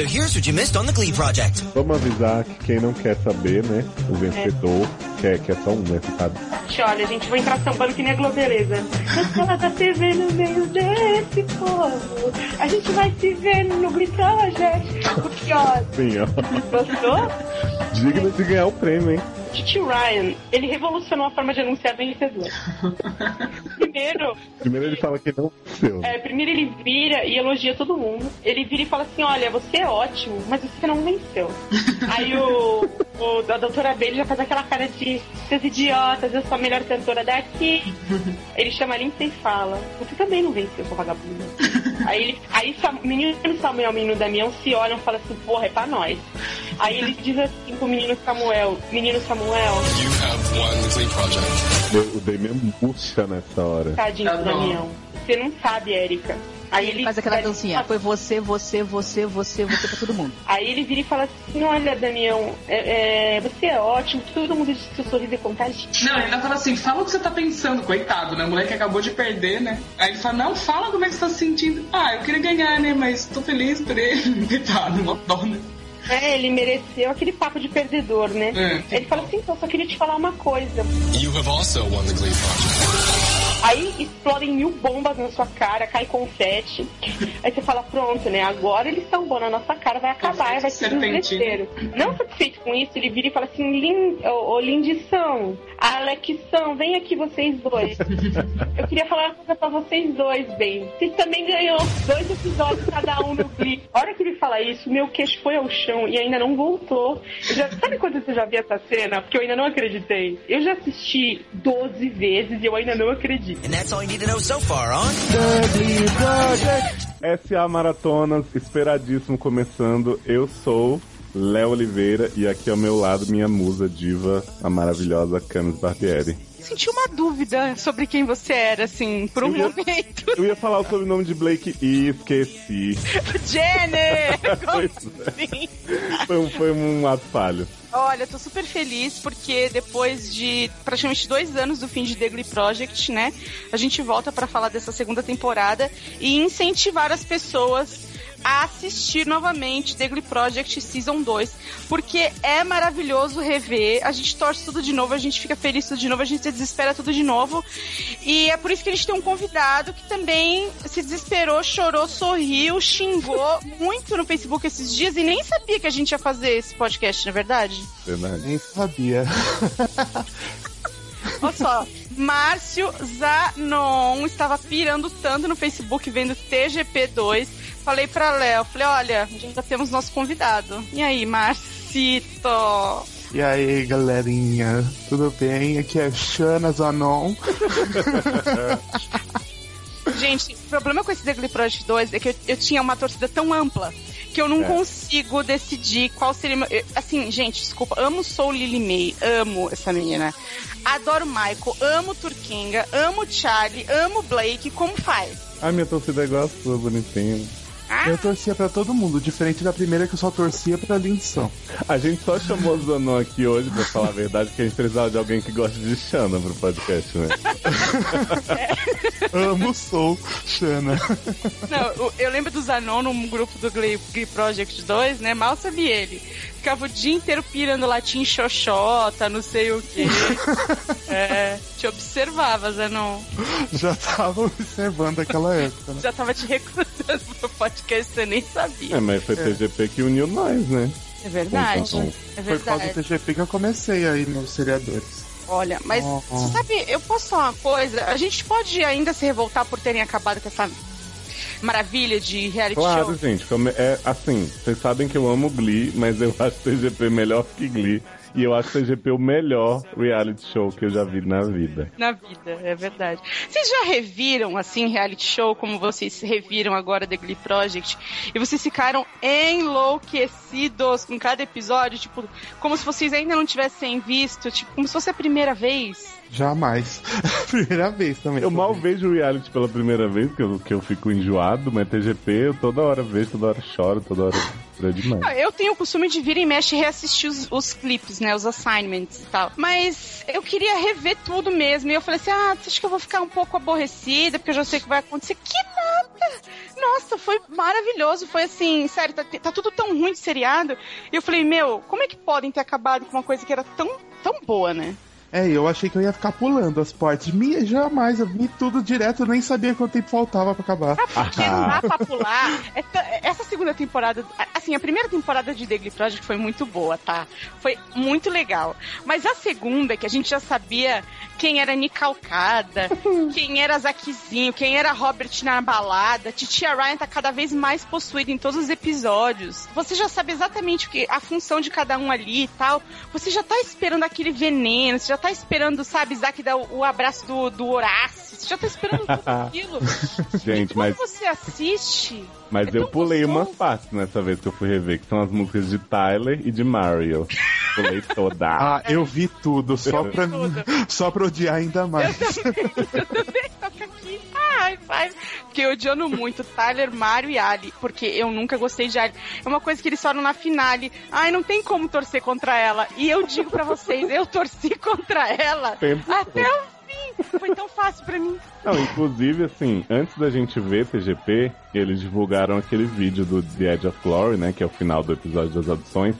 So here's what you missed on the Glee Project. Vamos avisar que quem não quer saber, né? O vencedor, que, é, que é só um, né? Ficado. Olha, gente, vou entrar sambando que nem a Globeleza. Ela da TV no meio desse povo. A gente vai se ver no Glee Project. O pior. Sim, ó. Gostou? Digno de ganhar o prêmio, hein? Titi Ryan, ele revolucionou a forma de anunciar vencedor. Primeiro, Primeiro ele fala que não venceu. é, primeiro ele vira e elogia todo mundo. Ele vira e fala assim: Olha, você é ótimo, mas você não venceu. Aí o, o a doutora Bailey já faz aquela cara de seus idiotas, eu sou a melhor cantora daqui. Ele chama a Lindsay e fala: Você também não venceu, sua vagabunda. Aí, ele, aí Sam- menino Samuel e menino Damião se olham e falam assim: Porra, é pra nós. Aí ele diz assim pro menino Samuel: Menino Samuel, You have Glee Project. O Damian murcha nessa hora. tadinho Tá do bom. Damião. Você não sabe, Érica. Aí ele Faz aquela dancinha. Foi você, você, você, você, você pra todo mundo. Aí ele vira e fala assim: Olha, Damião, é, é, você é ótimo, todo mundo diz que seu sorriso é contagioso. Não, ele ainda fala assim, fala o que você tá pensando, coitado, né? O moleque acabou de perder, né? Aí ele fala, não, fala como é que você tá se sentindo. Ah, eu queria ganhar, né? Mas tô feliz por ele. Coitado, uma dó, né? É, ele mereceu aquele papo de perdedor, né? É. Ele fala assim: Então, só queria te falar uma coisa. You have also won the Glee Project. Aí explodem mil bombas na sua cara, cai confete. Aí você fala, pronto, né? Agora eles estão bom na nossa cara, vai acabar, vai ser um desespero. Não satisfeito com isso, ele vira e fala assim, Lin, ô, ô Lindição, Alexão, vem aqui vocês dois. Eu queria falar uma coisa pra vocês dois, bem. Vocês também ganhou dois episódios cada um no Glee. A hora que ele fala isso, meu queixo foi ao chão e ainda não voltou. Eu já, sabe quando você já viu essa cena? Porque eu ainda não acreditei. Eu já assisti 12 vezes e eu ainda não acredito. And that's all you need to know so far on SA Maratonas, esperadíssimo começando. Eu sou Léo Oliveira e aqui ao meu lado minha musa diva, a maravilhosa Camis Barbieri. Senti uma dúvida sobre quem você era, assim, por um Eu ia- momento. Eu ia falar o sobrenome de Blake e esqueci. Jenny! Como Pois assim? Foi um, foi um ato falho. Olha, tô super feliz porque depois de praticamente dois anos do fim de The Glee Project, né? A gente volta pra falar dessa segunda temporada e incentivar as pessoas a assistir novamente The Glee Project Season 2, porque é maravilhoso rever, a gente torce tudo de novo, a gente fica feliz tudo de novo, a gente se desespera tudo de novo, e é por isso que a gente tem um convidado que também se desesperou, chorou, sorriu, xingou muito no Facebook esses dias e nem sabia que a gente ia fazer esse podcast, na é verdade? Verdade. Nem sabia. Olha só, Márcio Zanon estava pirando tanto no Facebook vendo TGP2. Falei pra Léo, falei, olha, já temos nosso convidado. E aí, Marcito? E aí, galerinha, tudo bem? Aqui é Shana Zanon. Gente, o problema com esse The Glee Project 2 é que eu, eu tinha uma torcida tão ampla que eu não É. consigo decidir qual seria. Assim, gente, desculpa, amo Soul Lily May, amo essa menina. Adoro Michael, amo Turkinga, amo Charlie, amo Blake, como faz? Ai, minha torcida é igual a sua, bonitinho. Eu torcia pra todo mundo, diferente da primeira que eu só torcia pra Lindsão. A gente só chamou o Zanon aqui hoje, pra falar a verdade, porque a gente precisava de alguém que goste de Xana pro podcast, né? Amo Soul, Shana. Não, eu lembro do Zanon num grupo do Glee, Glee Project 2, né? Mal sabia ele. Ficava o dia inteiro pirando latim xoxota, não sei o quê. é, te observava, Zanon. Já tava observando aquela época, né? Já tava te recrutando pro podcast, você nem sabia. É, mas foi TGP que uniu nós, né? É verdade. Então, É Foi por causa do verdade. TGP que eu comecei aí nos seriadores. Olha, mas Oh, oh. você sabe, eu posso falar uma coisa? A gente pode ainda se revoltar por terem acabado com essa maravilha de reality Claro, show. gente, como é assim, vocês sabem que eu amo Glee, mas eu acho TGP melhor que Glee. E eu acho TGP o melhor reality show que eu já vi na vida. Na vida, é verdade. Vocês já reviram, assim, reality show, como vocês reviram agora The Glee Project, e vocês ficaram enlouquecidos com cada episódio, tipo, como se vocês ainda não tivessem visto, tipo, como se fosse a primeira vez? Jamais. Primeira vez também. Eu mal vejo reality pela primeira vez, que eu, que eu fico enjoado, mas TGP eu toda hora vejo, toda hora choro, toda hora. Demais. Eu tenho o costume de vir e mexe reassistir os, os clipes, né? Os assignments e tal. Mas eu queria rever tudo mesmo. E eu falei assim: ah, acho que eu vou ficar um pouco aborrecida, porque eu já sei o que vai acontecer. Que puta! Nossa, foi maravilhoso. Foi assim, sério, tá, tá tudo tão ruim de seriado. E eu falei, meu, como é que podem ter acabado com uma coisa que era tão, tão boa, né? É, eu achei que eu ia ficar pulando as partes. Me, jamais, eu vi tudo direto, nem sabia quanto tempo faltava pra acabar. Porque não dá pra pular. Essa segunda temporada, assim, a primeira temporada de The Glee Project foi muito boa, tá? Foi muito legal. Mas a segunda, que a gente já sabia quem era Nicalcada, quem era Zaquezinho, quem era Robert na balada, Titia Ryan tá cada vez mais possuída em todos os episódios. Você já sabe exatamente o que a função de cada um ali e tal. Você já tá esperando aquele veneno, você já tá esperando, sabe, Zack dar o, o abraço do, do Horácio, você já tá esperando tudo aquilo. Gente, Quando mas, você assiste, mas é eu pulei gostoso. umas partes nessa vez que eu fui rever, que são as músicas de Tyler e de Mario. Pulei toda. Ah, eu vi tudo, só pra, Tudo. só pra odiar ainda mais. Eu também toco aqui. Ai. Fiquei odiando muito Tyler, Mario e Ali, porque eu nunca gostei de Ali. É uma coisa que eles falam na finale. Ai, não tem como torcer contra ela. E eu digo pra vocês, eu torci contra ela Tempo até o fim. Foi tão fácil pra mim. Não, inclusive, assim, antes da gente ver TGP, eles divulgaram aquele vídeo do The Edge of Glory, né? Que é o final do episódio das audições.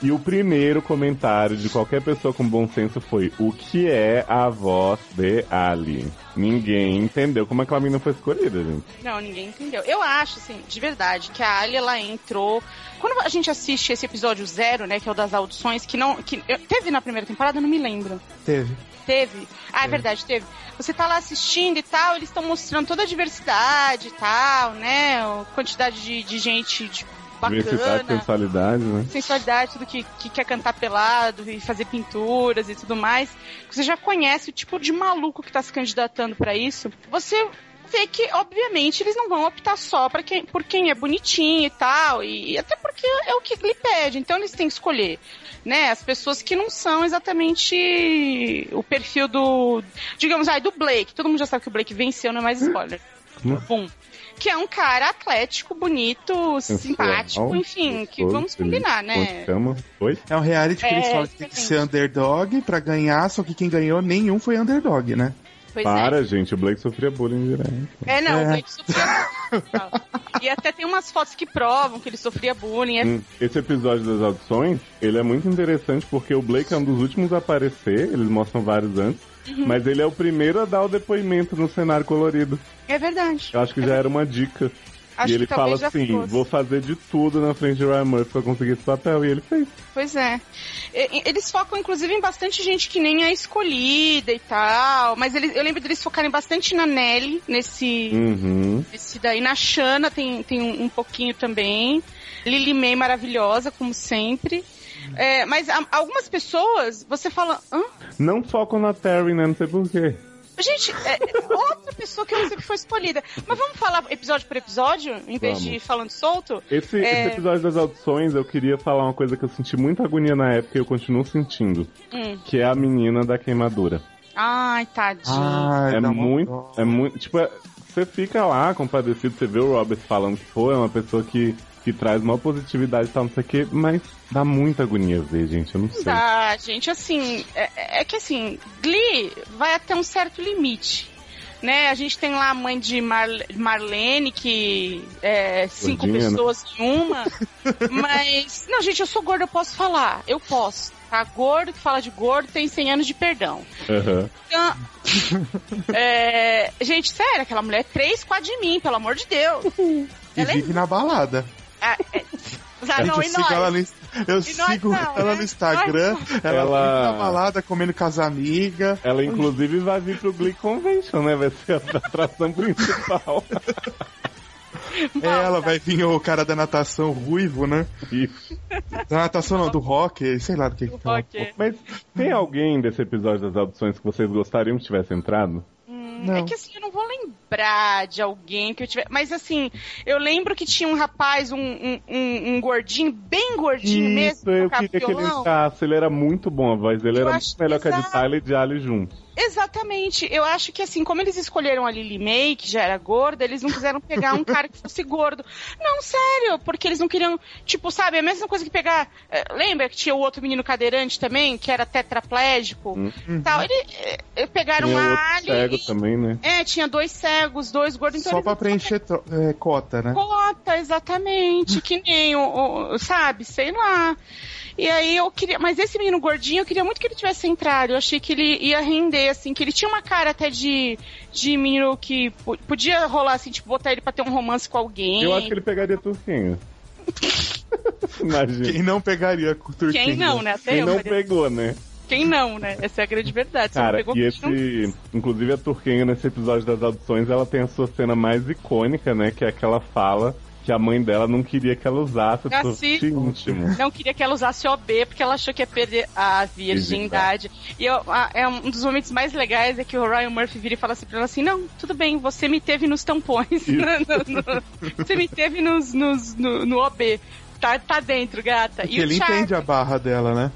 E o primeiro comentário de qualquer pessoa com bom senso foi: O que é a voz de Ali? Ninguém entendeu como aquela menina foi escolhida, gente. Não, ninguém entendeu. Eu acho, assim, de verdade, que a Ali, ela entrou. Quando a gente assiste esse episódio zero, né, que é o das audições, que não. Que, eu- teve na primeira temporada, eu não me lembro. Teve. Teve? Ah, é verdade, teve. Você tá lá assistindo e tal, eles estão mostrando toda a diversidade e tal, né? A quantidade de, de gente de Diversidade, bacana. sensualidade, né? Sensualidade, tudo que, que quer cantar pelado e fazer pinturas e tudo mais. Você já conhece o tipo de maluco que tá se candidatando pra isso. Você vê que, obviamente, eles não vão optar só pra quem, por quem é bonitinho e tal. E, e até porque é o que lhe pede. Então eles têm que escolher né, as pessoas que não são exatamente o perfil do, digamos, ai, do Blake. Todo mundo já sabe que o Blake venceu, não é mais spoiler. Bum. Que é um cara atlético, bonito, simpático, Sensual, enfim, que vamos combinar, né? Oi? É um reality que É, eles falam que tem que ser underdog pra ganhar, só que quem ganhou nenhum foi underdog, né? Pois Para, é. gente, o Blake sofria bullying direto. É, não, É. o Blake sofria bullying. E até tem umas fotos que provam que ele sofria bullying. É Hum, Esse episódio das audições, ele é muito interessante porque o Blake é um dos últimos a aparecer, eles mostram vários antes, Uhum. mas ele é o primeiro a dar o depoimento no cenário colorido. É verdade. Eu acho que já era uma dica. Acho e ele fala assim, fosse. vou fazer de tudo na frente de Ryan Murphy pra conseguir esse papel. E ele fez. Pois é. Eles focam, inclusive, em bastante gente que nem é escolhida e tal. Mas eles, eu lembro deles focarem bastante na Nelly, nesse, Uhum. nesse daí. Na Shana tem, tem um, um pouquinho também. Lily May maravilhosa, como sempre. É, mas a- algumas pessoas, você fala, hã? Não focam na Terry, né? Não sei porquê. Gente, é, outra pessoa que eu não sei que foi escolhida. Mas vamos falar episódio por episódio, em vez de falando solto? Esse, É. esse episódio das audições, eu queria falar uma coisa que eu senti muita agonia na época e eu continuo sentindo. Hum. Que é a menina da queimadura. Ai, tadinho. Ai, é muito, dó. é muito, tipo, é- você fica lá compadecido, você vê o Robert falando que, pô, é uma pessoa que, que traz uma positividade e tal, não sei o quê, mas dá muita agonia ver, gente, eu não sei. Dá, gente, assim, é, é que assim, Glee vai até um certo limite. Né, a gente tem lá a mãe de Mar Marlene, que é cinco Gordinha, né? pessoas em uma. mas. Não, gente, eu sou gorda, eu posso falar. Eu posso. Tá gordo que fala de gordo tem 100 anos de perdão. Aham. Então, é, gente, sério, aquela mulher é três quadros de mim, pelo amor de Deus. E Ela é- vive na balada. Ah, é, ah, não, eu e sigo nós? ela no, eu sigo não, ela né? no Instagram, ela, Ela- na balada comendo com as amigas. Ela, inclusive, vai vir pro Glee Convention, né? Vai ser a atração principal. É, ela vai vir o cara da natação ruivo, né? Isso. Da natação não, do rock, sei lá do que que é. Ok. Mas tem alguém desse episódio das audições que vocês gostariam que tivesse entrado? Não. É que assim, eu não vou lembrar de alguém que eu tiver. Mas assim, eu lembro que tinha um rapaz, um, um, um- um gordinho, bem gordinho mesmo, Isso, eu tocava queria que ele entrasse. Ele era muito bom, a voz dele Eu era muito melhor que a de. Tyler e de Ali juntos. Exatamente. Eu acho que assim, como eles escolheram a Lily May, que já era gorda, eles não quiseram pegar um cara que fosse gordo. Não, sério, porque eles não queriam, tipo, sabe, a mesma coisa que pegar. eh, Lembra que tinha o outro menino cadeirante também, que era tetraplégico? Tal. Ele, eh, pegaram Tinha a Ali. cego e- também, né? É, tinha dois cegos. dois gordos. Então Só pra preencher tro- é, cota, né? Cota, exatamente. Que nem o, o- Sabe, sei lá. E aí eu queria. Mas esse menino gordinho, eu queria muito que ele tivesse entrado. Eu achei que ele ia render, assim, que ele tinha uma cara até de, de menino que po- podia rolar, assim, tipo, botar ele pra ter um romance com alguém. Eu acho que ele pegaria Turquinho. Imagina. Quem não pegaria com o Turquinho? Quem não, né? Até Quem eu. não faria- pegou, né? Quem não, né? Essa é a grande verdade. Você não Cara, pegou e quem não esse. Inclusive a Turquinha nesse episódio das audições, ela tem a sua cena mais icônica, né? Que é aquela fala que a mãe dela não queria que ela usasse o turco íntimo. não queria que ela usasse OB porque ela achou que ia perder a virgindade. E eu- a- é um dos momentos mais legais é que o Ryan Murphy vira e fala assim pra ela assim: Não, tudo bem, você me teve nos tampões. No- no- você me teve nos, nos- no, no OB. Tá, tá dentro, gata. Porque E o, ele Charlie, entende a barra dela, né?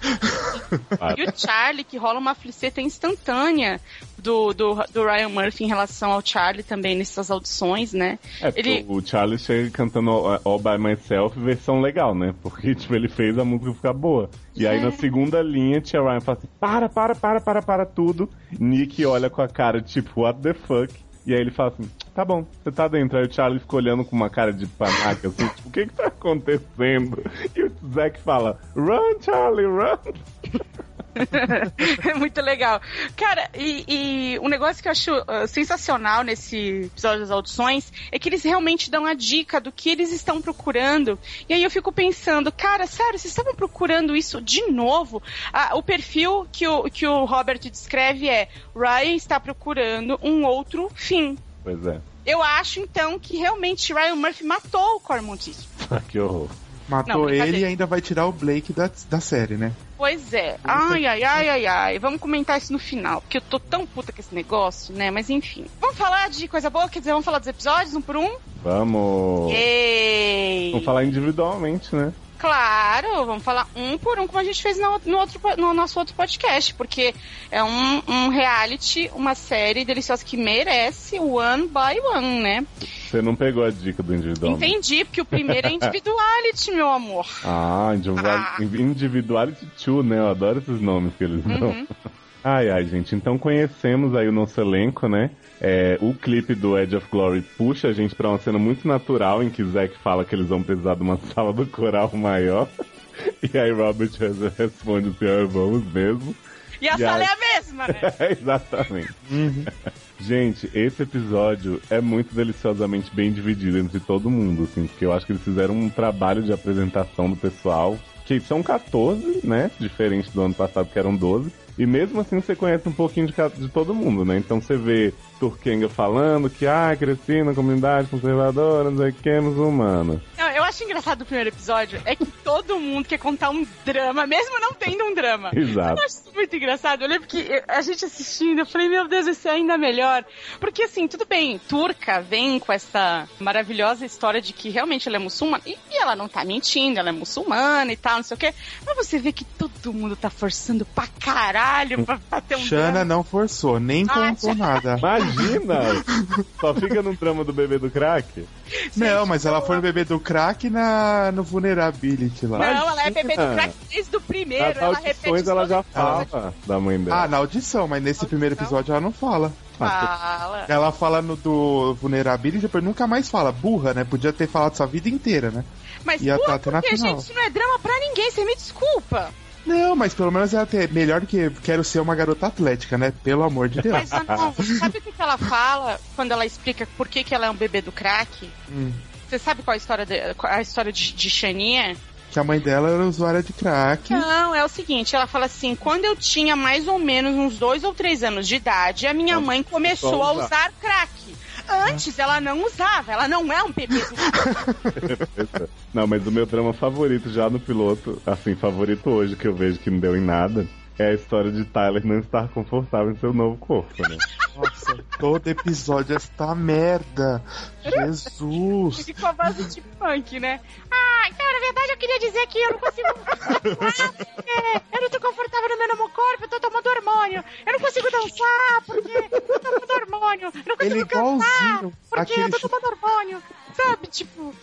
e o Charlie, que rola uma fliceta instantânea do, do, do Ryan Murphy em relação ao Charlie também nessas audições, né? É, porque Ele- o Charlie chega cantando All All By Myself, versão legal, né? Porque, tipo, ele fez a música ficar boa. E aí, É. na segunda linha, tia Ryan fala assim, para, para, para, para, para tudo. Nick olha com a cara, tipo, what the fuck? E aí ele fala assim, tá bom, você tá dentro. Aí o Charlie fica olhando com uma cara de panaca, assim, tipo, o que que tá acontecendo? E o Zack fala, run, Charlie, run! É muito legal. Cara, e, e um negócio que eu acho ah, sensacional nesse episódio das audições é que eles realmente dão a dica do que eles estão procurando. E aí eu fico pensando, cara, sério, vocês estavam procurando isso de novo? Ah, o perfil que o, que o Robert descreve é Ryan está procurando um outro fim. Pois é. Eu acho, então, que realmente Ryan Murphy matou o Cormont. que horror. Matou Não, ele e ainda vai tirar o Blake da, da série, né? Pois é. Ai, ai, ai, ai, ai. Vamos comentar isso no final, porque eu tô tão puta com esse negócio, né? Mas enfim. Vamos falar de coisa boa? Quer dizer, vamos falar dos episódios um por um? Vamos... Ei! Vamos falar individualmente, né? Claro, vamos falar um por um, como a gente fez no, outro, no nosso outro podcast, porque é um, um reality, uma série deliciosa que merece one by one, né? Você não pegou a dica do individualmente. Entendi, porque o primeiro é individuality, meu amor. Ah, individual- Individuality 2, né? Eu adoro esses nomes que eles dão. Uhum. Ai, ai, gente. Então conhecemos aí o nosso elenco, né? É, o clipe do Edge of Glory puxa a gente pra uma cena muito natural em que Zack fala que eles vão precisar de uma sala do coral maior. E aí Robert res- responde assim, ah, vamos mesmo. E a E sala aí- é a mesma, né? Exatamente. Gente, esse episódio é muito deliciosamente bem dividido entre todo mundo, assim, porque eu acho que eles fizeram um trabalho de apresentação do pessoal, que são 14, né? Diferente do ano passado, que eram 12. E mesmo assim você conhece um pouquinho de, de todo mundo, né? Então você vê Turkenga falando que, ah, cresci na comunidade conservadora, não sei o que, muçulmana. Não, eu acho engraçado do primeiro episódio é que todo mundo quer contar um drama, mesmo não tendo um drama. Exato. Eu acho isso muito engraçado. Eu lembro que a gente assistindo, eu falei, meu Deus, isso é ainda melhor. Porque assim, tudo bem, Turca vem com essa maravilhosa história de que realmente ela é muçulmana. E, e ela não tá mentindo, ela é muçulmana e tal, não sei o quê. Mas você vê que todo mundo tá forçando pra caralho pra, pra ter um Shana drama. não forçou, nem Ah, contou nada. Imagina! Só fica no drama do bebê do crack. Não, mas ela foi no bebê do crack na, no Vulnerability lá. Não, ela é bebê do crack desde o primeiro. Nas ela repete ela já fala da mãe dela. Ah, na audição, mas nesse primeiro episódio ela não fala. Fala. Ela fala no do Vulnerability, depois nunca mais fala. Burra, né? Podia ter falado sua vida inteira, né? Mas tá até na porque, final. gente, não é drama pra ninguém, você me desculpa. Não, mas pelo menos ela tem melhor do que quero ser uma garota atlética, né? Pelo amor de Deus. Mas não, sabe o que, que ela fala quando ela explica por que, que ela é um bebê do crack? Hum. Você sabe qual a história de, a história de, de Xania? Que a mãe dela era usuária de crack. Não, é o seguinte, ela fala assim, quando eu tinha mais ou menos uns dois ou três anos de idade, a minha mãe começou a usar. usar crack. Antes ela não usava, ela não é um bebê. Não, mas o meu drama favorito já no piloto, assim, favorito hoje, que eu vejo que não deu em nada, é a história de Tyler não estar confortável em seu novo corpo, né? Nossa, todo episódio esta merda. Jesus. Fica com a base de funk, né? Ah, então, na verdade eu queria dizer que eu não consigo. É, eu não tô confortável no meu novo corpo, eu tô tomando hormônio. Eu não consigo dançar porque eu tô tomando hormônio. Eu não consigo Ele é cantar igualzinho porque eu aquele tô tomando hormônio. Sabe, tipo,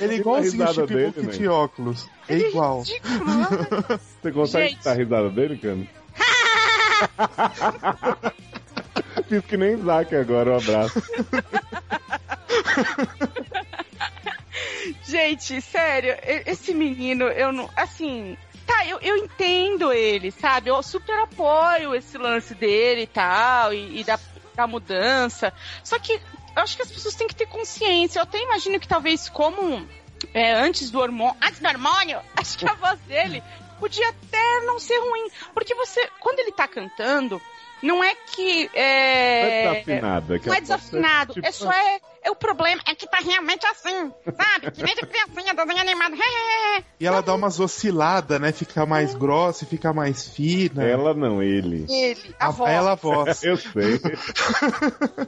Ele é igualzinho o risada Chip dele, Book né? de óculos. É ele é igual. ridículo. né? Você consegue Gente. escutar a risada dele, cara? Fiz que nem Isaac agora, um abraço. Gente, sério, esse menino, eu não. Assim. Tá, eu, eu entendo ele, sabe? Eu super apoio esse lance dele e tal, e, e da, da mudança. Só que eu acho que as pessoas têm que ter consciência. Eu até imagino que talvez, como é, antes do hormônio. Antes do hormônio, acho que a voz dele podia até não ser ruim. Porque você, quando ele tá cantando, não é que. Não É, é desafinado. É que não é voz desafinado, tipo, é só é, é o problema, é que tá realmente assim, sabe? Que nem de criancinha, desenho animado. E ela dá umas osciladas, né? Fica mais grossa e fica mais fina. Ela não, ele. Ele, a, A- voz. ela a voz. Eu sei.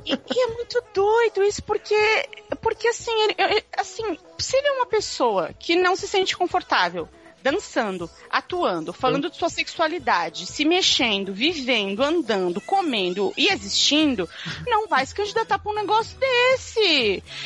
E, e é muito doido isso, porque, porque assim, ele, eu- assim, se ele é uma pessoa que não se sente confortável dançando, atuando, falando de sua sexualidade, se mexendo, vivendo, andando, comendo e existindo, não vai se candidatar pra um negócio desse.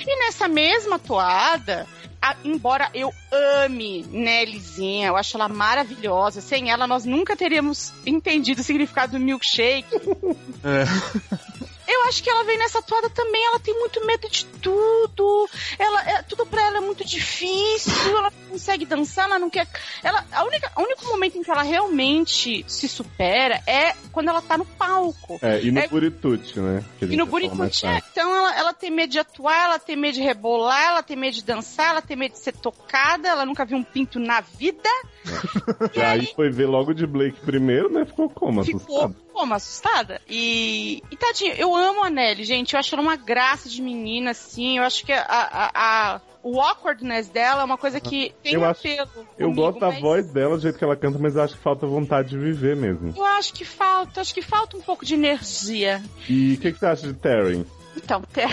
E nessa mesma toada, a- embora eu ame Nellyzinha, eu acho ela maravilhosa, sem ela nós nunca teríamos entendido o significado do milkshake. Eu acho que ela vem nessa toada também, ela tem muito medo de tudo. Ela, é, tudo pra ela é muito difícil, ela não consegue dançar, ela não quer. Ela, a única, o único momento em que ela realmente se supera é quando ela tá no palco. É, e no É- Buritute, né? E no Burikuti, tarde. então ela, ela tem medo de atuar, ela tem medo de rebolar, ela tem medo de dançar, ela tem medo de ser tocada, ela nunca viu um pinto na vida. E aí foi ver logo de Blake primeiro, né? Ficou como? Ficou Assustado. Como assustada. E, e tadinho, eu amo a Nelly, gente. Eu acho ela uma graça de menina, assim. Eu acho que a, a, a- o awkwardness dela é uma coisa que tem Eu um acho- apelo. Eu comigo, gosto da mas voz dela, do jeito que ela canta, mas eu acho que falta vontade de viver mesmo. Eu acho que falta, acho que falta um pouco de energia. E o que, que você acha de Terry? Então, Ter...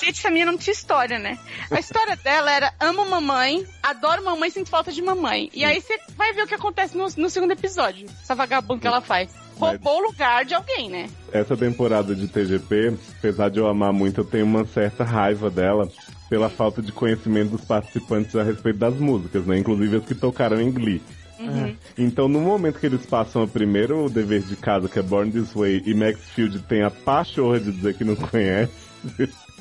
gente, essa menina não tinha história, né? A história dela era amo mamãe, adoro mamãe, sinto falta de mamãe. E aí você vai ver o que acontece no, no segundo episódio. Essa vagabunda que ela faz. Roubou o lugar de alguém, né? Essa temporada de TGP, apesar de eu amar muito, eu tenho uma certa raiva dela pela falta de conhecimento dos participantes a respeito das músicas, né? Inclusive as que tocaram em Glee. Uhum. Então, no momento que eles passam o primeiro dever de casa, que é Born This Way, e Maxfield tem a pachorra de dizer que não conhece,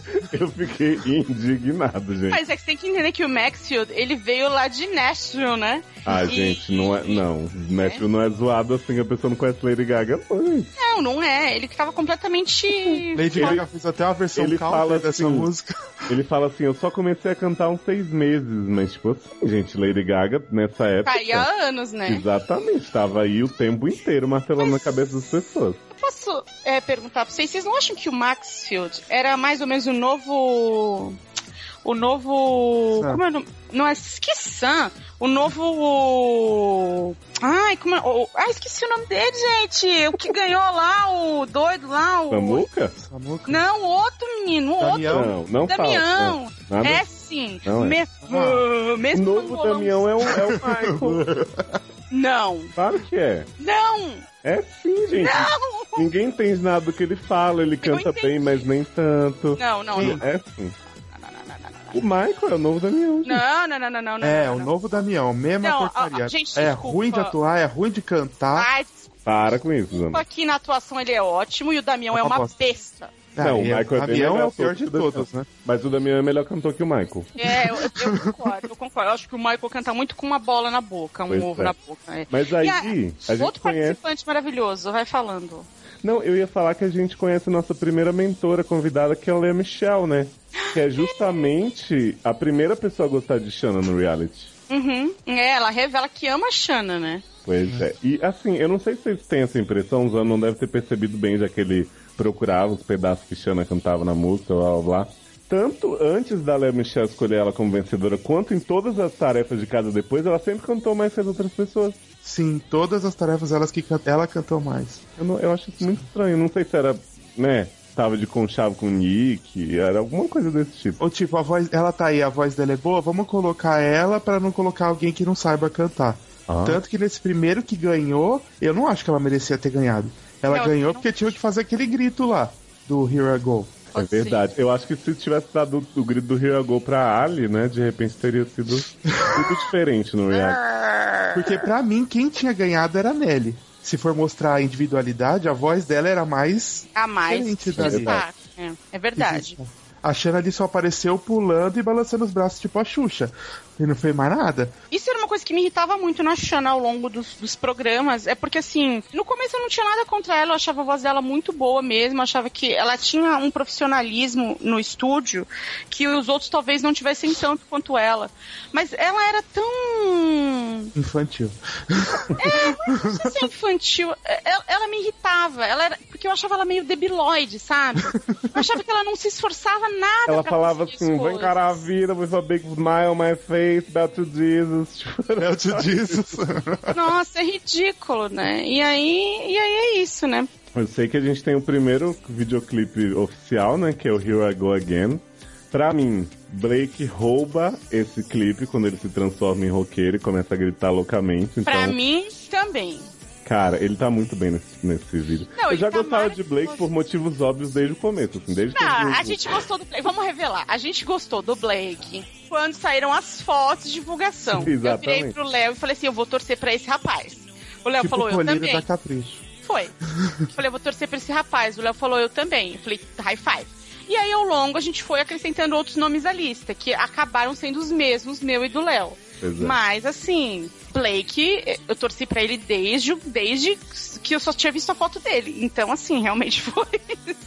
eu fiquei indignado, gente. Mas é que você tem que entender que o Maxfield, ele veio lá de Nashville, né? Ah, E- gente, não é. Não, Maxfield não é zoado assim, a pessoa não conhece Lady Gaga, não, gente. Não, não é. Ele que tava completamente. Lady Gaga fez até uma versão Ele fala dessa assim, música. Ele fala assim, eu só comecei a cantar há uns seis meses, mas tipo assim, gente, Lady Gaga, nessa época. Tá aí há anos, né? Exatamente, tava aí o tempo inteiro martelando na cabeça das pessoas. Eu posso é, perguntar pra vocês, vocês não acham que o Maxfield era mais ou menos o novo. O novo. Sam. Como é o nome? Não é que Sam. O novo. Ai, como é? o- Ah, esqueci o nome dele, gente. O que ganhou lá, o doido lá, o. Samuca? Samuca. Não, o outro menino, o Damião. outro. Não, não fala. Damião. Nada. É sim. Não é. Me- Ah. uh, O mesmo novo Damião é o, é o Michael. Não, claro que é. não, É sim, gente. não. Ninguém entende nada do que ele fala, ele canta bem, mas nem tanto. Não, não, não. É sim. O Michael é o novo Damião. gente. Não, não, não, não, não, não. É, não, o não. novo Damião, mesma Não, porcaria. a- a- gente, é desculpa. ruim de atuar, é ruim de cantar. Ai, Para com isso, Zana. aqui na atuação ele é ótimo e o Damião é Uma uma bosta. besta. Não, o Michael é bem Damião é melhor o pior de todos, né? Mas o Damião é melhor cantor que o Michael. É, eu, eu concordo, eu concordo. Eu acho que o Michael canta muito com uma bola na boca, um Pois ovo é. na boca. é. Mas E aí, a- a, gente Outro conhece. participante maravilhoso, vai falando. Não, eu ia falar que a gente conhece a nossa primeira mentora convidada, que é a Lea Michelle, né? Que é justamente a primeira pessoa a gostar de Shanna no reality. Uhum. É, ela revela que ama a Shanna, né? Pois é. E assim, eu não sei se vocês têm essa impressão, o Zano não deve ter percebido bem, já que ele procurava os pedaços que Shanna cantava na música, blá blá blá. Tanto antes da Lea Michelle escolher ela como vencedora, quanto em todas as tarefas de casa depois, ela sempre cantou mais que as outras pessoas. Sim, todas as tarefas elas que can- ela cantou mais. Eu, não- eu acho isso muito estranho. Não sei se era, né, tava de conchavo com o Nick, era alguma coisa desse tipo. Ou tipo, a voz, ela tá aí, a voz dela é boa, vamos colocar ela pra não colocar alguém que não saiba cantar. Ah. Tanto que nesse primeiro que ganhou, eu não acho que ela merecia ter ganhado. Ela Eu ganhou não porque tinha que fazer aquele grito lá do Here I Go. É verdade. Eu acho que se tivesse dado o grito do Here I Go pra Ali, né, de repente teria sido tudo diferente no reality. Porque pra mim, quem tinha ganhado era a Nelly. Se for mostrar a individualidade, a voz dela era mais. A mais Diferente da destaque. É, é verdade. A Xana ali só apareceu pulando e balançando os braços, tipo a Xuxa. E não fez mais nada. Isso era uma coisa que me irritava muito na Shanna ao longo dos, dos programas. É porque, assim, no começo eu não tinha nada contra ela, eu achava a voz dela muito boa mesmo, eu achava que ela tinha um profissionalismo no estúdio que os outros talvez não tivessem tanto quanto ela. Mas ela era tão. Infantil. Não sei se é infantil. Ela, ela me irritava. Ela era, porque eu achava ela meio debilóide, sabe? Eu achava que ela não se esforçava nada. Ela pra falava assim, coisas. cara a vida with a big smile on my bow to Jesus. Tipo, te disse. Nossa, é ridículo, né? E aí, e aí é isso, né? Eu sei que a gente tem o primeiro videoclipe oficial, né? Que é o Here I Go Again. Pra mim, Blake rouba esse clipe quando ele se transforma em roqueiro e começa a gritar loucamente. Então, Pra mim, também. Cara, ele tá muito bem nesse, nesse vídeo. Não, eu já tá gostava de. Blake por motivos óbvios desde o começo, assim, desde Não, a gente gostou do Blake. Vamos revelar. A gente gostou do Blake quando saíram as fotos de divulgação. Eu virei Exatamente. pro Léo e falei assim: eu vou torcer pra esse rapaz. O Léo tipo falou, eu também. da Capricho. Foi. Eu falei, eu vou torcer pra esse rapaz. O Léo falou, eu também. Eu falei, high five. E aí, ao longo, a gente foi acrescentando outros nomes à lista, que acabaram sendo os mesmos, meu e do Léo. É. Mas, assim, Blake, eu torci pra ele desde, desde que eu só tinha visto a foto dele. Então, assim, realmente foi,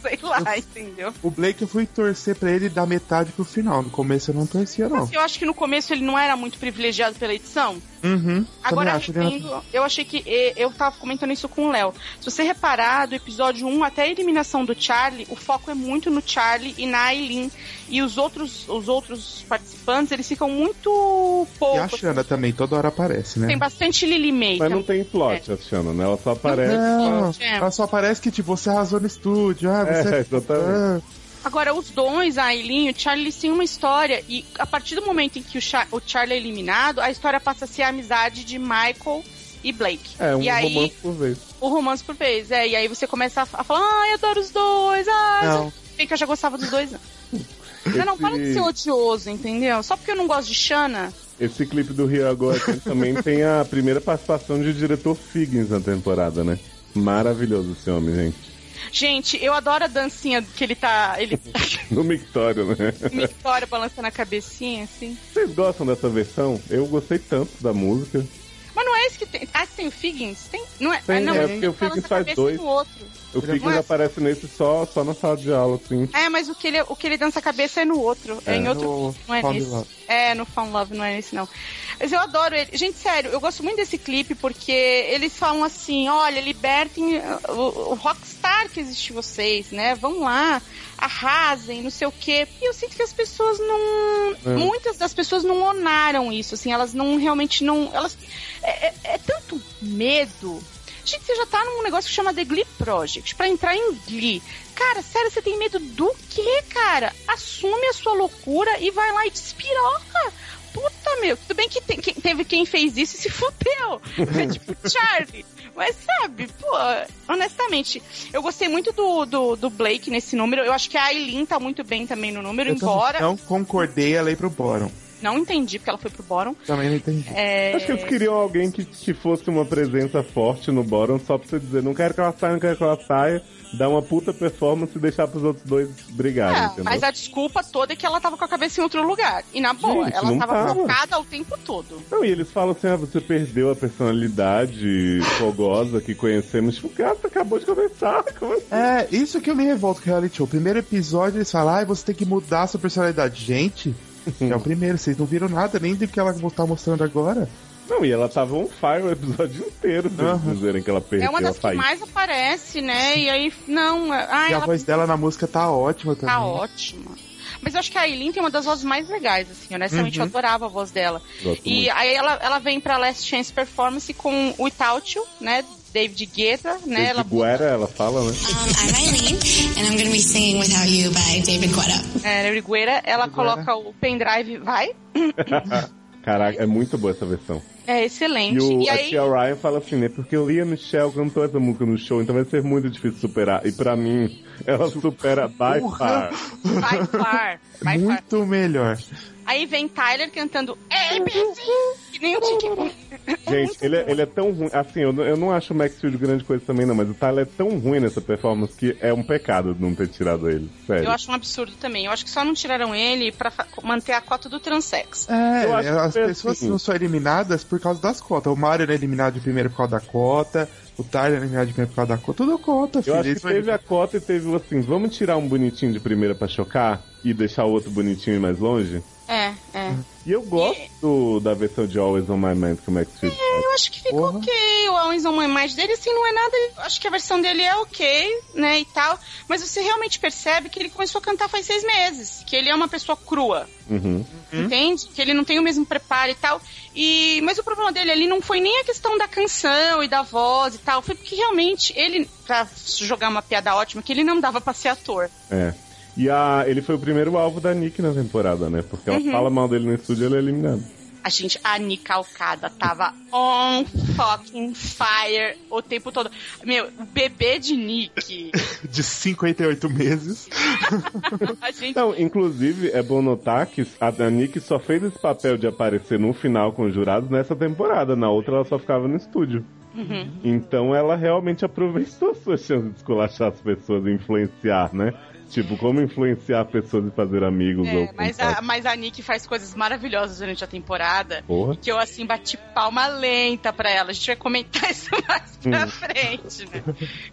sei lá, entendeu? O Blake eu fui torcer pra ele da metade pro final. No começo eu não torcia, não. Eu acho que no começo ele não era muito privilegiado pela edição. Uhum. Agora, acho, revendo, eu achei que. Eu tava comentando isso com o Léo. Se você reparar, do episódio 1 até a eliminação do Charlie, o foco é muito no Charlie e na Aileen. E os outros, os outros participantes, eles ficam muito E pouco. a Xana também, toda hora aparece, né? Tem bastante Lily May. Mas não também. tem plot, a Shannon, né? Ela só aparece. Não, É. ela só parece que, tipo, você arrasou no estúdio. Ah, você É, exatamente. Ah, Agora, os dois, a Aileen e o Charlie, eles têm uma história. E a partir do momento em que o, Char- o Charlie é eliminado, a história passa a ser a amizade de Michael e Blake. É, um e aí, romance por vez. o romance por vez. É, e aí você começa a, a falar, ai, adoro os dois, ai, Não. Bem que eu já gostava dos dois. Não, não, para de ser odioso, entendeu? Só porque eu não gosto de Shanna. Esse clipe do Rio agora também tem a primeira participação de diretor Figgins na temporada, né? Maravilhoso esse homem, gente. Gente, eu adoro a dancinha que ele tá. Ele tá No Mictório, né? com história balançando a cabecinha, assim. Vocês gostam dessa versão? Eu gostei tanto da música. Mas não é esse que tem. Ah, tem o Figgins? Tem? Não é? Tem, ah, não, é porque o Figgins faz dois. no outro. O Não é- aparece nesse só, só na sala de aula, assim. É, mas o que ele, o que ele dança a cabeça é no outro. É, É. em outro. No não é Found nesse. Love. É, no Found Love, não é nesse, não. Mas eu adoro ele. Gente, sério, eu gosto muito desse clipe porque eles falam assim: olha, libertem o, o rockstar que existe vocês, né? Vão lá, arrasem, não sei o quê. E eu sinto que as pessoas não. É. Muitas das pessoas não honaram isso, assim, elas não realmente não. Elas. É, é- é tanto medo. Gente, você já tá num negócio que chama The Glee Project. Pra entrar em Glee. Cara, sério, você tem medo do quê, cara? Assume a sua loucura e vai lá e despiroca. Puta, meu. Tudo bem que tem- quem- teve quem fez isso e se fudeu. É tipo Charlie. Mas sabe, pô, honestamente, eu gostei muito do, do, do Blake nesse número. Eu acho que a Aileen tá muito bem também no número, eu embora. Não... concordei ela ir pro Boron. Entendi porque ela foi pro Boron. Também não entendi. É... Acho que eles queriam alguém que, que fosse uma presença forte no Boron, só pra você dizer, não quero que ela saia, não quero que ela saia, dar uma puta performance e deixar pros outros dois brigarem, É, entendeu? mas a desculpa toda é que ela tava com a cabeça em outro lugar. E na boa, Gente, ela não tava tava. focada o tempo todo. Não, e eles falam assim, ah, você perdeu a personalidade fogosa que conhecemos. Tipo, cara, você acabou de começar. Como assim? É, isso que eu me revolto com o reality show. O primeiro episódio eles falam, ah, você tem que mudar a sua personalidade. Gente, é o primeiro, vocês não viram nada nem do que ela tá mostrando agora. Não, e ela tava on fire o episódio inteiro, pra eles Aham. dizerem que ela perdeu é uma das a que mais aparece, né? E aí, não. Ai, e a ela voz dela na música tá ótima também. tá ótima. Mas eu acho que a Aileen tem uma das vozes mais legais, assim. Honestamente, eu adorava a voz dela. Gosto E muito. aí ela, ela vem pra Last Chance Performance com o Without You, né? David Guetta, né? Desde Ela Guerra, ela fala, né? Um, I'm Eileen, and I'm going to be singing Without You by David Guetta. é, David Guetta, ela coloca o pendrive, vai. Caraca, é muito boa essa versão. É excelente. E, o, E a aí, tia Ryan fala assim, né? Porque o Lia Michelle cantou essa música no show, então vai ser muito difícil superar. E pra mim, ela supera by Porra! far. vai far. Far. Muito melhor. Aí vem Tyler cantando ABC, que nem o Tiki. Gente, ele, é- ele é tão ruim. Assim, eu, não- eu não acho o Max Steel grande coisa também, não, mas o Tyler é tão ruim nessa performance que é um pecado não ter tirado ele. Sério. Eu acho um absurdo também. Eu acho que só não tiraram ele pra manter a cota do transex. É, Eu acho as pessoas assim. não são eliminadas por causa das cotas. O Mario era eliminado de primeiro por causa da cota, o Tyler de primeiro por causa da cota. Tudo cota, Eu filho. acho que teve a cota e teve assim, vamos tirar um bonitinho de primeira pra chocar e deixar o outro bonitinho e mais longe? É, é. E eu gosto do- da versão de Always On My Mind que o Max Steel faz. Eu acho que ficou Porra. ok. O Always On My Mind dele, assim, não é nada. Acho que a versão dele é ok, né, e tal. Mas você realmente percebe que ele começou a cantar faz seis meses. Que ele é uma pessoa crua. Uhum. Entende? Que ele não tem o mesmo preparo e tal. E, mas o problema dele ali não foi nem a questão da canção e da voz e tal. Foi porque realmente ele, pra jogar uma piada ótima, que ele não dava pra ser ator. É. E a, ele foi o primeiro alvo da Nick na temporada, né? Porque ela Uhum. fala mal dele no estúdio e ele é eliminado. A gente, a Nika Alcada tava on fucking fire o tempo todo. Meu, o bebê de Nick. de 58 meses. A gente. Então, inclusive, é bom notar que a, a Nick só fez esse papel de aparecer no final com os jurados nessa temporada. Na outra, ela só ficava no estúdio. Uhum. Então, ela realmente aproveitou a sua chance de esculachar as pessoas e influenciar, né? Tipo, como influenciar pessoas e fazer amigos ou É, mas, a, mas a Nick faz coisas maravilhosas durante a temporada. Porra. Que eu, assim, bati palma lenta pra ela. A gente vai comentar isso mais pra Hum. frente, né?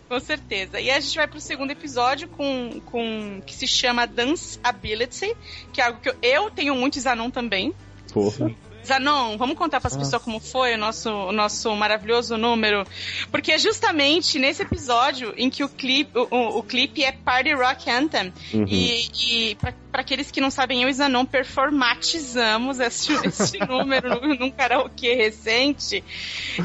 Com certeza. E a gente vai pro segundo episódio com, com que se chama Dance Ability, que é algo que eu, eu tenho muito Zanon também. Porra. Zanon, vamos contar para as pessoas como foi o nosso, o nosso maravilhoso número. Porque é justamente nesse episódio em que o clipe, o, o- clipe é Party Rock Anthem. Uhum. E, e para aqueles que não sabem, eu e Zanon performatizamos esse, esse número num, karaokê recente.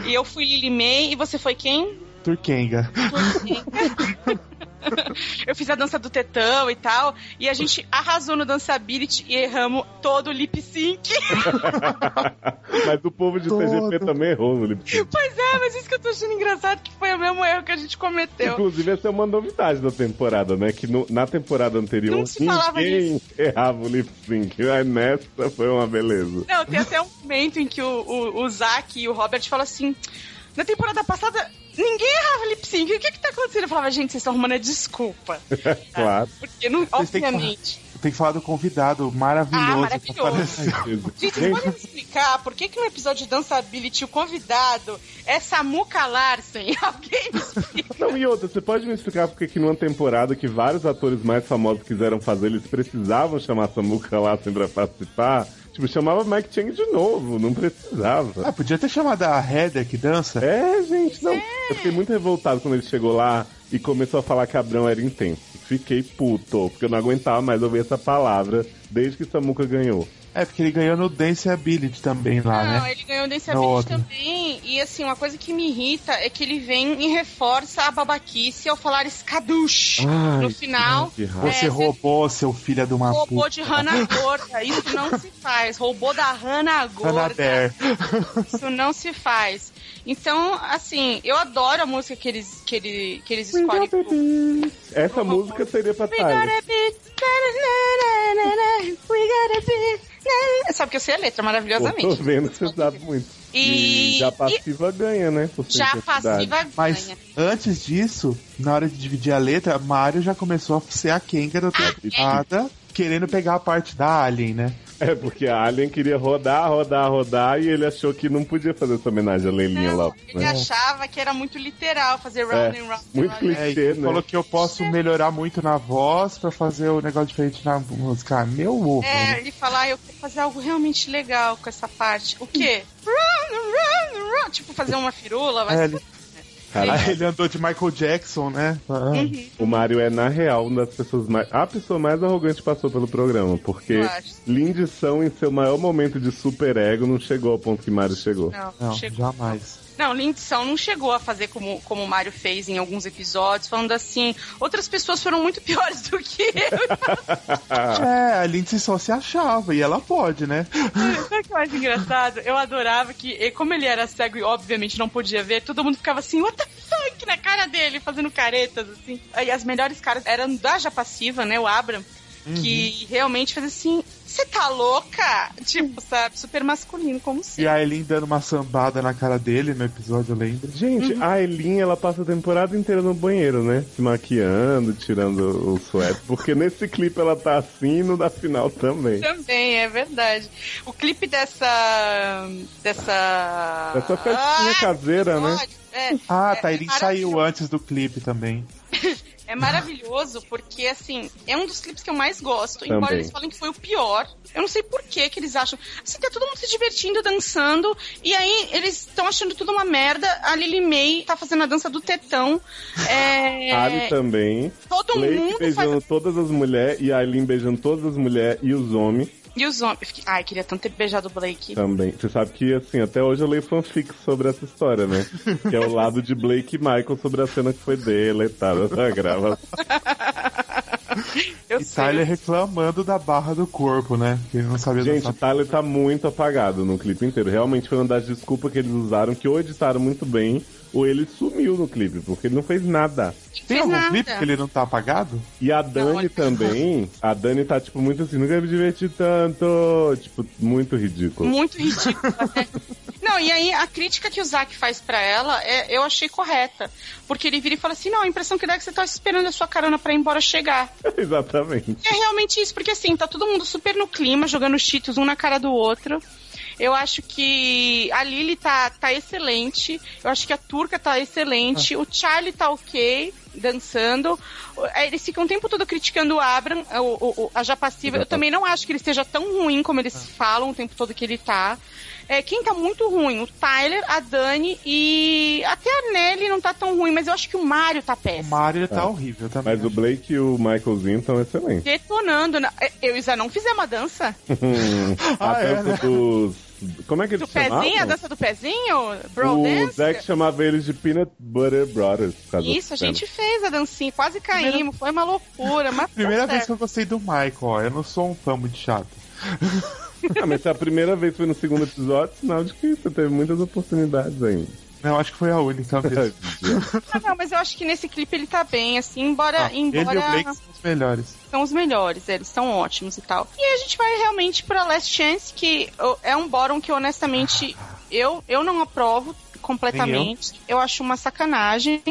E eu fui Lily May e você foi quem? Turkenga. Eu fiz a dança do tetão e tal. E a gente arrasou no Danceability e erramos todo o lip sync. Mas o povo de Todo. TGP também errou no lip sync. Pois é, mas isso que eu tô achando engraçado, que foi o mesmo erro que a gente cometeu. Inclusive, essa é uma novidade da temporada, né? Que no- na temporada anterior Não se falava ninguém errava o lip sync. Aí nessa foi uma beleza. Não, tem até um momento em que o, o, o Zack e o Robert falam assim: na temporada passada, ninguém errava lip sync. O que que tá acontecendo? Eu falava, gente, vocês estão arrumando a desculpa. claro. Porque, não, Vocês obviamente. Tem que falar do convidado Ah, maravilhoso. que maravilhoso. apareceu. Gente, vocês podem me explicar por que, que no episódio de Danceability o convidado é Samuka Larsen? Alguém me explica? Não, e outra, você pode me explicar por que numa temporada que vários atores mais famosos quiseram fazer, eles precisavam chamar Samuka Lassen pra participar? Tipo, chamava Mike Chang de novo, não precisava. Ah, podia ter chamado a Heather que dança. É, gente, não. Eu fiquei muito revoltado quando ele chegou lá e começou a falar que Abrão era intenso. Fiquei puto, porque eu não aguentava mais ouvir essa palavra desde que Samuka ganhou. É, porque ele ganhou no Dance Ability também lá, Não, né? ele ganhou No Ability outro. também. E assim, uma coisa que me irrita é que ele vem e reforça a babaquice ao falar escaduche. Ai, no final, que raiva. Você É, roubou, seu filho de uma robô puta. de Hannah Gorda. Isso não se faz. Roubou da Hannah Gorda. Hannah Bear. Isso não se faz. Então, assim, eu adoro a música que eles, que ele, que eles escolhem. pro- Essa música seria pra We Tyler. gotta be. na, na, na, na, na, We gotta be. na, na. Sabe que eu sei a letra Pô, tô maravilhosamente. vendo que você sabe muito. E- já passiva ganha, né? Já passiva Mas ganha. antes disso, na hora de dividir a letra, Mario já começou a ser a Kenga da temporada, querendo pegar a parte da Alien, né? É, porque a Alien queria rodar, rodar, rodar e ele achou que não podia fazer essa homenagem à Leilinha lá. Ele né? achava que era muito literal fazer round and round. muito round. clichê. É, né? falou que eu posso melhorar muito na voz pra fazer o negócio diferente na música. Ah, Meu ovo. É, né? ele fala, ah, eu quero fazer algo realmente legal com essa parte. O quê? Run, run, run. Tipo, fazer uma firula, vai É, ser- ele, Cara, aí ele andou de Michael Jackson, né? Ah, Uhum. o Mario é, na real, uma das pessoas mais. A pessoa mais arrogante que passou pelo programa. Porque. Lindição, em seu maior momento de super ego, não chegou ao ponto que Mario chegou. Não, Não, chegou. jamais. Não, Lindsay não chegou a fazer como, como o Mario fez em alguns episódios, falando assim, outras pessoas foram muito piores do que eu. É, a Lindsay só se achava, e ela pode, né? Sabe o que eu acho engraçado? Eu adorava que, e como ele era cego e obviamente não podia ver, todo mundo ficava assim, what the fuck, na cara dele, fazendo caretas, assim. Aí as melhores caras eram da Já Passiva, né, o Abram, que realmente fez assim, você tá louca? Tipo, sabe, super masculino, como se. E a Eileen dando uma sambada na cara dele no episódio, eu lembro. Gente, Uhum. a Eileen, ela passa a temporada inteira no banheiro, né? Se maquiando, tirando o suéter. Porque nesse clipe ela tá assim e no da final também. Também, é verdade. O clipe dessa. dessa. Essa festinha caseira, né? É, Ah, é- tá, ele é saiu antes do clipe também. É maravilhoso porque, assim, é um dos clipes que eu mais gosto. Embora Também. eles falem que foi o pior. Eu não sei por que que eles acham. Assim, tá todo mundo se divertindo, dançando. E aí eles estão achando tudo uma merda. A Lily May tá fazendo a dança do tetão. É... Ali também. Todo Blake mundo beijando faz. todas as mulheres e a Eileen beijando todas as mulheres e os homens E os homens. Ai, queria tanto ter beijado o Blake. também. Você sabe que, assim, até hoje eu leio fanfics sobre essa história, né? que é o lado de Blake e Michael sobre a cena que foi deletada da gravação. Eu E sei. Tyler reclamando da barra do corpo, né? Que ele não sabia Gente, o dançar. Tyler tá muito apagado no clipe inteiro. Realmente foi uma das desculpas que eles usaram, que ou editaram muito bem, ou ele sumiu no clipe, porque ele não fez nada. Tem algum nada. clipe que ele não tá apagado? E a Dani olha- também, a Dani tá, tipo, muito assim, nunca me diverti tanto. Tipo, muito ridículo. Muito ridículo. até. Não, e aí a crítica que o Zack faz pra ela, é, eu achei correta. Porque ele vira e fala assim: não, a impressão que dá é que você tá esperando a sua carona pra ir embora chegar. Exatamente. É realmente isso, porque assim, tá todo mundo super no clima, jogando cheetos um na cara do outro. Eu acho que a Lily tá, tá excelente. Eu acho que a Turca tá excelente. O Charlie tá ok, dançando. É, Eles ficam o tempo todo criticando o Abram, o, o- o- a Japassiva. Eu também não acho que ele esteja tão ruim como eles falam o tempo todo que ele tá. É, quem tá muito ruim? O Tyler, a Dani e até a Nelly não tá tão ruim, mas eu acho que o Mario tá O péssimo. Mario tá É. horrível também. Mas o Blake e o Michaelzinho estão excelentes. Detonando. na- Eu e o Zé não fizemos uma dança. a Ah, é, dança né? dos. Como é que Do eles chamavam? pezinho, a dança do pezinho? Bro o dance? Zack chamava eles de Peanut Butter Brothers. Isso, a gente fez a dancinha, quase caímos, foi uma loucura, mas Primeira tá vez que certo. eu gostei do Michael, ó. Eu não sou um fã muito chato. Ah, mas se a primeira vez foi no segundo episódio, sinal de que você teve muitas oportunidades ainda. Não, acho que foi a única vez. Ah, não, mas eu acho que nesse clipe ele tá bem, assim, embora, Ah, ele e embora o Blake são os melhores. são os melhores, eles são ótimos e tal. E a gente vai realmente pra Last Chance, que é um bottom que honestamente eu, eu não aprovo completamente. Eu. acho uma sacanagem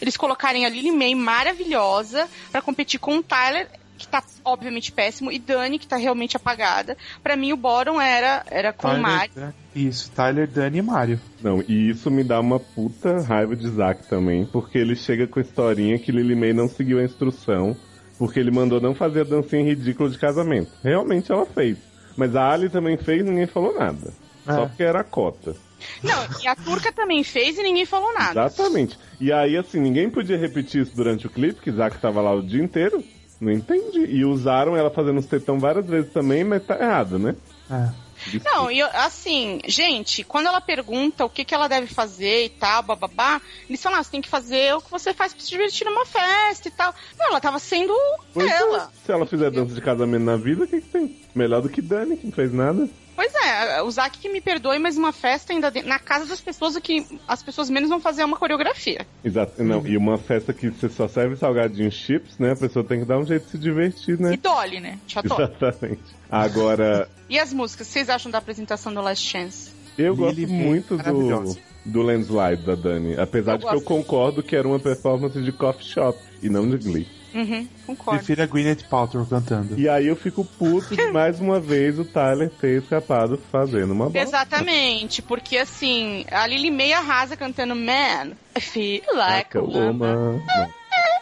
eles colocarem a Lily May maravilhosa pra competir com o Tyler, que tá obviamente péssimo, e Dani, que tá realmente apagada. Pra mim o bottom era, era com o Mario. Isso, Tyler, Dani e Mario. Não, e isso me dá uma puta raiva de Zack também, porque ele chega com a historinha que Lily May não seguiu a instrução, porque ele mandou não fazer a dancinha ridícula de casamento. Realmente ela fez. Mas a Ali também fez e ninguém falou nada. Só É. porque era a cota. Não, e a turca também fez e ninguém falou nada. Exatamente. E aí, assim, ninguém podia repetir isso durante o clipe, que Zack tava lá o dia inteiro. Não entendi. E usaram ela fazendo os tetão várias vezes também, mas tá errado, né? É. Não, e assim, gente, quando ela pergunta o que, que ela deve fazer e tal, bababá, eles falam, ah, você tem que fazer o que você faz pra se divertir numa festa e tal. Não, ela tava sendo Pois é. ela. Se ela fizer dança de casamento na vida, o que, que tem? Melhor do que Dani, que não fez nada. Pois é, o Zack que me perdoe, mas uma festa ainda de- na casa das pessoas, o que as pessoas menos vão fazer é uma coreografia. Exato. Não, e uma festa que você só serve salgadinho chips, né? A pessoa tem que dar um jeito de se divertir, E né? Dolly, né? Chato. Exatamente. Agora, E as músicas, vocês acham da apresentação do Last Chance? eu Lily gosto muito do, do Landslide da Dani. Apesar Eu de que eu concordo que era uma performance de coffee shop e não de Glee. Uhum, concordo. Prefiro a Gwyneth Paltrow cantando. E aí eu fico puto de mais uma vez o Tyler ter escapado fazendo uma bosta. Exatamente, porque assim, a Lily May arrasa cantando Man, I feel like a woman.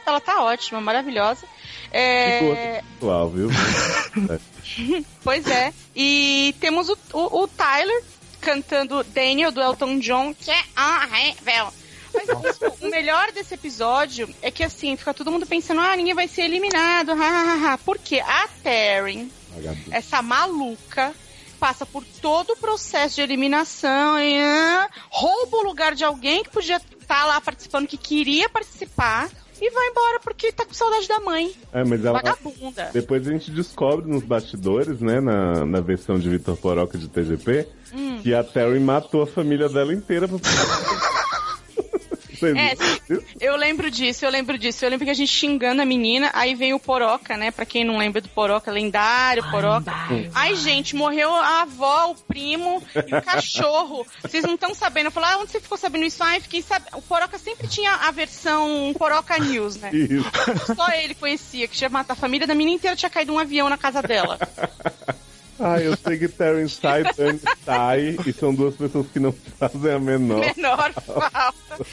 Ela tá ótima, maravilhosa. que É, pessoal, viu? pois é. E temos o, o, o Tyler cantando Daniel do Elton John, que é horrível. Mas isso, o melhor desse episódio é que assim, fica todo mundo pensando, ah, ninguém vai ser eliminado, ha, ha, ha. Porque a Taryn, Vagabundo. essa maluca, passa por todo o processo de eliminação e ah, rouba o lugar de alguém que podia estar lá participando, que queria participar, e vai embora porque tá com saudade da mãe. É, mas ela, Vagabunda. Depois a gente descobre nos bastidores, né, na, na versão de Vitor Poroca de TGP, Hum. que a Terry matou a família dela inteira pra É? Eu lembro disso, eu lembro disso. Eu lembro que a gente xingando a menina, aí vem o Poroca, né? Pra quem não lembra do Poroca, lendário Poroca. Ai, gente, morreu a avó, o primo e o cachorro. Vocês não estão sabendo. Eu falei, ah, onde você ficou sabendo isso? Ah, eu fiquei sabendo. O Poroca sempre tinha a versão Poroca News, né? Isso. Só ele conhecia, que chama a família da menina inteira tinha caído um avião na casa dela. Ah, eu sei que Terence sai, Dani sai, e são duas pessoas que não fazem a menor. Menor falta.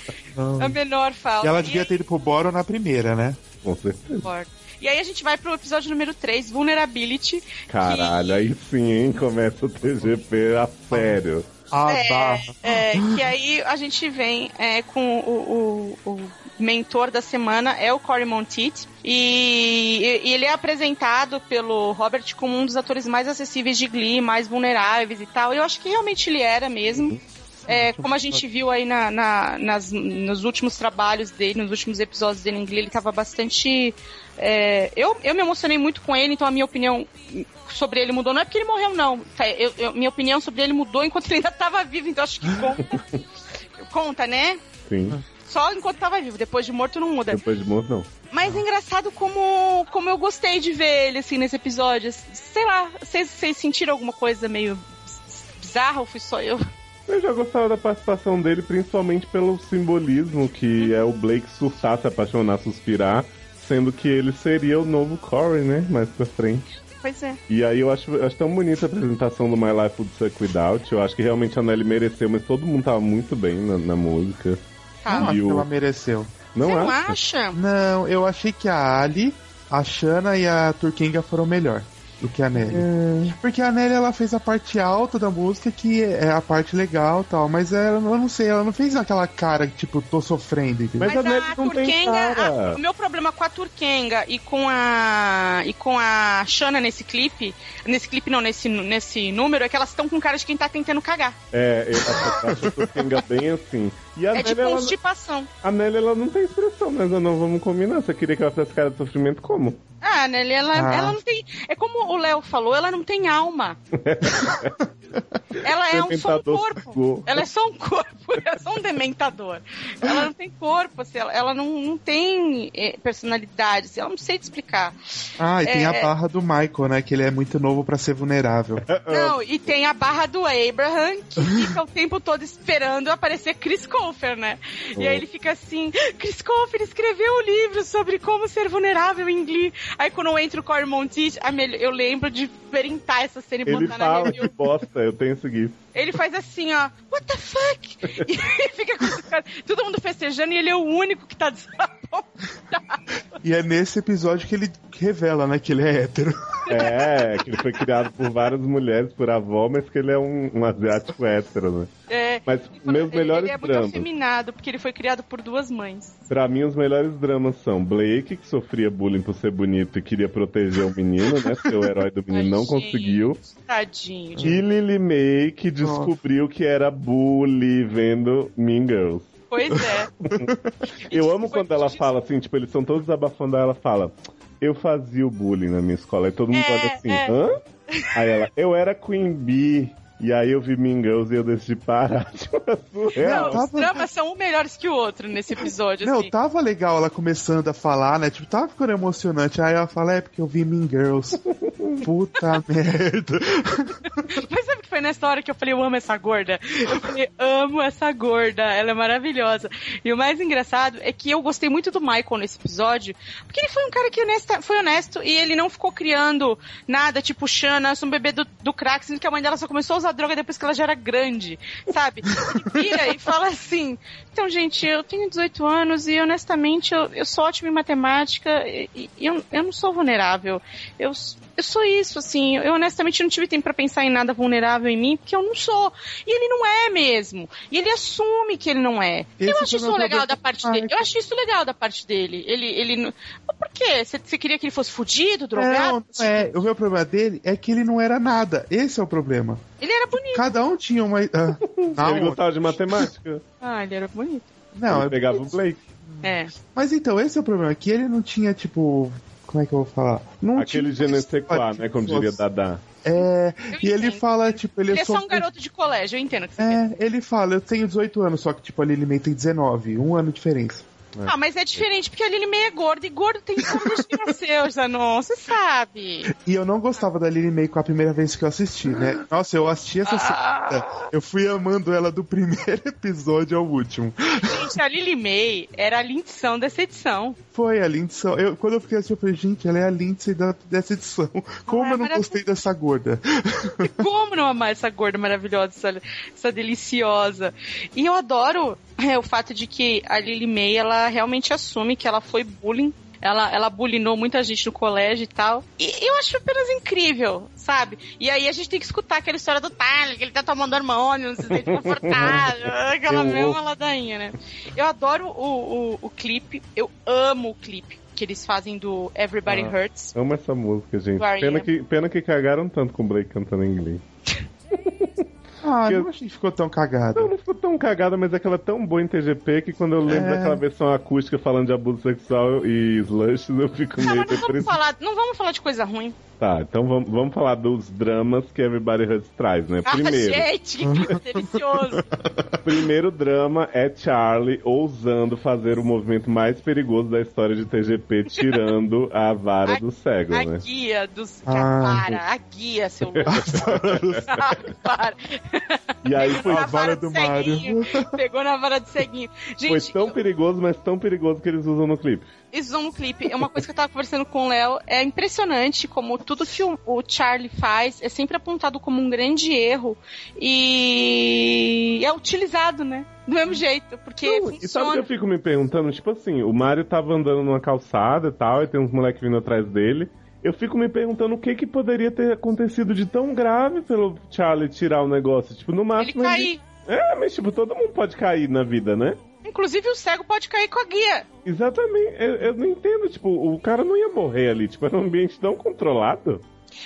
A menor falta. E ela E devia aí- ter ido pro Boro na primeira, né? Com certeza. E aí a gente vai pro episódio número 3, Vulnerability. Caralho, aí sim, hein? Começa o TGP a sério. Ah, É, é, que aí a gente vem é, com o, o- o mentor da semana, é o Cory Monteith. E, e ele é apresentado pelo Robert como um dos atores mais acessíveis de Glee, mais vulneráveis e tal. Eu acho que realmente ele era mesmo. É, como a gente viu aí na, na- nas- nos últimos trabalhos dele, nos últimos episódios dele em Glee, ele tava bastante. é, eu, eu me emocionei muito com ele, então a minha opinião sobre ele mudou. Não é porque ele morreu, não. Tá, eu- eu- minha opinião sobre ele mudou enquanto ele ainda tava vivo, então acho que conta. conta, né? Sim. Só enquanto tava vivo, depois de morto não muda. Depois de morto, não. Mas é engraçado como, como eu gostei de ver ele, assim, nesse episódio. Sei lá, vocês, vocês sentiram alguma coisa meio bizarra ou fui só eu? Eu já gostava da participação dele, principalmente pelo simbolismo que é o Blake surtar, se apaixonar, suspirar, sendo que ele seria o novo Corey, né? Mais pra frente. Pois é. E aí eu acho, eu acho tão bonita a apresentação do My Life Would Suck Without. Eu acho que realmente a Nelly mereceu, mas todo mundo tava muito bem na, na música. Não acho E que ela mereceu. Não Você não acha? Não, eu achei que a Ali, a Shana e a Turkinga foram melhor do que a Nelly. É. Porque a Nelly ela fez a parte alta da música, que é a parte legal e tal, mas ela, eu não sei, ela não fez aquela cara que, tipo, tô sofrendo, entendeu? Mas a Nelly não tem Turkenga, cara. a- o meu problema com a Turkenga e com a e com a Shana nesse clipe, nesse clipe não, nesse, nesse número, é que elas estão com cara de quem tá tentando cagar. É, eu acho, acho a Turkenga bem assim. E a É Nelly, tipo ela, constipação. a Nelly, ela não tem expressão, mas não vamos combinar. Você queria que ela fizesse cara de sofrimento como? Ah, Nelly, ela, Ah. ela não tem. É como o Léo falou, ela não tem alma. ela é um, só um corpo. Ela é só um corpo, ela é só um dementador. Ela não tem corpo, assim, ela, ela não, não tem eh, personalidade, assim, ela não sei te explicar. Ah, e tem a É. barra do Michael, né? Que ele é muito novo pra ser vulnerável. Não, e tem a barra do Abraham, que fica o tempo todo esperando aparecer Chris Colfer, né? E aí ele fica assim, Chris Colfer escreveu um livro sobre como ser vulnerável em Glee. Aí quando entra o Corey Monteith, eu lembro de printar essa cena e Ele botar na fala review. que bosta, eu tenho esse gif. Ele faz assim, ó, what the fuck? E fica com esse cara, todo mundo festejando e ele é o único que tá desapontado. E é nesse episódio que ele revela, né? Que ele é hétero. É, que ele foi criado por várias mulheres, por avó, mas que ele é um, um asiático hétero, né? É, Mas ele- meus melhores ele é muito dramas. afeminado, porque ele foi criado por duas mães. Pra mim, os melhores dramas são Blake, que sofria bullying por ser bonito e queria proteger o menino, né? Ser o herói do menino não Ai, conseguiu. gente, Tadinho. E Lily May, que descobriu que era bully vendo Mean Girls. Pois é. Eu amo quando ela fala assim, tipo, eles são todos desabafando, aí ela fala, eu fazia o bullying na minha escola. Aí todo mundo É, olha assim, é. hã? Aí ela, eu era Queen Bee. E aí eu vi Girls e eu decidi parar. É surreal. Não, os tava- dramas são um melhores que o outro nesse episódio, Não, assim. tava legal ela começando a falar, né? Tipo, tava ficando emocionante. Aí ela fala, é porque eu vi Mean Girls. Puta merda. Mas sabe que foi nessa hora que eu falei, eu amo essa gorda? Eu falei, amo essa gorda, ela é maravilhosa. E o mais engraçado é que eu gostei muito do Michael nesse episódio, porque ele foi um cara que honesta, foi honesto e ele não ficou criando nada, tipo, Shanna, eu sou um bebê do, do crack, sendo que a mãe dela só começou a usar droga depois que ela já era grande, sabe? Ele vira e fala assim, então, gente, eu tenho 18 anos e honestamente eu, eu sou ótimo em matemática e, e eu, eu não sou vulnerável. Eu, eu sou isso, assim, eu honestamente não tive tempo pra pensar em nada vulnerável em mim, porque eu não sou. E ele não é mesmo. E ele assume que ele não é. Esse eu acho isso legal da parte dele. Eu acho isso legal da parte dele. Ele, ele. Mas por quê? Você, você queria que ele fosse fudido, drogado? Não, não é. O meu problema dele é que ele não era nada. Esse é o problema. Ele era bonito. Cada um tinha uma. Ah, não, Ele gostava de matemática. Ah, ele era bonito. não, ele é- pegava o Blake. É. mas então, esse é o problema. Que ele não tinha, tipo. Como é que eu vou falar? Não Aquele história né? Como diria Dada. É, Eu e ele fala, tipo, ele, Ele é só um garoto de colégio, eu entendo o que você quer. É, ele fala, eu tenho 18 anos, só que, tipo, a Lily May tem 19, um ano de diferença. Ah, mas é diferente, porque a Lily May é gorda e gordo tem desde que nasceu, Zanon, você sabe. E eu não gostava da Lily May com a primeira vez que eu assisti, né? Nossa, eu assisti essa segunda, eu fui amando ela do primeiro episódio ao último. Gente, a Lily May era a lindição dessa edição. Foi a Lindsay. Eu, quando eu fiquei assistindo, eu falei, gente, ela é a Lindsay da, dessa edição. Como Ah, eu não gostei dessa gorda? Como não amar essa gorda maravilhosa, essa, essa deliciosa? E eu adoro é, o fato de que a Lily May, ela realmente assume que ela foi bullying. Ela, ela bulinou muita gente no colégio e tal. E eu acho apenas incrível, sabe? E aí a gente tem que escutar aquela história do Tyler, que ele tá tomando hormônio, não se sente confortável, aquela Eu mesma ladainha, né? Eu adoro o, o, o clipe, eu amo o clipe que eles fazem do Everybody Ah. Hurts. Amo essa música, gente. Pena que, pena que cagaram tanto com o Blake cantando em inglês. Ah, Que- não achei que ficou tão cagada. Não, não ficou tão cagada, mas é que ela é tão boa em TGP que quando eu lembro É. daquela versão acústica falando de abuso sexual e slushes, eu fico Não, meio mas não vamos, falar, não vamos falar de coisa ruim. Tá, então vamos, vamos falar dos dramas que Everybody Hurts traz, né? Primeiro, Ah, gente, que delicioso. primeiro drama é Charlie ousando fazer o movimento mais perigoso da história de TGP, tirando a vara do cego, A né? guia dos. Ah. Para, a guia, seu louco. Ah, para. E aí foi, A vara do ceguinho. Pegou na vara do ceguinho. foi Gente, tão perigoso, mas tão perigoso que eles usam no clipe. isso no clipe. É uma coisa que eu tava conversando com o Léo. É impressionante como tudo que o, Charlie faz é sempre apontado como um grande erro e é utilizado, né? Do mesmo jeito, porque Não, e sabe o que funciona. eu fico me perguntando? Tipo assim, o Mario tava andando numa calçada e tal, e tem uns moleques vindo atrás dele. Eu fico me perguntando o que que poderia ter acontecido de tão grave pelo Charlie tirar o negócio. Tipo, no Ele máximo. cair. É, mas tipo, todo mundo pode cair na vida, né? Inclusive o cego pode cair com a guia. Exatamente. Eu, eu não entendo, tipo, o cara não ia morrer ali. Tipo, era um ambiente tão controlado.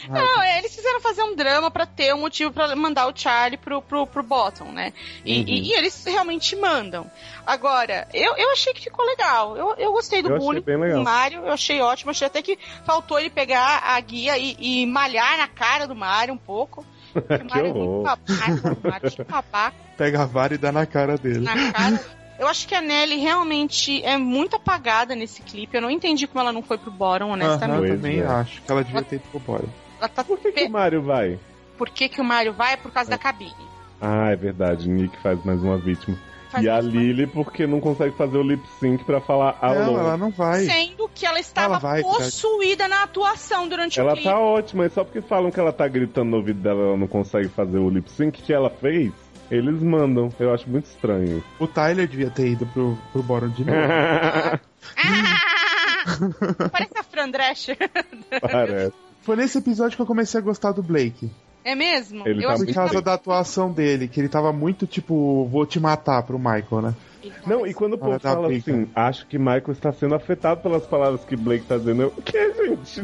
Não, é, eles quiseram fazer um drama pra ter um motivo pra mandar o Charlie pro, pro, pro Bottom, né? E, Uhum. e- e eles realmente mandam. Agora, eu, eu achei que ficou legal. Eu, eu gostei do Eu bullying do Mario, eu achei ótimo. Achei até que faltou ele pegar a guia e, e malhar na cara do Mario um pouco. Porque o Que Mario é muito horror. babaca, Mario é babaca Pega a vara e dá na cara dele. na cara. Eu acho que a Nelly realmente é muito apagada nesse clipe. Eu não entendi como ela não foi pro bottom, honestamente. Pois também é. acho que ela devia ter ido pro bora. Ela tá Por que, que o Mario vai? Por que, que o Mario vai? Por causa da cabine. Ah, é verdade. Nick faz mais uma vítima. Faz e a Lily porque não consegue fazer o lip sync pra falar alô. Não, ela não vai. Sendo que ela estava Ela vai, possuída na atuação durante o Ela clipe. tá ótima, e só porque falam que ela tá gritando no ouvido dela ela não consegue fazer o lip sync que ela fez, eles mandam. Eu acho muito estranho. O Tyler devia ter ido pro, pro bora de novo. Ah! Parece a Fran Drescher. Parece. Foi nesse episódio que eu comecei a gostar do Blake. É mesmo? Ele eu tá acho Por que causa da atuação dele, que ele tava muito tipo, vou te matar pro Michael, né? Não, e quando o povo Hora da fala assim, acho que Michael está sendo afetado pelas palavras que Blake tá dizendo, eu, o que, gente?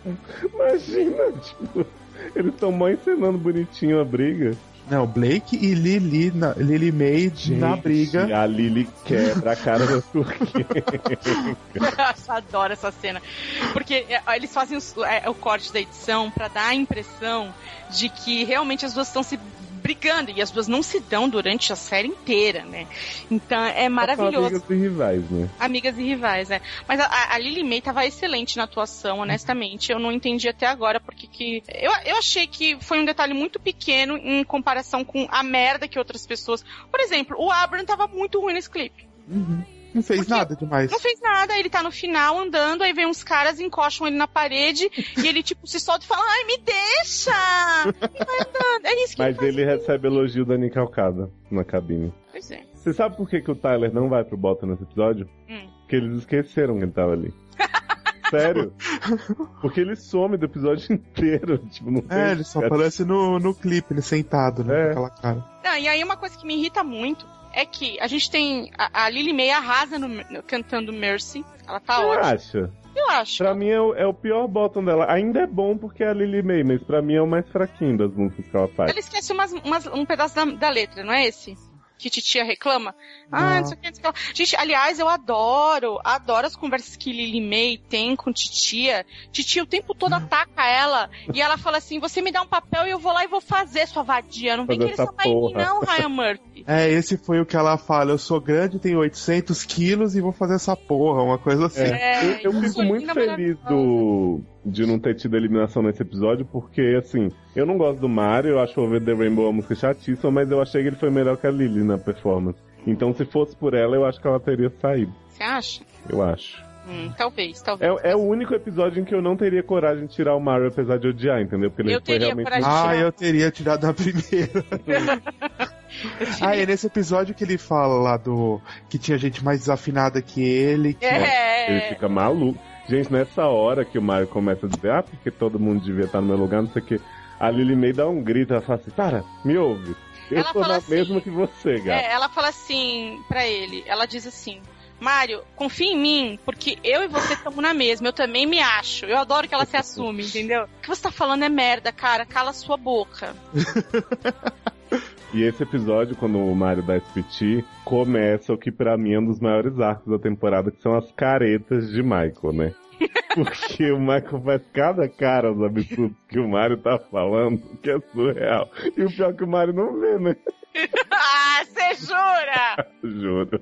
Imagina, tipo, eles estão mó encenando bonitinho a briga. Não, Blake e Lily, na, Lily May na Gente, briga. E a Lily quebra a cara da Turquia. Eu adoro essa cena. Porque é, eles fazem os- é, o corte da edição pra dar a impressão de que realmente as duas estão se brigando. E as duas não se dão durante a série inteira, né? Então é maravilhoso. Amigas e rivais, né? Amigas e rivais, é. Mas a, a- Lily May tava excelente na atuação, honestamente. Eu não entendi até agora porque que. Eu, eu achei que foi um detalhe muito pequeno em comparação com a merda que outras pessoas. Por exemplo, o Abram tava muito ruim nesse clipe. Não fez Porque- nada demais. Não fez nada, ele tá no final andando, aí vem uns caras, encoxam ele na parede e ele, tipo, se solta e fala: Ai, me deixa! E vai andando. É isso que Mas faz. ele recebe elogio da Nick Alcada na cabine. Pois é. Você sabe por que, que o Tyler não vai pro Bottom nesse episódio? Hum. Porque eles esqueceram que ele tava ali. Sério? Porque ele some do episódio inteiro. Tipo, não É, ele só aparece no, no clipe, ele sentado, né? É. Com aquela cara. Não, e aí uma coisa que me irrita muito é que a gente tem. A, a Lily May arrasa no, no- cantando Mercy. Ela tá Você ótima. acha? Eu acho. Pra mim é o, é o pior bottom dela. Ainda é bom porque é a Lily May, mas pra mim é o mais fraquinho das músicas que ela faz. Ela esquece umas, umas- um pedaço da, da letra, não é esse? Que titia reclama? Ah, Não. não sei o que, não sei o que. Gente, aliás, eu adoro, adoro as conversas que Lily May tem com titia. Titia o tempo todo ataca ela e ela fala assim: você me dá um papel e eu vou lá e vou fazer, sua vadia. Não vem querer essa salvar em mim, porra." não, Ryan Murphy. É, esse foi o que ela fala. Eu sou grande, tenho 800 quilos e vou fazer essa porra, uma coisa assim. É, Eu, eu fico muito feliz do, de não ter tido eliminação nesse episódio, porque, assim, eu não gosto do Mario, eu acho Over the Rainbow uma música chatíssima, mas eu achei que ele foi melhor que a Lily na performance. Então, se fosse por ela, eu acho que ela teria saído. Você acha? Eu acho. Hum, talvez, talvez. É, é o único episódio em que eu não teria coragem de tirar o Mario, apesar de odiar, entendeu? Porque ele Eu foi teria realmente. coragem. Ah, tirar. eu teria tirado na primeira. ah, é nesse episódio que ele fala lá do. que tinha gente mais desafinada que ele. Que... É. Ele fica maluco. Gente, nessa hora que o Mario começa a dizer, ah, porque todo mundo devia estar no meu lugar, não sei o que. A Lily May dá um grito, ela fala assim, para, me ouve. Eu Ela sou fala na assim, mesma que você, gato. É, ela fala assim pra ele, ela diz assim. Mário, confia em mim, porque eu e você estamos na mesma. Eu também me acho. Eu adoro que ela se assume, entendeu? O que você tá falando é merda, cara. Cala sua boca. E esse episódio, quando o Mario dá esse piti, começa o que pra mim é um dos maiores arcos da temporada, que são as caretas de Michael, né? Porque o Michael faz cada cara os absurdos que o Mario tá falando, que é surreal. E o pior é que o Mario não vê, né? ah, você jura? Juro.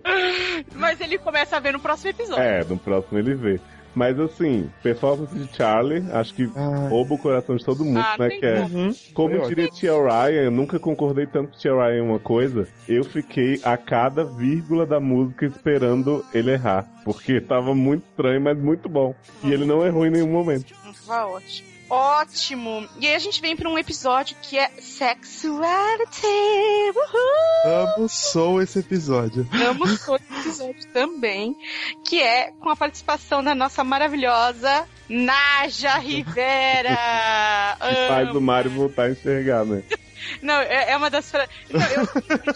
Mas ele começa a ver no próximo episódio. É, no próximo ele vê. Mas assim, performance de Charlie, acho que rouba o coração de todo mundo, Ah, né? Que é, Uhum. como Foi diria Tia Ryan, eu nunca concordei tanto com Tia Ryan em uma coisa, eu fiquei a cada vírgula da música esperando ele errar. Porque tava muito estranho, mas muito bom. E ele não errou em nenhum momento. Vai ótimo. Ótimo. E aí a gente vem pra um episódio que é Sexuality. Uhul! Amo sou esse episódio. Amo todo episódio também, que é com a participação da nossa maravilhosa Naja Rivera. E faz Amo. o Mario voltar a enxergar, né? Não, é, é uma das. fra- Não,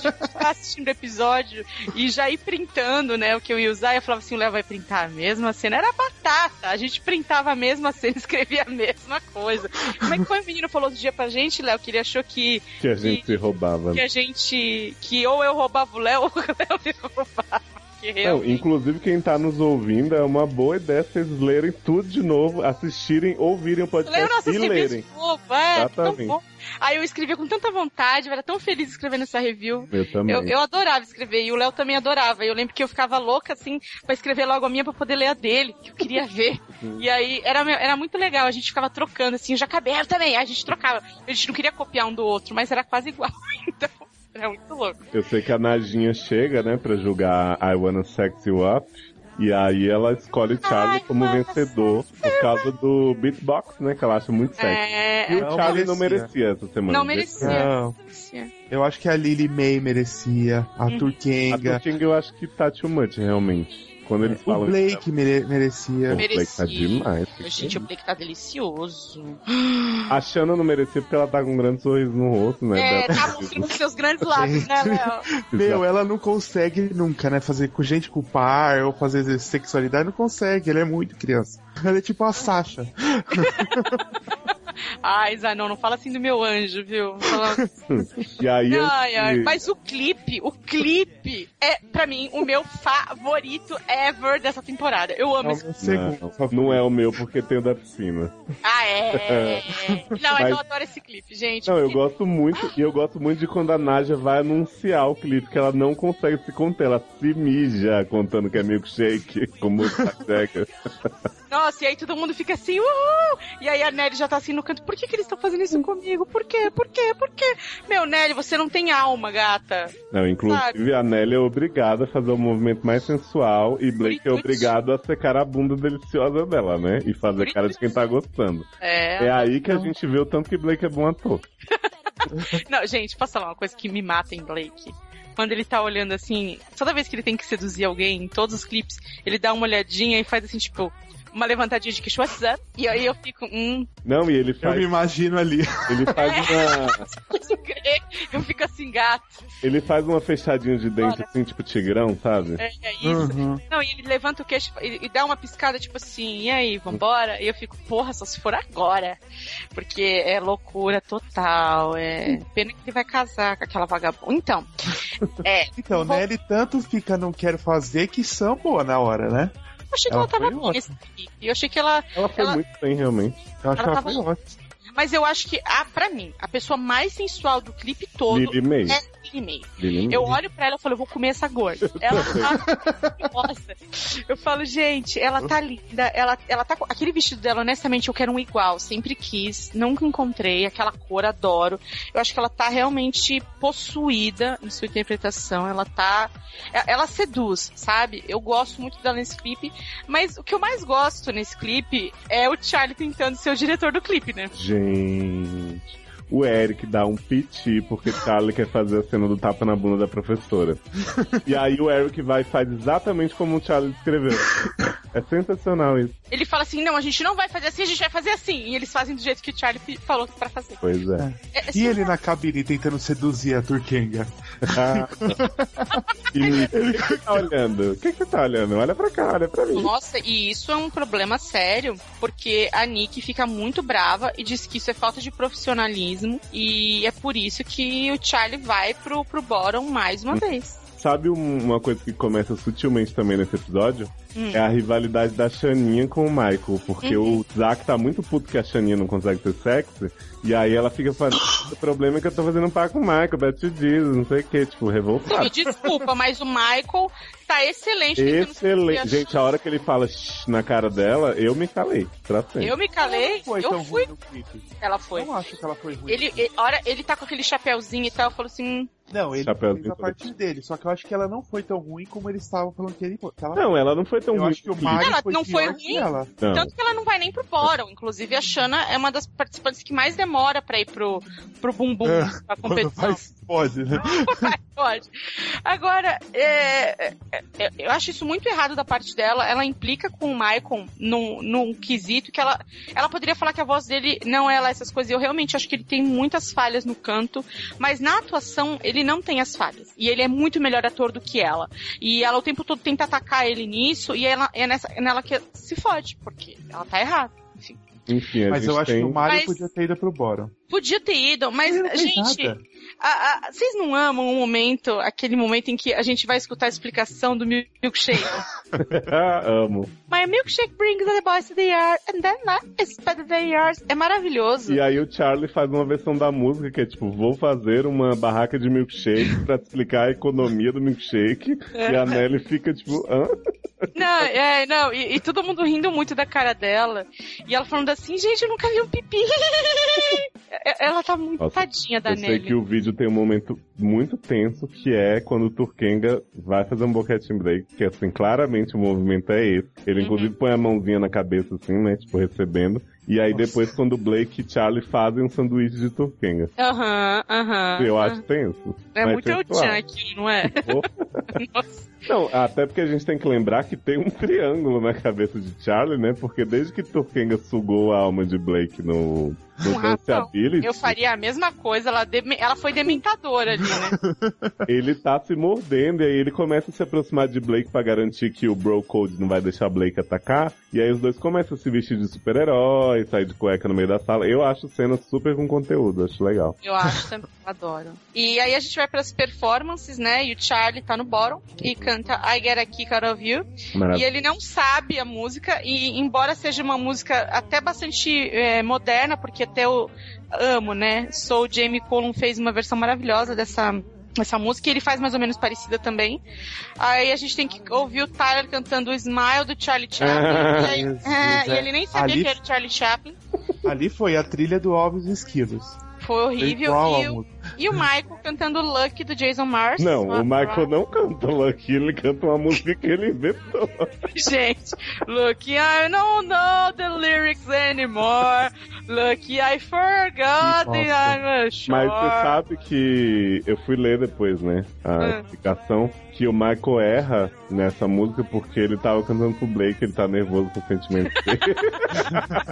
eu tava assistindo o episódio e já ir printando, né, o que eu ia usar. E eu falava assim: o Léo vai printar a mesma cena. Era batata. A gente printava a mesma cena, escrevia a mesma coisa. Como é que foi o menino falou outro dia pra gente, Léo? Que ele achou que, Que a gente se roubava. que a gente. que ou eu roubava o Léo ou o Léo me roubava. Que Não, realmente- inclusive quem tá nos ouvindo, é uma boa ideia vocês lerem tudo de novo, assistirem, ouvirem o podcast nossas e lerem. novo, é, tão Exatamente. bom. Aí eu escrevia com tanta vontade, eu era tão feliz escrevendo essa review. Eu também. Eu, eu adorava escrever, e o Léo também adorava. Eu lembro que eu ficava louca, assim, pra escrever logo a minha pra poder ler a dele, que eu queria ver. e aí, era, era muito legal, a gente ficava trocando, assim, eu já acabei também, aí a gente trocava. A gente não queria copiar um do outro, mas era quase igual, então... Era muito louco. Eu sei que a Najinha chega, né, pra julgar I Wanna Sex You Up. E aí ela escolhe Charlie Ai, como vencedor por causa do beatbox, né? Que ela acha muito sexy. É, E o Charlie não merecia. merecia essa semana. não merecia. Não. merecia. Eu acho que a Lily May merecia, a Uhum. A Turkenga, eu acho que tá too much, realmente. Quando eles o falam Blake mere- merecia. O Blake tá Merecia. demais. Gente, o Blake tá delicioso. A Shanna não merecia porque ela tá com um grande sorriso no rosto, né? É, tá mostrando os seus grandes lábios, né, Léo? Meu, ela não consegue nunca, né? Fazer com gente com par ou fazer sexualidade, não consegue, ela é muito criança. Ela é tipo a Sasha. Ai, Zanon, não fala assim do meu anjo, viu? Fala- E aí Ai, ai, esse- mas o clipe, o clipe é, pra mim, o meu favorito ever dessa temporada. Eu amo É esse o segundo. Não, não é o meu porque tem o da piscina. Ah, é. Não, mas Mas- eu adoro esse clipe, gente. Não, eu porque- gosto muito, e eu gosto muito de quando a Naja vai anunciar o clipe, que ela não consegue se conter, ela se mija contando que é milkshake, com música cega. E aí todo mundo fica assim, uhul! E aí a Nelly já tá assim no canto, por que, que eles estão fazendo isso comigo? Por quê? Por quê? Por quê? Meu, Nelly, você não tem alma, gata. Não, inclusive a Nelly é obrigada a fazer o movimento mais sensual e Blake é obrigado a secar a bunda deliciosa dela, né? E fazer Por cara de quem tá gostando. É. É aí que a gente vê o tanto que Blake é bom ator. Não, gente, posso falar uma coisa que me mata em Blake? Quando ele tá olhando assim, toda vez que ele tem que seduzir alguém, em todos os clipes, ele dá uma olhadinha e faz assim, tipo, uma levantadinha de que what's up? E aí eu fico, hum, Não, e ele Eu faz, me imagino ali. ele faz uma. sem querer, eu fico assim, gato. Ele faz uma fechadinha de dente assim, tipo tigrão, sabe? É, é isso. Uhum. Não, e ele levanta o queixo e, e dá uma piscada, tipo assim, e aí, vambora? E eu fico, porra, só se for agora. Porque é loucura total. É pena que ele vai casar com aquela vagabunda. Então, é. Então, vou- né? Ele tanto fica não quero fazer que sambou na hora, né? Eu achei que Ela ela, tava bem nesse clipe. Eu achei que ela. Ela foi Ela- muito bem, realmente. Eu acho Ela que ela tava- foi ótima. Mas eu acho que, ah, pra mim, a pessoa mais sensual do clipe todo Lily May. é May. Eu olho pra ela e falo, eu vou comer essa gorda. Ela tá. Nossa. Eu falo, gente, ela tá linda. Ela, ela tá. Aquele vestido dela, honestamente, eu quero um igual. Sempre quis. Nunca encontrei. Aquela cor, adoro. Eu acho que ela tá realmente possuída em sua interpretação. Ela tá. é- Ela seduz, sabe? Eu gosto muito dela nesse clipe. Mas o que eu mais gosto nesse clipe é o Charlie tentando ser o diretor do clipe, né? Gente. O Eric dá um piti porque Charlie quer fazer a cena do tapa na bunda da professora. e aí o Eric vai e faz exatamente como o Charlie descreveu. É sensacional isso. Ele fala assim: não, a gente não vai fazer assim, a gente vai fazer assim. E eles fazem do jeito que o Charlie falou pra fazer. Pois é. É, é E ele na cabine tentando seduzir a Turkenga. e o que você tá olhando? O que você tá olhando? Olha pra cá, olha pra mim. Nossa, e isso é um problema sério, porque a Nick fica muito brava e diz que isso é falta de profissionalismo, e é por isso que o Charlie vai pro, pro bottom mais uma vez. Sabe um- uma coisa que começa sutilmente também nesse episódio? Hum. É a rivalidade da Xaninha com o Michael. Porque Uhum. o Zack tá muito puto que a Xaninha não consegue ter sexo. E aí ela fica falando, o problema é que eu tô fazendo um par com o Michael, Betty diz, não sei o que, tipo, revoltado. Me desculpa, mas o Michael tá excelente. Excelente. Gente, a hora que ele fala "Shh" na cara dela, eu me calei. Sempre. Eu me calei, eu fui. Ela foi. Eu não acho que ela foi ruim. Ele, ele, hora, ele tá com aquele chapéuzinho e tal, eu falo assim, hum, Não, ele Chapeuzinho fez a parte dele. Só que eu acho que ela não foi tão ruim como eles estavam falando que ele foi. que ela Não, ela não foi tão Eu ruim. acho que o no Mario Ela foi não foi ruim? ela. Não. Tanto que ela não vai nem pro bórum. Inclusive, a Shana é uma das participantes que mais demora pra ir pro, pro bumbum É, pra Quando competição. faz, pode, né? Pode. Agora, é, é, é, eu acho isso muito errado da parte dela. Ela implica com o Michael num, num quesito que ela, ela poderia falar que a voz dele não é lá essas coisas. Eu realmente acho que ele tem muitas falhas no canto, mas na atuação ele não tem as falhas. E ele é muito melhor ator do que ela. E ela o tempo todo tenta atacar ele nisso, e ela, é, nessa, é nela que se fode, porque ela tá errada. Enfim. Mas eu acho tem... que o Mario Mas- podia ter ido pro Bottom. Podia ter ido, mas, gente, nada. A- a- vocês não amam o momento, aquele momento em que a gente vai escutar a explicação do milkshake? Amo. My milkshake brings the boys to the yard, and then is better than yours. É maravilhoso. E aí o Charlie faz uma versão da música que é tipo, vou fazer uma barraca de milkshake pra te explicar a economia do milkshake. E a Nelly fica tipo, hã? Não, é, não, e, e todo mundo rindo muito da cara dela. E ela falando assim, gente, eu nunca vi um pipi. É- Ela tá muito Nossa, tadinha da Eu sei Nelly. que o vídeo tem um momento muito tenso, que é quando o Turkenga vai fazer um boquete break, que assim, claramente o movimento é esse. Ele Uhum. inclusive põe a mãozinha na cabeça assim, né, tipo, recebendo. E aí depois quando o Blake e Charlie fazem um sanduíche de Turkenga. Aham, aham. Eu aham. acho tenso. É muito eu sensual. aquilo, não é? Nossa. Não, até porque a gente tem que lembrar que tem um triângulo na cabeça de Charlie, né? Porque desde que Turkenga sugou a alma de Blake no, no Eu faria a mesma coisa, ela, ela foi dementadora ali, né? ele tá se mordendo e aí ele começa a se aproximar de Blake pra garantir que o Bro Code não vai deixar Blake atacar. E aí os dois começam a se vestir de super-herói, sair de cueca no meio da sala. Eu acho cena super com conteúdo, acho legal. Eu acho também, adoro. E aí a gente vai pras performances, né? E o Charlie tá no bottom e canta I Get a Kick Out of You. E Maravilha. ele não sabe a música, e embora seja uma música até bastante é, moderna, porque até eu amo, né? Sou Jamie Cullum fez uma versão maravilhosa dessa. Essa música e ele faz mais ou menos parecida também. Aí a gente tem que ouvir o Tyler cantando o Smile do Charlie Chaplin. e, aí- é, e é. ele nem sabia Ali- que era o Charlie Chaplin. Ali foi a trilha do Alves Esquilos. Foi horrível. Igual E o, e o Michael cantando Lucky do Jason Mars. Não, o Michael não canta Lucky, ele canta uma música que ele inventou. Gente, Lucky, I don't know the lyrics anymore. Lucky, I forgot the I'm a sure. Mas você sabe que eu fui ler depois, né? A Ah. explicação que o Michael erra nessa música porque ele tava cantando pro Blake, ele tá nervoso com o sentimento dele.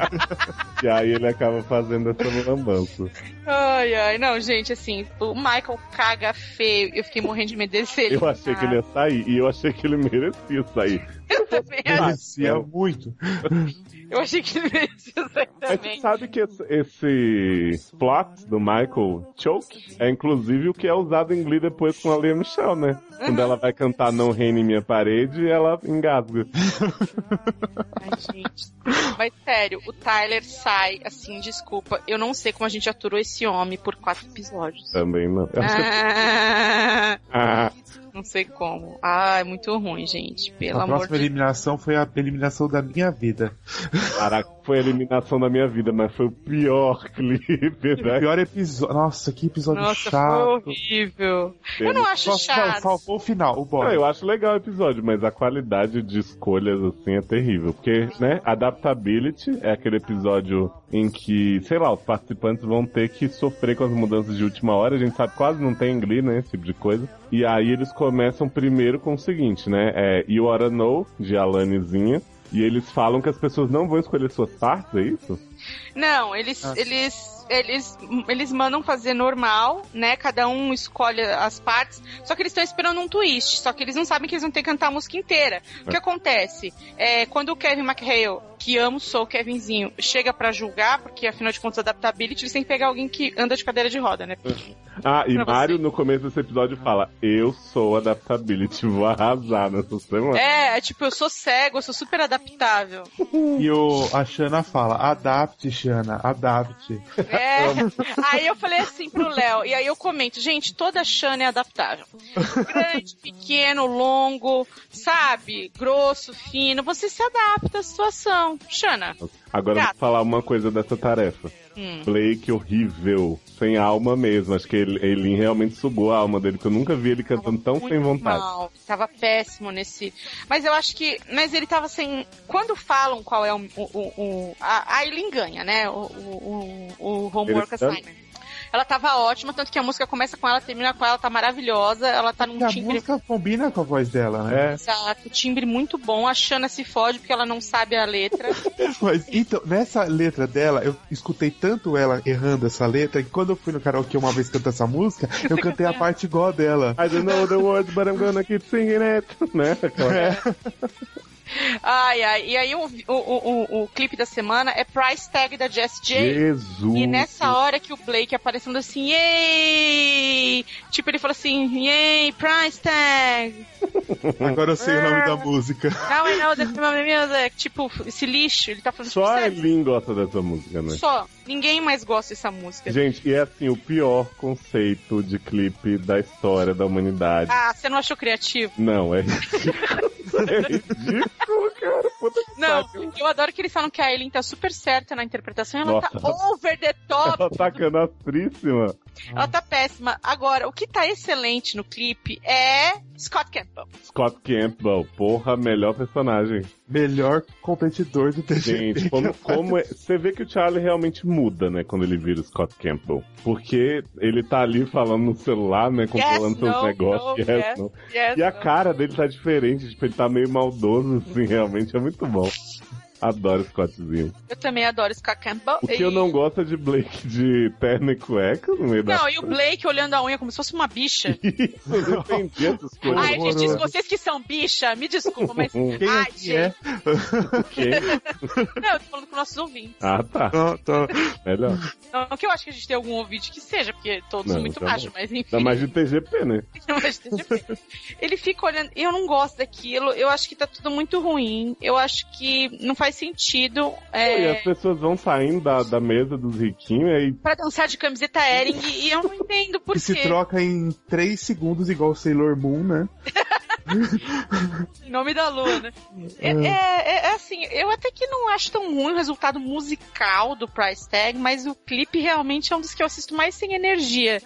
e aí ele acaba fazendo essa lambança. Ai, ai, não, gente, assim, o Michael caga feio. Eu fiquei morrendo de medo dele ser. Eu achei que ele ia sair e eu achei que ele merecia sair. Eu também achei. Merecia muito. Eu achei que ele merecia você sabe que esse, esse plot do Michael Choke é inclusive o que é usado em Glee depois com a Lea Michelle, né? Quando ela vai cantar Não Reine em Minha Parede, ela engasga. Ai, gente. Mas sério, o Tyler sai, assim, desculpa. Eu não sei como a gente aturou esse homem por quatro episódios. Também não. Ah, Ah, não sei como. Ah, é muito ruim, gente. Pelo a amor próxima de eliminação foi a eliminação da minha vida. caraca, foi a eliminação da minha vida, mas foi o pior clipe, O né? pior episódio. Nossa, que episódio Nossa, foi chato. horrível. Eu não acho Só chato. faltou o final, o bora. eu acho legal o episódio, mas a qualidade de escolhas, assim, é terrível. Porque, né, Adaptability é aquele episódio em que, sei lá, os participantes vão ter que sofrer com as mudanças de última hora. A gente sabe que quase não tem em Glee, né, esse tipo de coisa. E aí eles começam primeiro com o seguinte, né, é You Oughta Know, de Alanezinha. E eles falam que as pessoas não vão escolher suas partes, é isso? Não, eles, Ah. eles, eles, eles mandam fazer normal, né? Cada um escolhe as partes. Só que eles estão esperando um twist. Só que eles não sabem que eles vão ter que cantar a música inteira. O que acontece? É, quando o Kevin McHale, que amo, sou o Kevinzinho, chega pra julgar, porque afinal de contas, adaptability, eles têm que pegar alguém que anda de cadeira de roda, né? Ah, e Pra você. Mário, no começo desse episódio, fala: Eu sou Adaptability, vou arrasar nessa semana. É, é tipo, eu sou cego, eu sou super adaptável. E o, a Shana fala: adapte, Shana, adapte. É. Aí eu falei assim pro Léo, e aí eu comento, gente, toda Xana é adaptável. Grande, pequeno, longo, sabe? Grosso, fino, você se adapta à situação. Xana. Agora Gato. vou falar uma coisa dessa tarefa. Hum. Blake horrível, sem alma mesmo. Acho que ele, Eileen realmente sugou a alma dele, porque eu nunca vi ele cantando tão Muito sem vontade. Mal, tava péssimo nesse. Mas eu acho que. Mas ele tava sem. Quando falam qual é o. o, o- o- a, a Eileen ganha, né? O, o, o, o homework Ele assignment. Ela tava ótima, tanto que a música começa com ela, termina com ela, tá maravilhosa. Ela tá num a timbre música combina com a voz dela, né? É, Exato, timbre muito bom. A Xana se fode porque ela não sabe a letra. Mas, então, nessa letra dela, eu escutei tanto ela errando essa letra que quando eu fui no karaokê uma vez cantar essa música, eu cantei a parte igual a dela. I don't know the words, but I'm gonna keep singing it. Né? Aquela- É. Ai, ai. E aí o, o, o, o clipe da semana é Price Tag da Jess J. Jesus. E nessa hora que o Blake aparecendo assim, yay! Tipo, ele falou assim, yay, price tag! Agora eu sei o nome da música. Now I know the music. Tipo, esse lixo, ele tá falando Só a Eileen gosta dessa música, né? só. Ninguém mais gosta dessa música. Gente, e é assim, o pior conceito de clipe da história da humanidade. Ah, você não achou criativo? Não, é ridículo. é ridículo, cara. Puta que Não, pariu. eu adoro que eles falam que a Eileen tá super certa na interpretação e ela Nossa. tá over the top. Ela tá canastríssima. Ela tá péssima. Agora, o que tá excelente no clipe é Scott Campbell. Scott Campbell, porra, melhor personagem. Melhor competidor do TGP. Gente, como, como é- você vê que o Charlie realmente muda, né, quando ele vira o Scott Campbell. Porque ele tá ali falando no celular, né, controlando Yes, seus no, negócios. no, yes, yes, no. yes, E a cara dele tá diferente, tipo, ele tá meio maldoso, assim, realmente é muito bom. Adoro Scottzinho. Eu também adoro Scott Campbell. O que E- eu não gosto é de Blake de terno e cueca no meio da... Não, e o Blake olhando a unha como se fosse uma bicha. Isso, eu não entendi essas coisas. Ai, gente, horroroso. vocês que são bicha, me desculpa, mas. Quem Ai, aqui é? Quem? Não, eu tô falando com nossos ouvintes. Ah, tá. Não, tô- Melhor. Não que eu acho que a gente tem algum ouvinte que seja, porque todos Não, são muito tá bom. mas enfim. Dá mais de TGP, né? Mas TGP. Ele fica olhando. Eu não gosto daquilo. Eu acho que tá tudo muito ruim. Eu acho que não faz sentido. E É, as pessoas vão saindo da, da mesa dos riquinhos e aí pra dançar de camiseta Ering e eu não entendo por que se quê. troca em 3 segundos, igual o Sailor Moon, né? Em nome da lua, né? É, é- é- é assim, eu até que não acho tão ruim o resultado musical do Price Tag, mas o clipe realmente é um dos que eu assisto mais sem energia.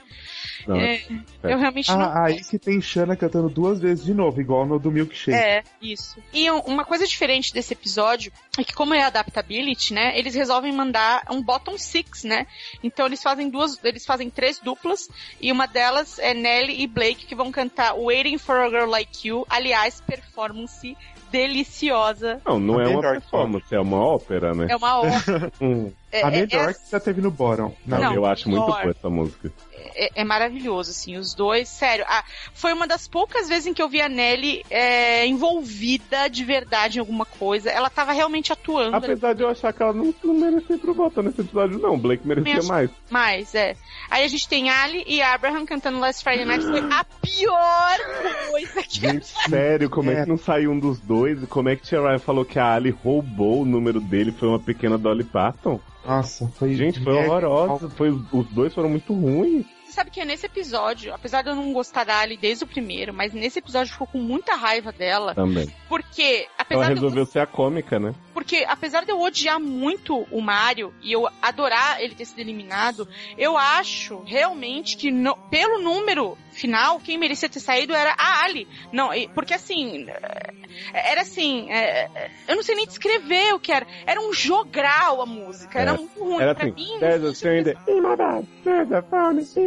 Não, É, eu realmente não. Ah, aí que tem Shanna cantando duas vezes de novo, igual no do Milkshake. É, isso. E um- uma coisa diferente desse episódio é que, como é adaptability, né, eles resolvem mandar um bottom six, né? Então eles fazem duas, eles fazem três duplas e uma delas é Nelly e Blake que vão cantar Waiting for a Girl Like You. Aliás, performance deliciosa. Não, não é uma performance, é uma ópera, né? É uma honra. É, a é- melhor é- que já teve no Bottom. não, Não, eu acho muito boa essa música. é, é maravilhoso, assim, os dois, sério. Ah, foi uma das poucas vezes em que eu vi a Nelly é, envolvida de verdade em alguma coisa. Ela tava realmente atuando. ali. Apesar de eu achar que ela não, não merecia ir pro voto nesse episódio, não. Blake merecia acho- mais. Mas, é. Aí a gente tem Ali e Abraham cantando Last Friday Night. Foi a pior coisa que Gente, sério, como é. É. que não saiu um dos dois? Como é que Tia Ryan falou que a Ali roubou o número dele? Foi uma pequena Dolly Parton? Nossa, foi. Gente, foi horrorosa. Foi, os dois foram muito ruins. Você sabe que é nesse episódio, apesar de eu não gostar da Ali desde o primeiro, mas nesse episódio ficou com muita raiva dela. Também. Porque, Ela apesar de eu resolveu ser a cômica, né? Porque, apesar de eu odiar muito o Mario e eu adorar ele ter sido eliminado, eu acho realmente que, no- pelo número final, quem merecia ter saído era a Ali. Não, porque assim. eh, Era assim. eh, Eu não sei nem descrever o que era. Era um jogral a música. Era É. muito ruim. Era pra assim, mim. there's a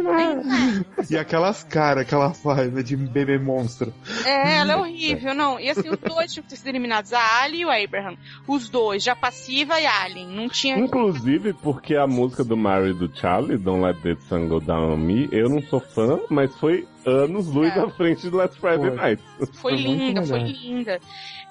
my head. E aquelas caras que ela faz, né, de bebê monstro. É, ela é horrível, não. E assim, os dois tinham que ter sido eliminados, a Ali e o Abraham. Os dois, já passiva e Alien. Não tinha. Inclusive, porque a música do Mario e do Charlie, Don't Let the Sun Go Down on Me, eu não sou fã, mas foi anos luz É. à frente do Last Friday Foi. Night. Foi Foi linda, foi linda.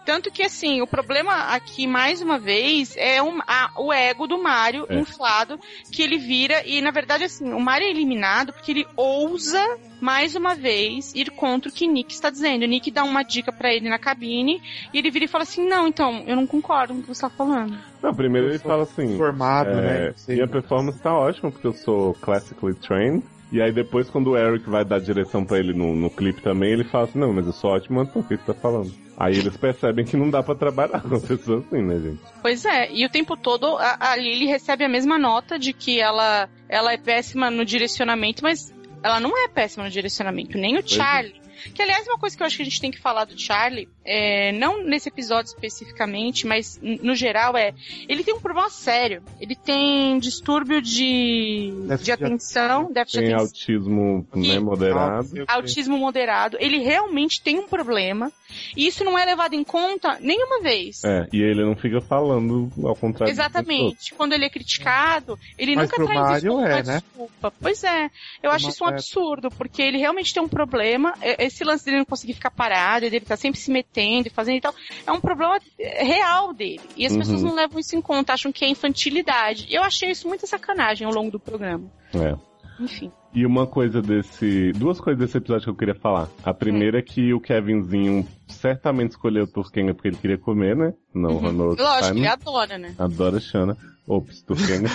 Tanto que, assim, o problema aqui, mais uma vez, é um- a- o ego do Mario É. inflado, que ele vira, e na verdade, assim, o Mario é eliminado porque ele ousa, mais uma vez, ir contra o que Nick está dizendo. O Nick dá uma dica pra ele na cabine, e ele vira e fala assim, não, então, eu não concordo com o que você tá falando. Não, primeiro ele fala assim. Formado, é, né? sei. Minha performance tá ótima, porque eu sou classically trained. E aí depois, quando o Eric vai dar direção pra ele no, no clipe também, ele fala assim, não, mas eu sou ótimo, então o que você tá falando? Aí eles percebem que não dá pra trabalhar com pessoas assim, né, gente? Pois é, e o tempo todo a, a Lily recebe a mesma nota de que ela, ela é péssima no direcionamento, mas ela não é péssima no direcionamento, nem o é. Charlie. Que, aliás, uma coisa que eu acho que a gente tem que falar do Charlie, é, não nesse episódio especificamente, mas no geral, é. Ele tem um problema sério. Ele tem distúrbio de, Déficit de de atenção, déficit de Tem atenção. autismo né, moderado. Autismo moderado, ele realmente tem um problema, e isso não é levado em conta nenhuma vez. É, e ele não fica falando ao contrário. Exatamente. Quando ele é criticado, ele Mas nunca traz isso Mario uma é, né? desculpa. Pois é. Eu acho isso um é. absurdo, porque ele realmente tem um problema. E- Esse lance dele não conseguir ficar parado, ele tá sempre se metendo e fazendo e tal, é um problema eh, real dele. E as Uhum. pessoas não levam isso em conta, acham que é infantilidade. Eu achei isso muita sacanagem ao longo do programa. É. Enfim. E uma coisa desse. Duas coisas desse episódio que eu queria falar. A primeira é que o Kevinzinho certamente escolheu o Turkenga porque ele queria comer, né? Não, Uhum. Lógico, Simon. ele adora, né? Adora Shana. Ops, Turkenga.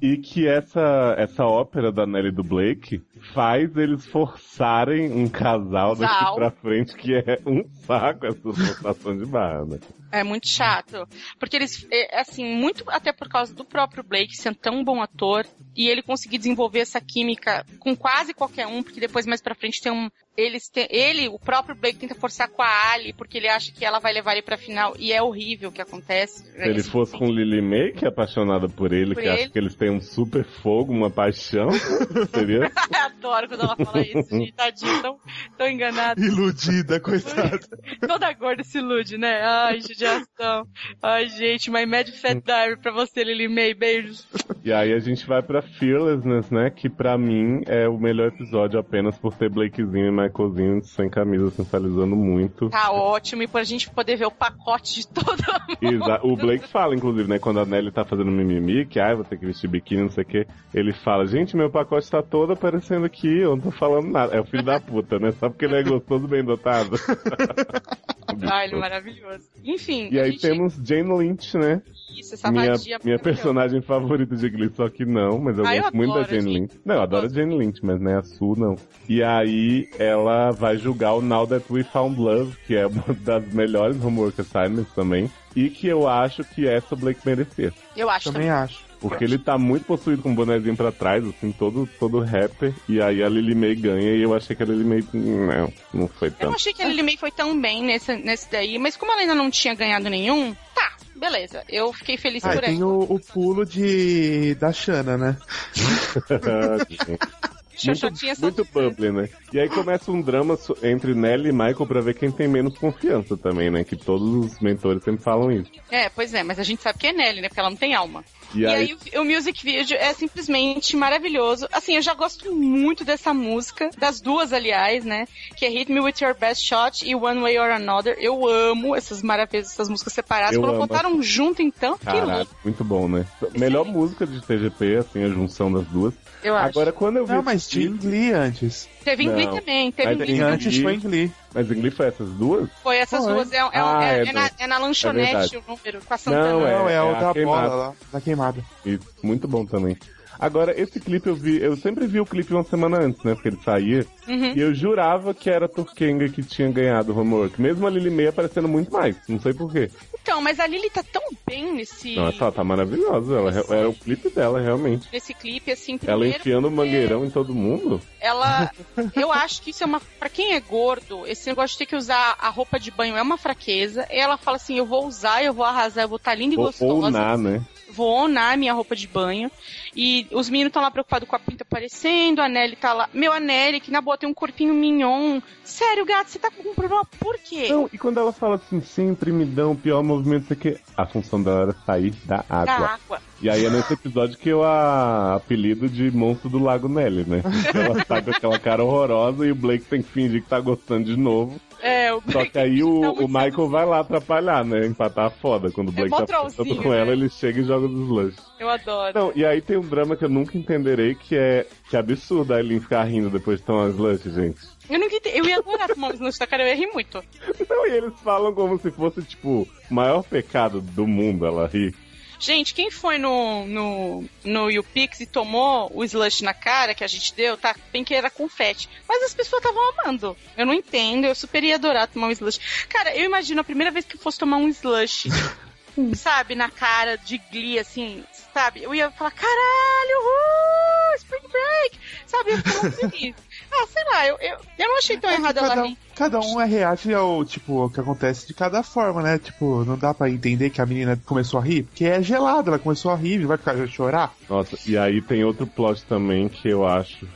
e que essa, essa ópera da Nelly do Blake faz eles forçarem um casal daqui pra frente, que é um saco essa forçação de barra, né? É muito chato. Porque eles, é, assim, muito até por causa do próprio Blake sendo tão bom ator e ele conseguir desenvolver essa química com quase qualquer um, porque depois mais pra frente tem um. Eles têm, ele, o próprio Blake, tenta forçar com a Ali, porque ele acha que ela vai levar ele pra final, e é horrível o que acontece. Se ele fosse com Lily May, que é apaixonada por ele, Por que acha ele. que eles têm um super fogo, uma paixão, seria Adoro quando ela fala isso, gente, tadinho, tão, tão enganado. Iludida, coitada. Toda gorda se ilude, né? Ai, judiação. Ai, gente, my Mad Fat Diary pra você, Lily May, beijos. E aí a gente vai pra Fearlessness, né? Que pra mim é o melhor episódio apenas por ter Blakezinho e Michaelzinho sem camisa, sensualizando muito. Tá ótimo, e pra gente poder ver o pacote de todo Exa- o Blake fala, inclusive, né? Quando a Nelly tá fazendo mimimi, que ai, vou ter que vestir biquíni, não sei o quê. Ele fala, gente, meu pacote tá todo aparecendo aqui, eu não tô falando nada. É o filho da puta, né? Só porque ele é gostoso, bem dotado. É maravilhoso. Enfim, E aí gente- temos Jane Lynch, né? isso, essa minha, minha personagem favorita de Glee, só que não, mas eu Ah, eu gosto muito da Jane gente. Lynch. Não, eu adoro a Jane Lynch, mas não é a Sue, não. E aí ela vai julgar o Now That We Found Love, que é uma das melhores homework assignments também, e que eu acho que essa o Blake merecia. Eu acho Também também. acho. Porque ele tá muito possuído com o bonezinho pra trás, assim, todo, todo rapper, e aí a Lily May ganha, e eu achei que a Lily May, não, não foi Eu não tanto. achei que a Lily May foi tão bem nesse, nesse daí, mas como ela ainda não tinha ganhado nenhum, tá, beleza. Eu fiquei feliz Ah, por tem ela. o, o pulo de da Shanna, né? Muito, muito bubbly, né? E aí começa um drama entre Nelly e Michael pra ver quem tem menos confiança também, né? Que todos os mentores sempre falam isso. É, pois é, mas a gente sabe que é Nelly, né? Porque ela não tem alma. E, E, aí, aí, o, o music video é simplesmente maravilhoso. Assim, eu já gosto muito dessa música, das duas, aliás, né? Que é Hit Me With Your Best Shot e One Way or Another. Eu amo essas maravilhas, essas músicas separadas. Eu Quando amo. botaram junto, então, que caralho, louco. muito bom, né? Melhor música de TGP, assim, a junção das duas. Eu acho. Agora, quando eu vi. Não, esse tinha clipe- Glee antes. Teve em Glee também, teve Mas em Glee E também. antes foi em Glee. Mas em Glee foi essas duas? Foi essas Foi. duas, é, é- Ah, é- é é na, é na lanchonete verdade. o número, com a Santana. Não, Não, é, é a da queimada. bola lá, da queimada. Isso, muito bom também. Agora, esse clipe eu vi, eu sempre vi o clipe uma semana antes, né? Porque ele saía. Uhum. E eu jurava que era a Turkenga que tinha ganhado o homework. Mesmo a Lily May aparecendo muito mais. Não sei porquê. Então, mas a Lily tá tão bem nesse, Nossa, ela tá maravilhosa. Ela, era o clipe dela, realmente. nesse clipe, assim, Ela primeiro enfiando o porque mangueirão em todo mundo. Ela, eu acho que isso é uma, Pra quem é gordo, esse negócio de ter que usar a roupa de banho é uma fraqueza. E ela fala assim, eu vou usar, eu vou arrasar, eu vou estar linda e Ou, gostosa. ou na, né? Vou onar minha roupa de banho. E os meninos estão lá preocupados com a pinta aparecendo, a Nelly tá lá. Meu, a Nelly, que na boa tem um corpinho mignon. Sério, gato, você tá com um problema por quê? Não, e quando ela fala assim, sempre me dão o pior movimento, isso aqui, a função dela era sair da Da água. água. E aí é nesse episódio que eu a apelido de monstro do Lago Nelly, né? Ela tá com aquela cara horrorosa e o Blake tem que fingir que tá gostando de novo. É, o Só que aí o, Tá o muito Michael vai lá atrapalhar, né? Empatar a foda. Quando o Blake mó tá ficando com né? ela, ele chega e joga os slush. Eu adoro. Não, e aí tem um drama que eu nunca entenderei, que é que é absurdo a Eileen ficar rindo depois de tomar um slush, gente. Eu não entendi. Eu ia adorar tomar um slush da cara, eu ia rir muito. Não, e eles falam como se fosse, tipo, o maior pecado do mundo ela rir. Gente, quem foi no, no, no YouPix e tomou o slush na cara que a gente deu, tá? Bem que era confete. Mas as pessoas estavam amando. Eu não entendo, eu super ia adorar tomar um slush. Cara, eu imagino a primeira vez que eu fosse tomar um slush, sabe, na cara de glee, assim, sabe? Eu ia falar, caralho, uh, Spring Break! Sabe, eu ia ficar feliz. Ah, sei lá, eu, eu, eu não achei tão errado ela Cada rir. um, cada um é reage ao, tipo, ao que acontece de cada forma, né? Tipo, não dá pra entender que a menina começou a rir, porque é gelada, ela começou a rir, vai ficar a chorar. Nossa, e aí tem outro plot também que eu acho.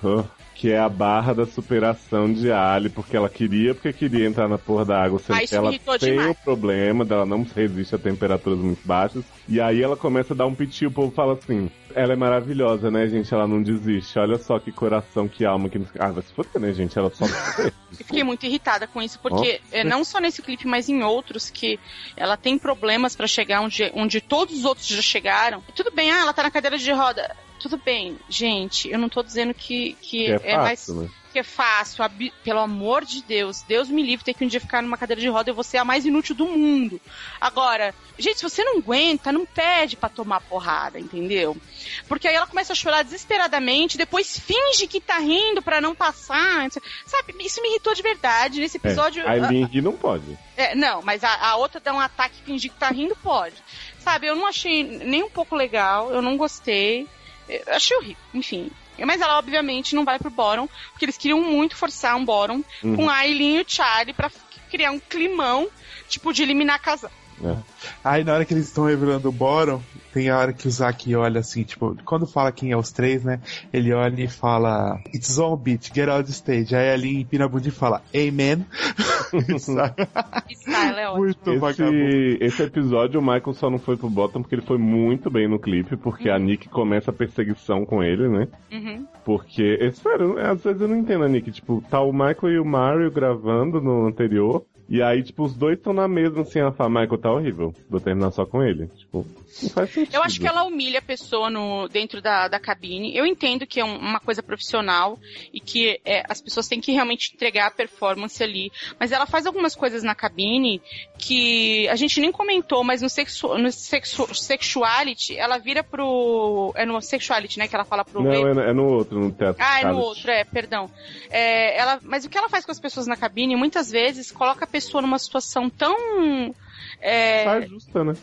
Que é a barra da superação de Ali, porque ela queria, porque queria entrar na porra da água, sendo que ela tem demais. o problema dela não resiste a temperaturas muito baixas. E aí ela começa a dar um piti, o povo fala assim, ela é maravilhosa, né, gente? Ela não desiste. Olha só que coração, que alma, que... Ah, vai se foder, né, gente? Ela só... Eu fiquei muito irritada com isso, porque é, não só nesse clipe, mas em outros, que ela tem problemas pra chegar onde, onde todos os outros já chegaram. E tudo bem, ah, ela tá na cadeira de roda. Tudo bem, gente, eu não tô dizendo que, que, Que é é, mais. fácil, né? Que é fácil, abi- pelo amor de Deus, Deus me livre ter que um dia ficar numa cadeira de roda e você é a mais inútil do mundo. Agora, gente, se você não aguenta, não pede pra tomar porrada, entendeu? Porque aí ela começa a chorar desesperadamente, depois finge que tá rindo pra não passar. Sabe, isso me irritou de verdade. Nesse episódio. É, a rir não pode. É, não, mas a, a outra dá um ataque e fingir que tá rindo, pode. Sabe, eu não achei nem um pouco legal, eu não gostei. Eu achei horrível, enfim. Mas ela, obviamente, não vai pro bottom, porque eles queriam muito forçar um bottom Uhum. com a Aileen e o Charlie pra criar um climão, tipo, de eliminar casal. É. Aí na hora que eles estão revelando o Boron, tem a hora que o Zack olha assim, tipo, quando fala quem é os três, né? Ele olha e fala, It's on beat, get out the stage. Aí ali empina a bunda e fala, Amen. Style é ótimo. Muito vagabundo. Esse, esse episódio o Michael só não foi pro bottom porque ele foi muito bem no clipe, porque a Nick começa a perseguição com ele, né? Uhum. Porque, espera, às vezes eu não entendo a Nick, tipo, tá o Michael e o Mario gravando no anterior, E aí, tipo, os dois estão na mesma, assim, ela fala, Michael tá horrível, vou terminar só com ele. Tipo, não faz sentido. Eu acho que ela humilha a pessoa no, dentro da, da cabine. Eu entendo que é um- uma coisa profissional e que é, as pessoas têm que realmente entregar a performance ali. Mas ela faz algumas coisas na cabine que a gente nem comentou, mas no, sexu, no sexu, sexuality, ela vira pro. É no sexuality, né? Que ela fala pro Não, é, no- é no outro, no teatro. ah, é no outro, é, perdão. É, ela, mas o que ela faz com as pessoas na cabine, muitas vezes, coloca a pessoa numa situação tão. É, Tá justa, né?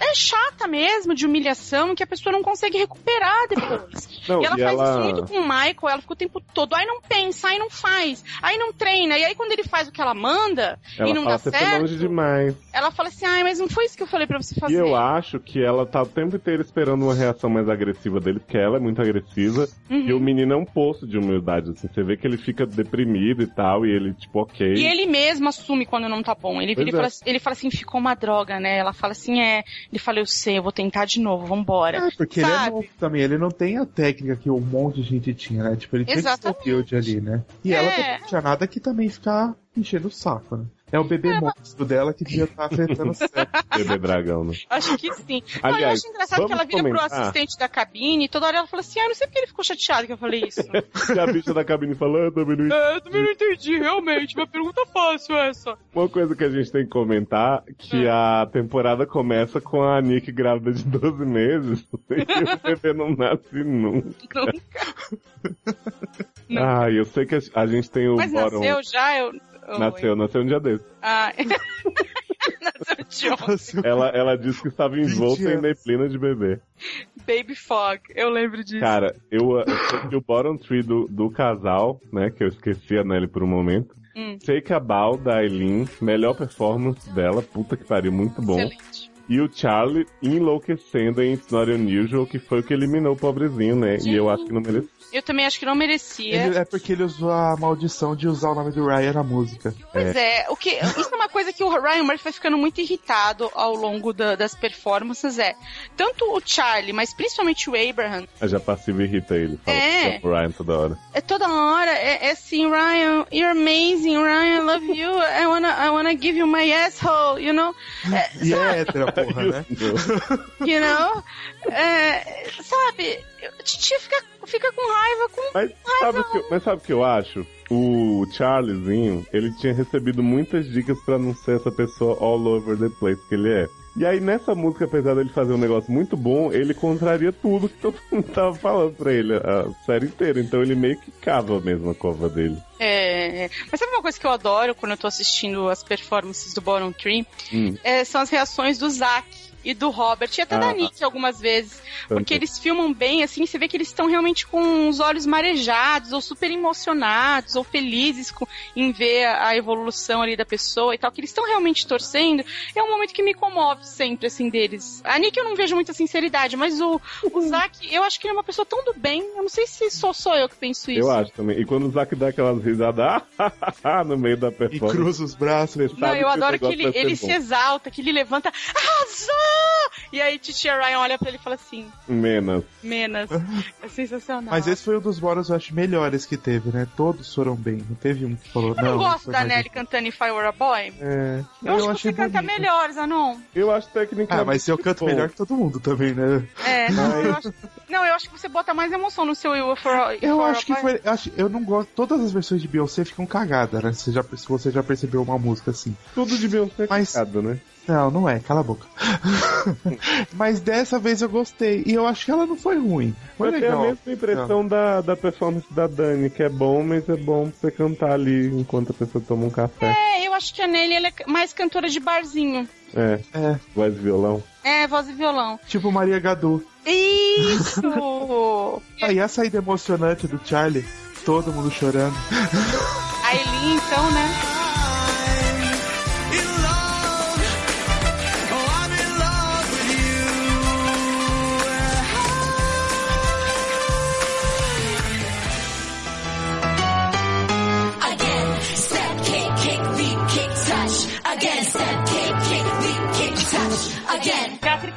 é chata mesmo, de humilhação, que a pessoa não consegue recuperar depois. Não, e ela e faz ela- isso muito com o Michael, ela fica o tempo todo, aí não pensa, aí não faz, aí não treina, e aí quando ele faz o que ela manda Ela e não fala, dá certo, longe demais. ela fala assim, ai, mas não foi isso que eu falei pra você E fazer. eu acho que ela tá o tempo inteiro esperando uma reação mais agressiva dele, porque ela é muito agressiva. Uhum. E o menino é um poço de humildade, assim. Você vê que ele fica deprimido e tal, e ele, tipo, ok. E ele mesmo assume quando não tá bom. Ele, e Pois é. fala, ele fala assim, ficou uma droga, né? Ela fala assim, é. Ele fala, eu sei, eu vou tentar de novo, vambora. É, porque ele é Sabe? novo também, ele não tem a técnica que um monte de gente tinha, né? Tipo, ele tinha Exatamente. que ali, né? E É. ela não tinha nada que também ficar enchendo o saco, né? É o bebê monstro dela que devia estar afetando o cérebro. Bebê dragão, né? Acho que sim. Não, eu Aliás, acho engraçado que ela vira pro comentar. assistente da cabine e toda hora ela fala assim, ah, não sei porque ele ficou chateado que eu falei isso. E a bicha da cabine falando, também não é, eu também não entendi, realmente. Uma pergunta fácil essa. Uma coisa que a gente tem que comentar, que a temporada começa com a Nick grávida de 12 meses e o bebê não nasce nunca. Ah, eu sei que a, a gente tem o Mas Boron. nasceu já, eu... Oi. Nasceu, nasceu um dia desse. Ah, nasceu de ontem. Ela, ela disse que estava envolta em neblina de bebê. Baby Fog, eu lembro disso. Cara, eu, eu sei que o bottom tree do, do casal, né, que eu esqueci a Nelly por um momento. Hum. Take a Bow, da Aileen, melhor performance dela, puta que pariu, muito bom. Excelente. E o Charlie enlouquecendo em It's Not Unusual, que foi o que eliminou o pobrezinho, né? E eu acho que não merecia. Eu também acho que não merecia. Ele- é porque ele usou a maldição de usar o nome do Ryan na música. Pois é. o que isso é uma coisa que o Ryan Murphy vai ficando muito irritado ao longo da- das performances é tanto o Charlie, mas principalmente o Abraham, A já passiva irrita ele, fala É. pro Ryan toda hora. é toda hora é, é assim, Ryan, you're amazing, Ryan, I love you, I wanna, I wanna give you my asshole, you know, É, E é hétero, porra, né? you know, É, sabe, a titia fica, fica com raiva com Mas sabe, o que, eu- mas sabe o que eu acho? O Charliezinho, ele tinha recebido muitas dicas pra não ser essa pessoa all over the place que ele é. E aí nessa música, apesar dele fazer um negócio muito bom, ele contraria tudo que todo mundo tava falando pra ele a série inteira. Então ele meio que cava mesmo a cova dele. É, mas sabe uma coisa que eu adoro quando eu tô assistindo as performances do Bottom Tree? Hum. É, são as reações do Zack e do Robert e até Ah. da Nick algumas vezes. Porque Tanto. eles filmam bem, assim, você vê que eles estão realmente com os olhos marejados, ou super emocionados, ou felizes com, em ver a, evolução ali da pessoa e tal, que eles estão realmente torcendo. É um momento que me comove sempre, assim, deles. A Nick eu não vejo muita sinceridade, mas o, o Zack, eu acho que ele é uma pessoa tão do bem. Eu não sei se sou só eu que penso isso. Eu acho também. E quando o Zack dá aquelas risadas no meio da E performance. cruza os braços. Não, eu o adoro que ele, ele bom. se exalta, que ele levanta, arrasou! E aí Titia Ryan olha pra ele e fala assim, Menos. menos. É sensacional. Mas esse foi um dos bônus, eu acho, melhores que teve, né? Todos foram bem. Não teve um que falou, Eu não, não. gosto da Nelly cantando If I Were a Boy. É, Eu, acho que achei você canta melhor, Zanon. Eu acho tecnicamente. Ah, mas eu canto bom. melhor que todo mundo também, né? É, não, eu acho, não, eu acho que você bota mais emoção no seu I Were Eu a acho que Boy. foi. eu acho- eu não gosto. Todas as versões de Beyoncé ficam cagadas, né? Você já, se você já percebeu uma música assim. Tudo de Beyoncé é Mas- cagado, né? Não, não é, cala a boca. Mas dessa vez eu gostei. E eu acho que ela não foi ruim. Foi Mas tem a legal. mesma impressão da, da performance da Dani, que é bom, mas é bom pra você cantar ali enquanto a pessoa toma um café. É, eu acho que a Nelly ela é mais cantora de barzinho. É, É, voz e violão. É, voz e violão. tipo Maria Gadu. Isso! Aí a saída emocionante do Charlie, todo mundo chorando. a Eileen, então, né?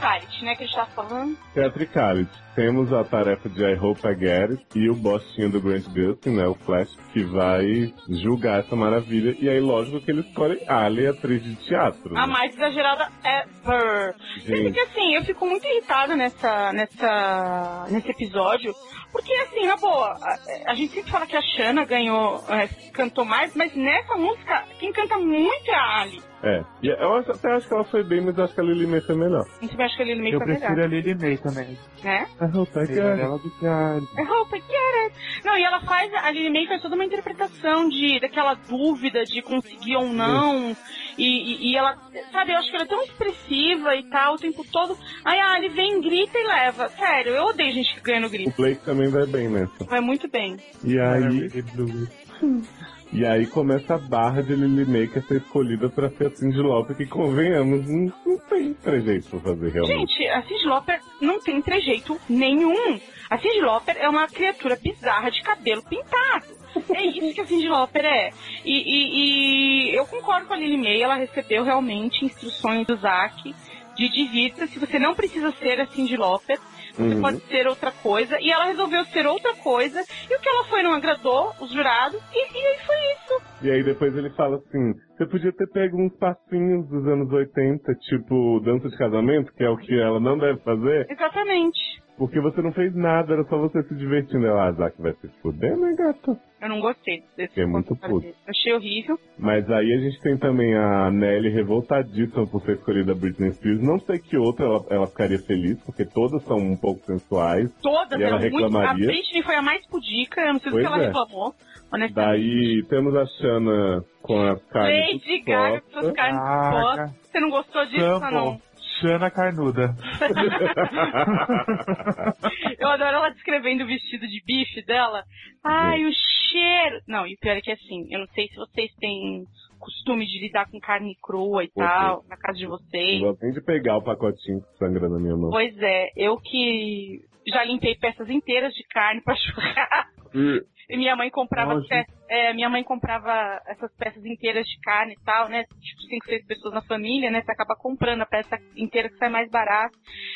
Theatricality, né, que a gente tava falando. Theatricality. Temos a tarefa de I Hope I Get It e o bostinho do Grant Gustin, né, o Flash, que vai julgar essa maravilha. E aí, lógico que ele escolhe Ali, atriz de teatro. A né? mais exagerada ever. Sendo Gente. que assim, eu fico muito irritada nessa, nessa, nesse episódio, porque assim, na boa, a, a gente sempre fala que a Shanna ganhou, é, cantou mais, mas nessa música, quem canta muito é a Ali. É. E eu acho- até acho que ela foi bem, mas acho que a Lily May foi melhor. A gente acha que no meio Eu foi prefiro melhor, a Lily May também. né? I Hope I Get It. ela do que a... I hope I get it. Não, e ela faz, a Lily May faz toda uma interpretação de, daquela dúvida de conseguir ou não. E, e, e ela, sabe, eu acho que ela é tão expressiva e tal o tempo todo. Aí a Ali vem, grita e leva. Sério, eu odeio gente que ganha no O grito. Blake também vai bem nessa. Vai muito bem. E aí, e aí começa a barra de Lily May que é ser escolhida pra ser a Cindy Lauper, que convenhamos, não, não tem trejeito pra fazer realmente. Gente, a Cyndi Lauper não tem trejeito nenhum. A Cyndi Lauper é uma criatura bizarra de cabelo pintado. É isso que a Cyndi Lauper é. E, e- e eu concordo com a Lily May, ela recebeu realmente instruções do Zack de divirta-se, você não precisa ser a Cyndi Lauper, você Uhum. pode ser outra coisa. E ela resolveu ser outra coisa, e o que ela foi não agradou os jurados, e, e aí foi isso. E aí depois ele fala assim, você podia ter pego uns passinhos dos anos 80, tipo dança de casamento, que é o que ela não deve fazer, Exatamente. porque você não fez nada, era só você se divertindo. Ela, ah, Zack vai se fuder, né, gata? Eu não gostei desse É muito partida. Achei horrível. Mas aí a gente tem também a Nelly revoltadíssima por ser escolhida Britney Spears. Não sei que outra ela, ela ficaria feliz, porque todas são um pouco sensuais. Todas E ela eram muito. A reclamaria? Britney foi a mais pudica, eu não sei do Pois que ela é. reclamou. Daí temos a Shanna com as carnes Lady Gaga com suas carnes Ah. Você não gostou disso ou não? Sample. Xana Carnuda. Eu adoro ela descrevendo o vestido de bife dela. Ai, o cheiro. Não, e o pior é que assim, eu não sei se vocês têm costume de lidar com carne crua e Pois tal, na casa de vocês. Gosto nem de pegar o pacotinho que sangra na minha mão. Pois é, eu que já limpei peças inteiras de carne pra churrasco. Minha mãe comprava Nossa. É, minha mãe comprava essas peças inteiras de carne e tal, né? Tipo, cinco, seis pessoas na família, né? Você acaba comprando a peça inteira que sai mais barato.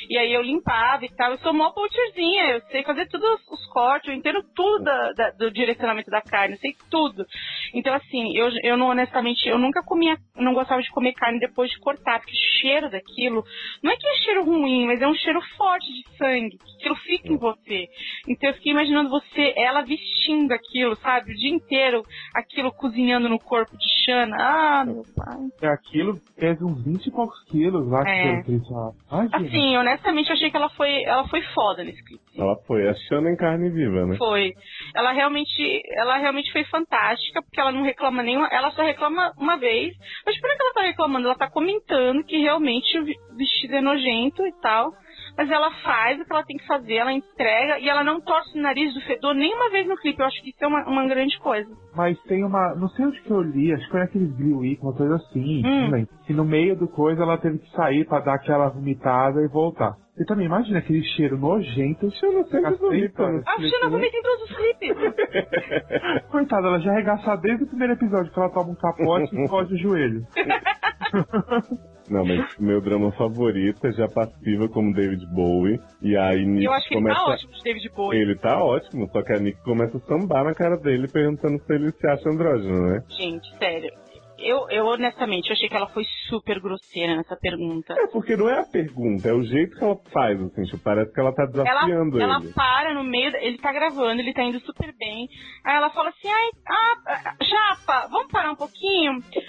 E aí eu limpava e tal. Eu sou mó poacherzinha, eu sei fazer todos os cortes, eu entendo tudo da- da- do direcionamento da carne, eu sei tudo. Então, assim, eu, eu não, honestamente, eu nunca comia, não gostava de comer carne depois de cortar, porque o cheiro daquilo, não é que é cheiro ruim, mas é um cheiro forte de sangue, que aquilo fica em você. Então eu fiquei imaginando você, ela vestindo aquilo, sabe, o dia inteiro, aquilo cozinhando no corpo de Xana. Ah, meu pai. É aquilo, pesa uns 20 e poucos quilos lá É. que. Imagina. Assim, honestamente, eu achei que ela foi, ela foi foda nesse clipe. Ela foi a Shanna em carne viva, né? Foi. Ela realmente, ela realmente foi fantástica, porque ela não reclama nenhuma, ela só reclama uma vez. Mas por que ela tá reclamando? Ela tá comentando que realmente o vestido é nojento e tal. Mas ela faz o que ela tem que fazer, ela entrega e ela não torce o nariz do fedor nenhuma vez no clipe. Eu acho que isso é uma, uma grande coisa. Mas tem uma. Não sei onde que eu li, acho que foi naqueles Blue Week, uma coisa assim. Hum. Que no meio do coisa ela teve que sair pra dar aquela vomitada e voltar. Você também imagina aquele cheiro nojento. Shanna sempre Cacete, vomita cara. no A Xana né? vomita em todos os clipes. Coitada, ela já arregaça desde o primeiro episódio que ela toma um capote e foge o joelho. Não, mas meu drama favorito é já passiva como David Bowie. E aí Nick Eu acho que ele começa. tá ótimo de David Bowie. Ele tá ótimo, só que a Nick começa a sambar na cara dele perguntando se ele se acha andrógeno, né? Gente, sério. Eu, eu honestamente eu achei que ela foi super grosseira nessa pergunta. É porque não é a pergunta, é o jeito que ela faz, assim, tipo, parece que ela tá Ela, desafiando ela ele. para no meio, ele tá gravando, ele tá indo super bem. Aí ela fala assim, ai, ah, Japa, vamos parar um pouquinho? Você,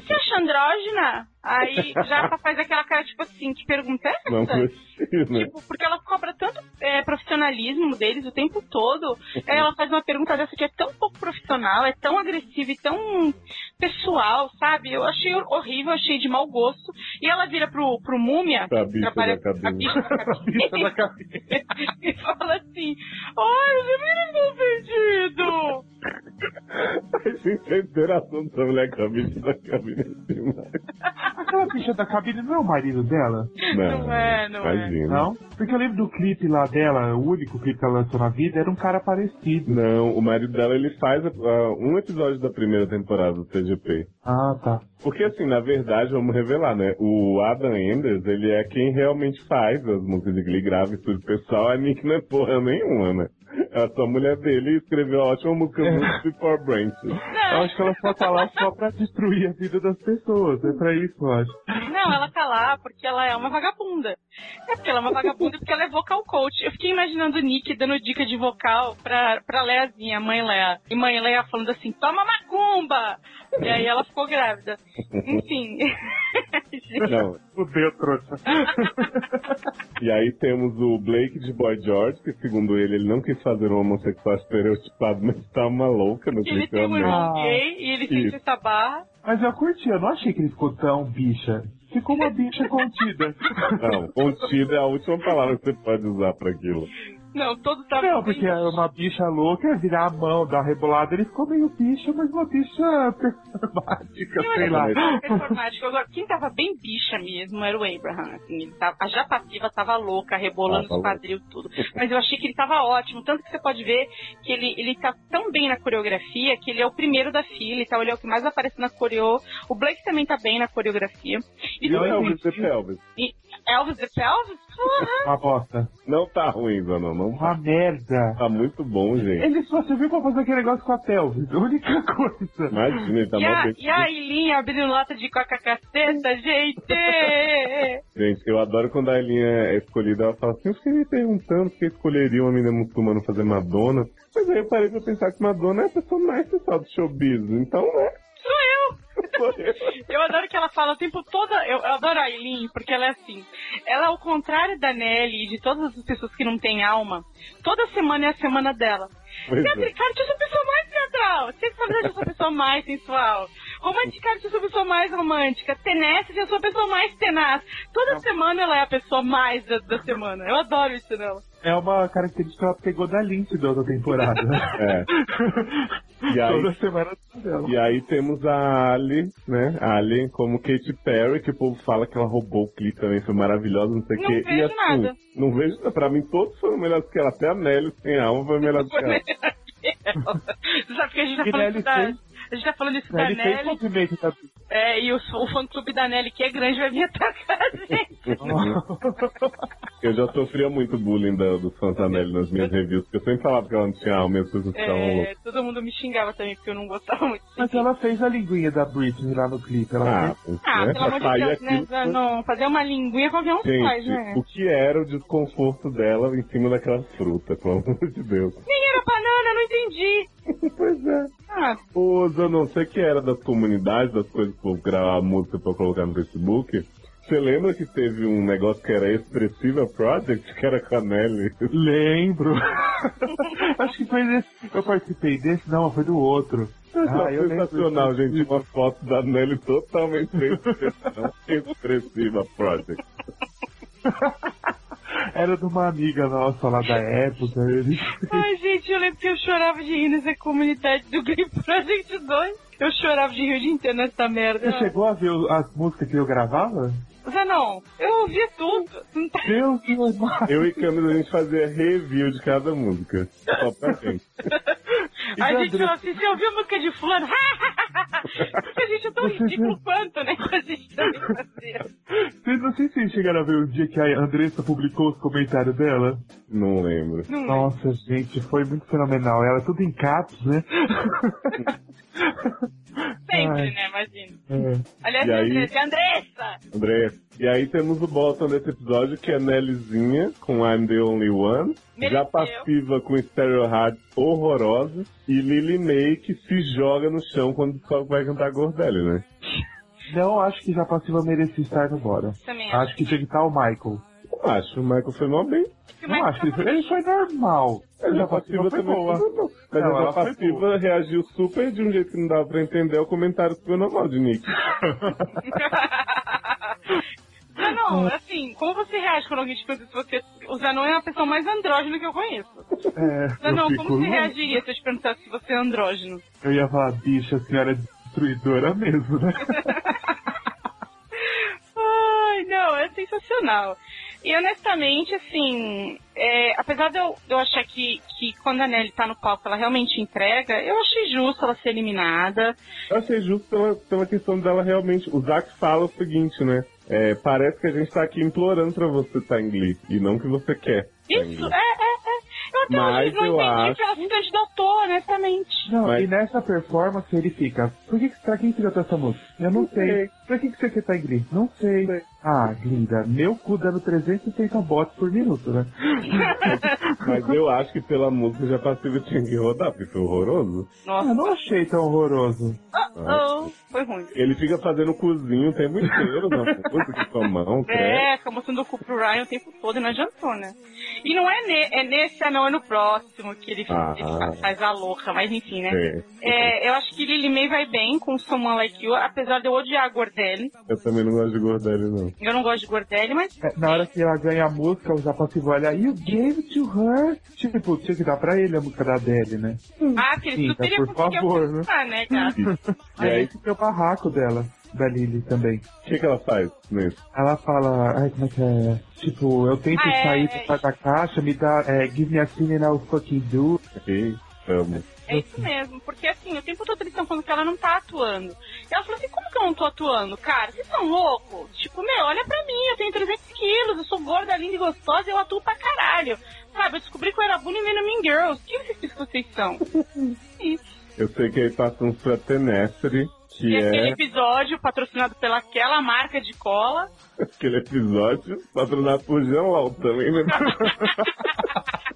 você acha andrógena? Aí Japa faz aquela cara, tipo assim, que pergunta é Não essa? né? Tipo, porque ela cobra tanto é, profissionalismo deles o tempo todo. Aí ela faz uma pergunta dessa que é tão pouco profissional, é tão agressiva e tão pessoal, sabe? Eu achei horrível, achei de mau gosto. E ela vira pro, pro Múmia, Pra que trabalha- da a bicha cabine, e fala assim: Ai, você me ofendido! A gente, a interação da mulher com a bicha da cabine é demais. Aquela bicha da cabine não é o marido dela? Não é, não é. imagina. Não? Porque eu lembro do clipe lá dela, o único clipe que ela lançou na vida, era um cara parecido. Não, o marido dela ele faz ah, um episódio da primeira temporada do TGP. Ah, tá. Porque assim, na verdade, vamos revelar, né? O Adam Enders, ele é quem realmente faz as músicas de Glee grava e tudo pessoal. A Nick não é porra nenhuma, né? É só a mulher dele escreveu a ótima música Roots Before Branches. Eu acho que ela só tá lá só pra destruir a vida das pessoas. É pra isso, eu acho. Não, ela tá lá porque ela é uma vagabunda. É porque ela é uma vagabunda e porque ela é vocal coach. Eu fiquei imaginando o Nick dando dica de vocal pra, pra Leazinha, a mãe Lea. E mãe Lea falando assim, toma macumba! E aí ela ficou grávida. Enfim. Não. Fudeu, trouxa. E aí temos o Blake de Boy George, que segundo ele, ele não quis fazer um homossexual estereotipado, mas tá uma louca no Ele tem um clipe. irmão gay e ele sente essa barra. Mas eu curti, eu não achei que ele ficou tão bicha. Ficou uma bicha contida. Não, contida é a última palavra que você pode usar pra aquilo. Não, todo tava Não, porque é uma bicha louca ia virar a mão, dar uma rebolada. Ele ficou meio bicha, mas uma bicha performática, sei lá. performático. Agora, quem tava bem bicha mesmo era o Abraham. Assim, ele tava, a já passiva tava louca, rebolando Tava os quadril tudo. Mas eu achei que ele tava ótimo. Tanto que você pode ver que ele, ele tá tão bem na coreografia que ele é o primeiro da fila e tal. Ele é o que mais aparece na coreo. O Blake também tá bem na coreografia. E E o Elvis the Pelvis? e Elvis the Pelvis? Uma bosta. Não tá ruim, Zanon, não Uma tá. merda. Tá muito bom, gente. Ele só serviu pra fazer aquele negócio com a Telvis. A única coisa. Imagina, ele tá E mal a, bem. e a Eileen abrindo lata de coca caceta, gente! Gente, eu adoro quando a Elinha é escolhida, ela fala assim, eu fiquei me perguntando por que escolheria uma menina muçulmana fazer Madonna. Mas aí eu parei pra pensar que Madonna é a pessoa mais sensual do showbiz, então, né? Sou eu! Eu. Adoro que ela fala o tempo todo. Eu, eu adoro a Aileen, porque ela é assim. Ela, ao contrário da Nelly e de todas as pessoas que não têm alma, toda semana é a semana dela. Pois é. Teatricarte, eu sou a pessoa mais teatral. Sexualidade, eu sou a pessoa mais sensual. Romanticarte, eu sou a pessoa mais romântica. Tenacity, eu sou a pessoa mais tenaz. Toda semana ela é a pessoa mais da, da semana. Eu adoro isso nela. É uma característica que ela pegou da Lindsay da outra temporada. É. E aí- Toda semana dela. E aí temos a Ali, né? A Ali como Katy Perry, que o povo fala que ela roubou o clipe também, foi maravilhosa, não sei o Não quê. e vejo assim, nada. não vejo, pra mim todos foram melhores que ela, até a Nelly sem alma foi melhor que ela. Você sabe que a gente tá falando da, a gente tá falando isso da Nelly. da É, e o, o fã clube da Nelly, que é grande, vai vir atacar a gente. Eu já sofria muito bullying da, dos fãs da Nelly nas minhas reviews, porque eu sempre falava que ela não tinha alma e as pessoas ficavam É, todo mundo me xingava também, porque eu não gostava muito. Mas ela fez a linguinha da Britney lá no clipe. Ela Ah, fez. Ah, né? pelo amor de Deus, né? foi- Não, fazer uma linguinha qualquer um faz, Gente, né? o que era o desconforto dela em cima daquela fruta, pelo amor de Deus. Nem era banana, não entendi. pois é. Ah, Ô, Zanon, você que era das comunidades, das coisas que eu gravar música pra colocar no Facebook, você lembra que teve um negócio que era Expressiva Project, que era com a Nelly? Lembro. Acho que foi desse. Eu participei desse, não, foi do outro. Ah, eu lembro. Sensacional, gente. Uma foto da Nelly totalmente sem. Expressiva Project. Era de uma amiga nossa lá da época. Ele... Ai, gente, eu lembro que eu chorava de rir nessa comunidade do Glee Project 2. Eu chorava de rir o dia inteiro nessa merda. Você chegou a ver as músicas que eu gravava? Não, eu ouvia tudo. Tá- Deus do céu. Eu e Câmara, a gente fazia review de cada música. Só pra gente. A gente falou assim, você ouviu a música de fulano? Porque a gente é tão ridículo quanto, né? Que a gente também fazia. Vocês não sei se vocês chegaram a ver o dia que a Andressa publicou os comentários dela. Não lembro. Não, Nossa, gente, foi muito fenomenal. Ela tudo em caps, né? sempre, Ai. né? Imagina. É. Aliás, E aí? Andressa, Andressa! André. E aí temos o bottom desse episódio, que é Nellyzinha, com I'm the Only One. Já Mereceu. passiva com Stereo Hard horrorosa. E Lily May, que se joga no chão quando descobre que vai cantar Gordelli, né? Não acho que já passiva merecia estar no bora. Também Acho acho. que tinha que estar o Michael. Eu acho, o Michael foi mal bem. Não acho que ele foi, ele foi normal. Mas Já a foi também boa. Mas Não, a ela foi passiva reagiu super de um jeito que não dava pra entender ao comentário super normal de Nick. Zanon, assim, como você reage quando alguém te pergunta se você. O Zanon é a pessoa mais andrógena que eu conheço. É, Não, não, eu como fico você reagiria se eu te perguntasse se você é andrógeno? Eu ia falar, bicha, a senhora é destruidora mesmo, né? Ai, não, é sensacional. E honestamente, assim, é, apesar de eu, de eu achar que, que quando a Nelly tá no palco ela realmente entrega, eu achei justo ela ser eliminada. Eu achei justo pela, pela questão dela realmente. O Zack fala o seguinte, né? É, parece que a gente tá aqui implorando pra você estar em Glee, e não que você quer. tá Isso, é, é, é. Eu até Mas hoje não entendi acho- que ela se candidatou, honestamente. Não, Mas- e nessa performance ele fica, por que, que- pra quem você cantou essa música? Eu não, sei. sei. Pra que, que você quer tá em Glee? Não sei. Sei. Ah, linda, meu cu dando 360 bots por minuto, né? Mas eu acho que pela música já passível tinha que rodar, porque foi horroroso. Nossa, Ah, não achei tão horroroso. oh, foi ruim. Ele fica fazendo cozinho o tempo inteiro na música com a mão. É, fica mostrando o cu pro Ryan o tempo todo e não adiantou, né? E não é, ne é nesse, ah, não, é no próximo que ele, Ah. ele fa- faz a louca, mas enfim, né? É. É, eu acho que Lily May vai bem com Someone Like You, apesar de eu odiar a Gordelli. Eu também não gosto de Gordelli, não. Eu não gosto de Gordelli, mas É, Na hora que ela ganha a música, o Zapassivo olha, you gave it to her. Tipo, tinha que dar pra ele a música da Adele, né? ah, que ele super tá, ia por favor, alcançar, né, gato? E Aí é o barraco dela, da Lily também. o que, que ela faz nisso? Ela fala, ai, como é que é? Tipo, eu tento Ah, é, sair é. da da caixa, me dá, é, give me a and I'll fucking do. Ei, amo. É isso mesmo, porque assim, o tempo todo eles estão falando que ela não tá atuando. E ela falou assim, como que eu não tô atuando? Cara, vocês são loucos? Tipo, meu, olha pra mim, eu tenho 300 quilos, eu sou gorda, linda e gostosa, eu atuo pra caralho. Sabe, eu descobri que eu era bullying vendo Mean Girls. Quem vocês que vocês são? Isso. Eu sei que aí passamos pra Tenestry, que E aquele é episódio patrocinado pelaquela marca de cola. aquele episódio patrocinado por Lau também, né?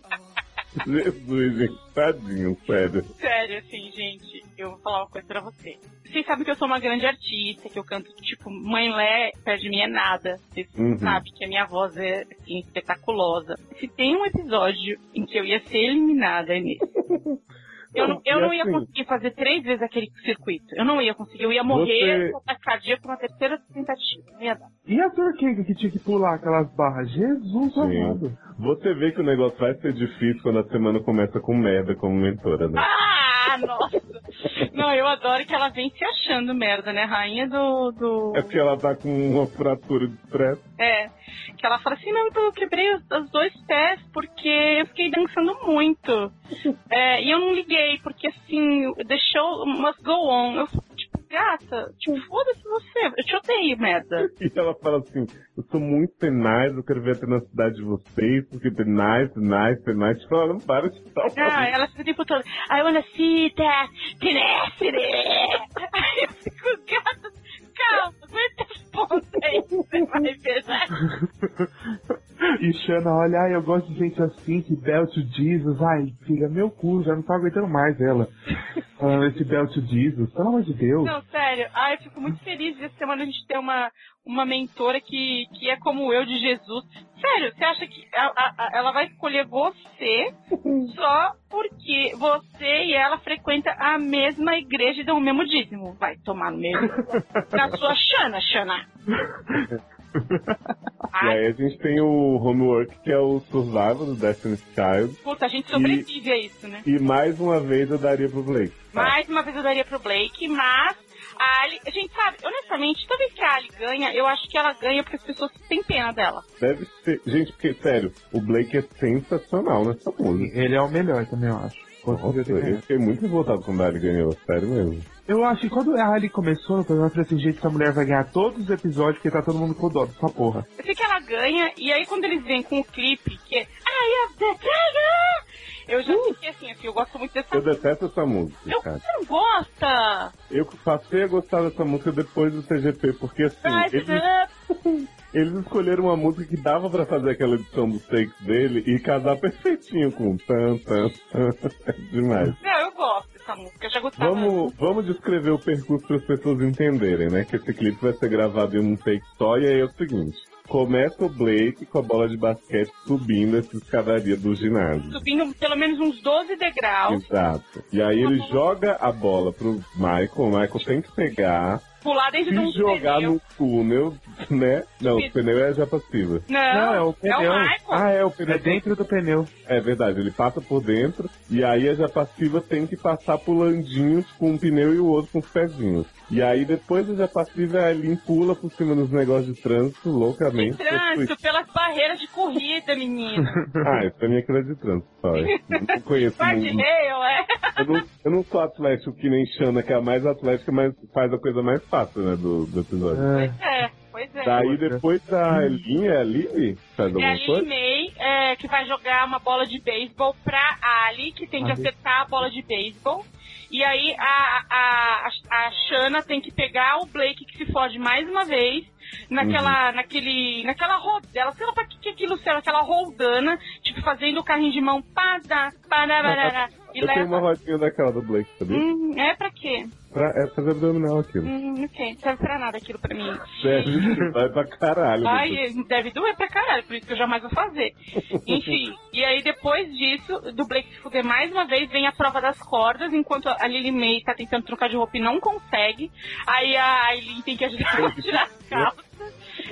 Jesus, gente, tadinho, sério. Sério, assim, gente, eu vou falar uma coisa pra você. Vocês sabem que eu sou uma grande artista, que eu canto, tipo, Mãe Lé, perto de mim é nada. Vocês Uhum. sabem que a minha voz é, assim, espetaculosa. Se tem um episódio em que eu ia ser eliminada, é nesse. Eu não, eu não ia assim- conseguir fazer três vezes aquele circuito. Eu não ia conseguir. Eu ia morrer Você- com ataque cardíaco na terceira tentativa. Não ia dar. E a Turquega que tinha que pular aquelas barras? Jesus Sim. amado. Você vê que o negócio vai ser difícil quando a semana começa com merda como mentora, né? Ah, nossa! Não, eu adoro que ela vem se achando merda, né? Rainha do. do... É porque ela tá com uma fratura de estresse. É, que ela fala assim, não, então eu quebrei os, os dois pés porque eu fiquei dançando muito. É, e eu não liguei, porque assim, show must go on. Eu, gata, tipo, foda-se você, eu te odeio, merda. E ela fala assim, eu sou muito tenaz, eu quero ver a tenacidade de vocês, porque tenaz, tenaz, tenaz. Tipo, ela não para de falar. Ah, ela fica o tempo todo, I wanna see that tenacity. Aí eu fico, gata, calma, aguenta pontas aí, você vai ver, né? E Shana olha, ai, eu gosto de gente assim, que belt Jesus. Ai, filha, meu cu, já não tô aguentando mais ela. Falando esse belt Jesus, pelo amor de Deus. Não, sério. Ai, eu fico muito feliz de essa semana a gente ter uma, uma mentora que, que é como eu de Jesus. Sério, você acha que a- a- a- ela vai escolher você só porque você e ela frequentam a mesma igreja e dão o mesmo dízimo? Vai tomar no mesmo. Na sua Xana, Xana. E aí a gente tem o Homework, que é o Survival do Destiny's Child. Puta, a gente sobrevive a isso, né? E mais uma vez eu daria pro Blake. tá? Mais uma vez eu daria pro Blake, mas a Ali, a gente sabe, honestamente, toda vez que a Ali ganha, eu acho que ela ganha porque as pessoas têm pena dela. Deve ser. Gente, porque, sério, o Blake é sensacional nessa música. Ele é o melhor também, eu acho. Nossa, ter eu fiquei muito revoltado quando a Ali ganhou, sério mesmo. Eu acho que quando a Ali começou no programa, eu falei assim, gente, essa mulher vai ganhar todos os episódios porque tá todo mundo com dó dessa porra. Eu sei que ela ganha, e aí quando eles vêm com o clipe, que é I am the Tiger, eu já fiquei assim, assim, eu gosto muito dessa Eu detesto essa música, Eu, cara. você não gosta? Eu passei a gostar dessa música depois do CGP, porque assim, Rise eles, eles escolheram uma música que dava pra fazer aquela edição dos takes dele e casar perfeitinho com tan, tan, tan. É demais. Não, eu gosto dessa música, eu já gostava. Vamos, vamos descrever o percurso para as pessoas entenderem, né? Que esse clipe vai ser gravado em um take só e aí é o seguinte. Começa o Blake com a bola de basquete subindo essa escadaria do ginásio. Subindo pelo menos uns 12 degraus. Exato. E aí ele joga a bola pro Michael, o Michael tem que pegar, pular dentro de um jogar pneu. no túnel, né? Não, o pneu é já passiva. Não, Não, é o pneu. Michael. ah, é o pneu. É dentro do pneu. É verdade, ele passa por dentro e aí a já passiva tem que passar pulandinhos com um pneu e o outro com os pezinhos. E aí depois a já passiva a Eileen pula por cima dos negócios de trânsito loucamente. Trânsito pelas barreiras de corrida, menino. Ah, isso pra mim é coisa de trânsito, só. Eu não conheço Parte muito. meio, é. Eu não, eu não sou atlético que nem Xana, que é a mais atlética, mas faz a coisa mais fácil, né, do, do episódio. É, pois é. Daí depois da Eileen, é a Lily? Faz É a Lily coisa? May é, que vai jogar uma bola de beisebol pra Ali, que tem que acertar a bola de beisebol. E aí a, a, a, a Shanna tem que pegar o Blake que se fode mais uma vez naquela, naquele, naquela rodela, sei lá pra que, que aquilo serve, aquela roldana, tipo fazendo o carrinho de mão, pada, pada, e Eu tenho uma leva. rodinha daquela do Blake, sabia? Hum, é pra quê? Pra, é fazer abdominal aquilo. Hum, ok, não serve pra nada aquilo pra mim. Sério, vai pra caralho. Ai, depois. deve doer pra caralho, por isso que eu jamais vou fazer. Enfim, e aí depois disso, do Blake se fuder mais uma vez, vem a prova das cordas, enquanto a Lily May tá tentando trocar de roupa e não consegue. Aí a Aileen tem que ajudar ela a tirar as calças.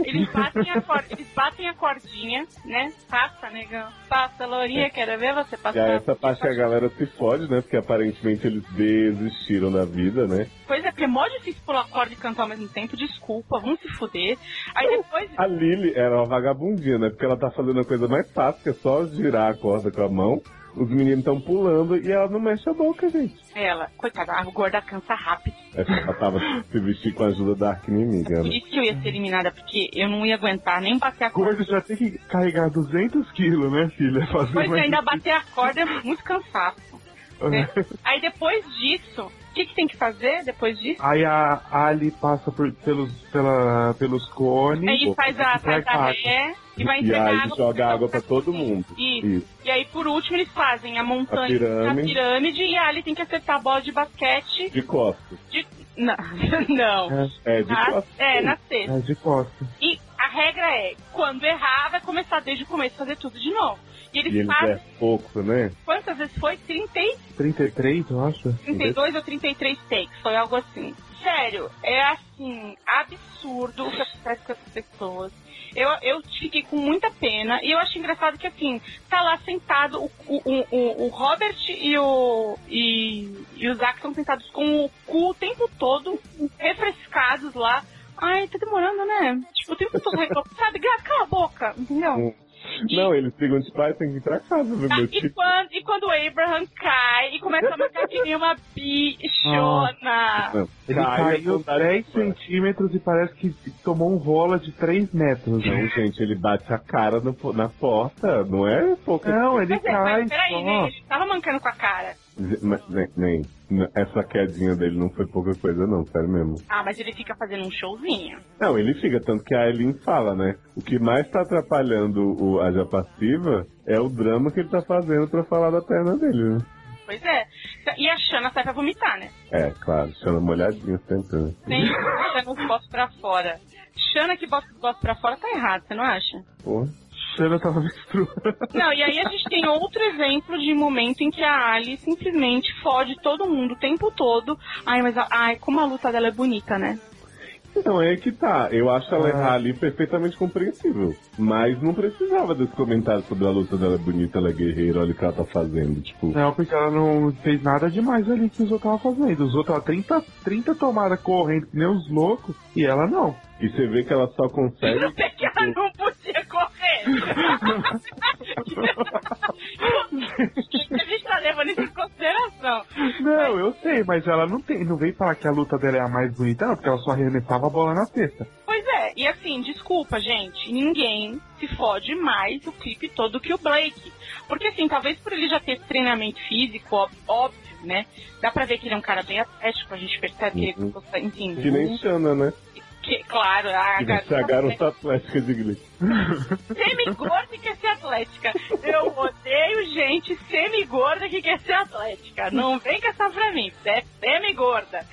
Eles batem a, cor- eles batem a cordinha, né? Passa, negão. Passa, Lourinha, quero ver você passar. aí essa parte que a galera se fode, né? Porque aparentemente eles desistiram da vida, né? Pois é, porque é mó difícil pular corda e cantar ao mesmo tempo, desculpa, vamos se fuder. Aí depois. A Lily era uma vagabundinha, né? Porque ela tá fazendo a coisa mais fácil, que é só girar a corda com a mão. Os meninos estão pulando e ela não mexe a boca, gente. Ela, coitada, a gorda cansa rápido. É ela tava se vestir com a ajuda da arca inimiga, Por né? isso que eu ia ser eliminada, porque eu não ia aguentar nem bater a corda. Gordo já tem que carregar 200 quilos, né, filha? Fazer Pois é, ainda bater a corda é muito cansaço. Né? Aí depois disso, o que, que tem que fazer depois disso? Aí a Ali passa por- pelos, pela, pelos cones. Aí faz a, faz a ré e vai E entregar aí água. joga água pra todo mundo. Isso. Isso. E aí, por último, eles fazem a montanha, A pirâmide. a pirâmide e a Ali tem que acertar a bola de basquete De costas. de... Não, não. É, de Na- costas. é, na sexta. É de costas. E a regra é, quando errar, vai começar desde o começo, fazer tudo de novo. E eles E eles fazem, é pouco, né? quantas vezes foi? 30 e 33, eu acho. 32 ou 33 takes, foi algo assim. Sério, é assim, absurdo o que acontece com essas pessoas. Eu, eu fiquei com muita pena e eu acho engraçado que assim, tá lá sentado o, o, o, o Robert e o, e, e o Zack estão sentados com o cu o tempo todo, refrescados lá. Ai, tá demorando, né? Tipo, o tempo todo, sabe? Gato, cala a boca, entendeu? Não, eles ficam de pai, tem que ir pra casa, viu, Tá, meu e, tipo. quando, e quando o Abraham cai e começa a marcar que nem uma bichona. Não, Ele cai, caiu é vontade 10 de fora. centímetros e parece que tomou um rola de 3 metros. Não, gente, ele bate a cara no, na porta, não é pouca Não, ele Mas, é, cai mas peraí, né? Ele tava mancando com a cara. Mas, nem, nem, essa quedinha dele não foi pouca coisa, não, sério mesmo. Ah, mas ele fica fazendo um showzinho. Não, ele fica, tanto que a Eileen fala, né? O que mais tá atrapalhando o, a já passiva é o drama que ele tá fazendo pra falar da perna dele, né? Pois é. E a Xana sai pra vomitar, né? É, claro, chama uma olhadinha sempre. né? Xana os botos pra fora. Xana que bota os botos pra fora tá errado, você não acha? Porra. Xana tava menstruando. Não, e aí a gente tem outro exemplo de momento em que a Ali simplesmente fode todo mundo o tempo todo. Ai, mas a- ai, como a luta dela é bonita, né? Então, é que tá. Eu acho ela Ah. ali perfeitamente compreensível. Mas não precisava desse comentário sobre a luta dela é bonita, ela é guerreira, olha o que ela tá fazendo. Tipo, Não, porque ela não fez nada demais ali que os outros estavam fazendo. Os outros, ó, 30, 30 tomadas correndo que nem os loucos, e ela não. E você vê que ela só consegue. Até que ela não podia correr. a gente tá levando isso em consideração. Não, eu sei, mas ela não tem, não veio falar que a luta dela é a mais bonita, não, porque ela só arremessava a bola na cesta. Pois é, e assim, desculpa, gente, ninguém se fode mais o clipe todo que o Blake. Porque assim, talvez por ele já ter treinamento físico, óbvio, né? Dá pra ver que ele é um cara bem atlético, a gente percebe que ele Uhum. gosta, enfim. Que nem Xana, né? Que- claro, a Que vai ser a garota atlética de Glee. Semi-gorda que quer ser atlética. Eu odeio gente semi-gorda que quer ser atlética. Não vem essa pra mim. Você é semi-gorda.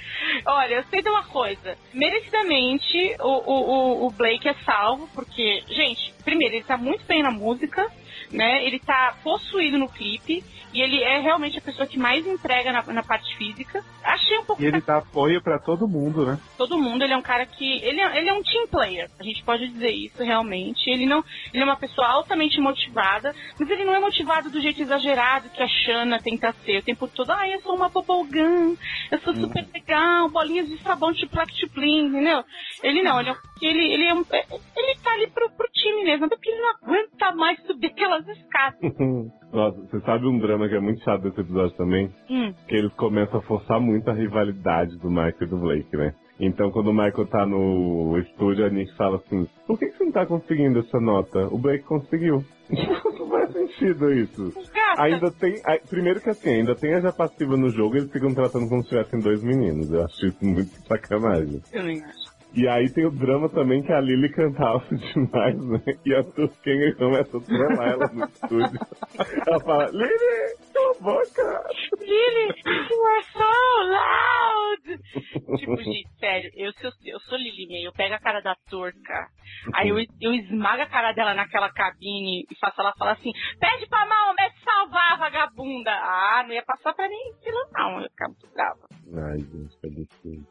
Olha, eu sei de uma coisa. Merecidamente, o, o- o Blake é salvo, porque, gente, primeiro, ele tá muito bem na música, né? Ele tá possuído no clipe. E ele é realmente a pessoa que mais entrega na, na parte física. Achei um pouco. E ele dá apoio pra todo mundo, né? todo mundo, ele é um cara que. Ele é, ele é um team player, a gente pode dizer isso realmente. Ele não. Ele é uma pessoa altamente motivada, mas ele não é motivado do jeito exagerado que a Shanna tenta ser. O tempo todo, ah, eu sou uma bubblegum, eu sou super legal, bolinhas de sabão de plaque entendeu? Ele não, ele é, um- ele, ele é um. Ele tá ali pro, pro time mesmo, até porque ele não aguenta mais subir aquelas escadas. Nossa, você sabe um drama que é muito chato desse episódio também? Hum. Que eles começam a forçar muito a rivalidade do Michael e do Blake, né? Então, quando o Michael tá no estúdio, a Nick fala assim: Por que, que você não tá conseguindo essa nota? O Blake conseguiu. não faz sentido isso. Gata. Ainda tem. ai, Primeiro que assim, ainda tem a já passiva no jogo, eles ficam tratando como se tivessem dois meninos. Eu acho isso muito sacanagem. Eu nem acho. E aí tem o drama também que a Lily cantava demais, né? E a Turkenga começa a trollar ela no estúdio. Ela fala, Lily, cala a boca! Lily, you are so loud! tipo, gente, sério, eu, eu, eu sou Lily May, eu pego a cara da turca, aí eu, eu esmago a cara dela naquela cabine e faço ela falar assim: pede pra Maomé salvar a vagabunda. Ah, não ia passar pra nem fila, não, eu ficar muito brava. Ai, gente, que absurdo.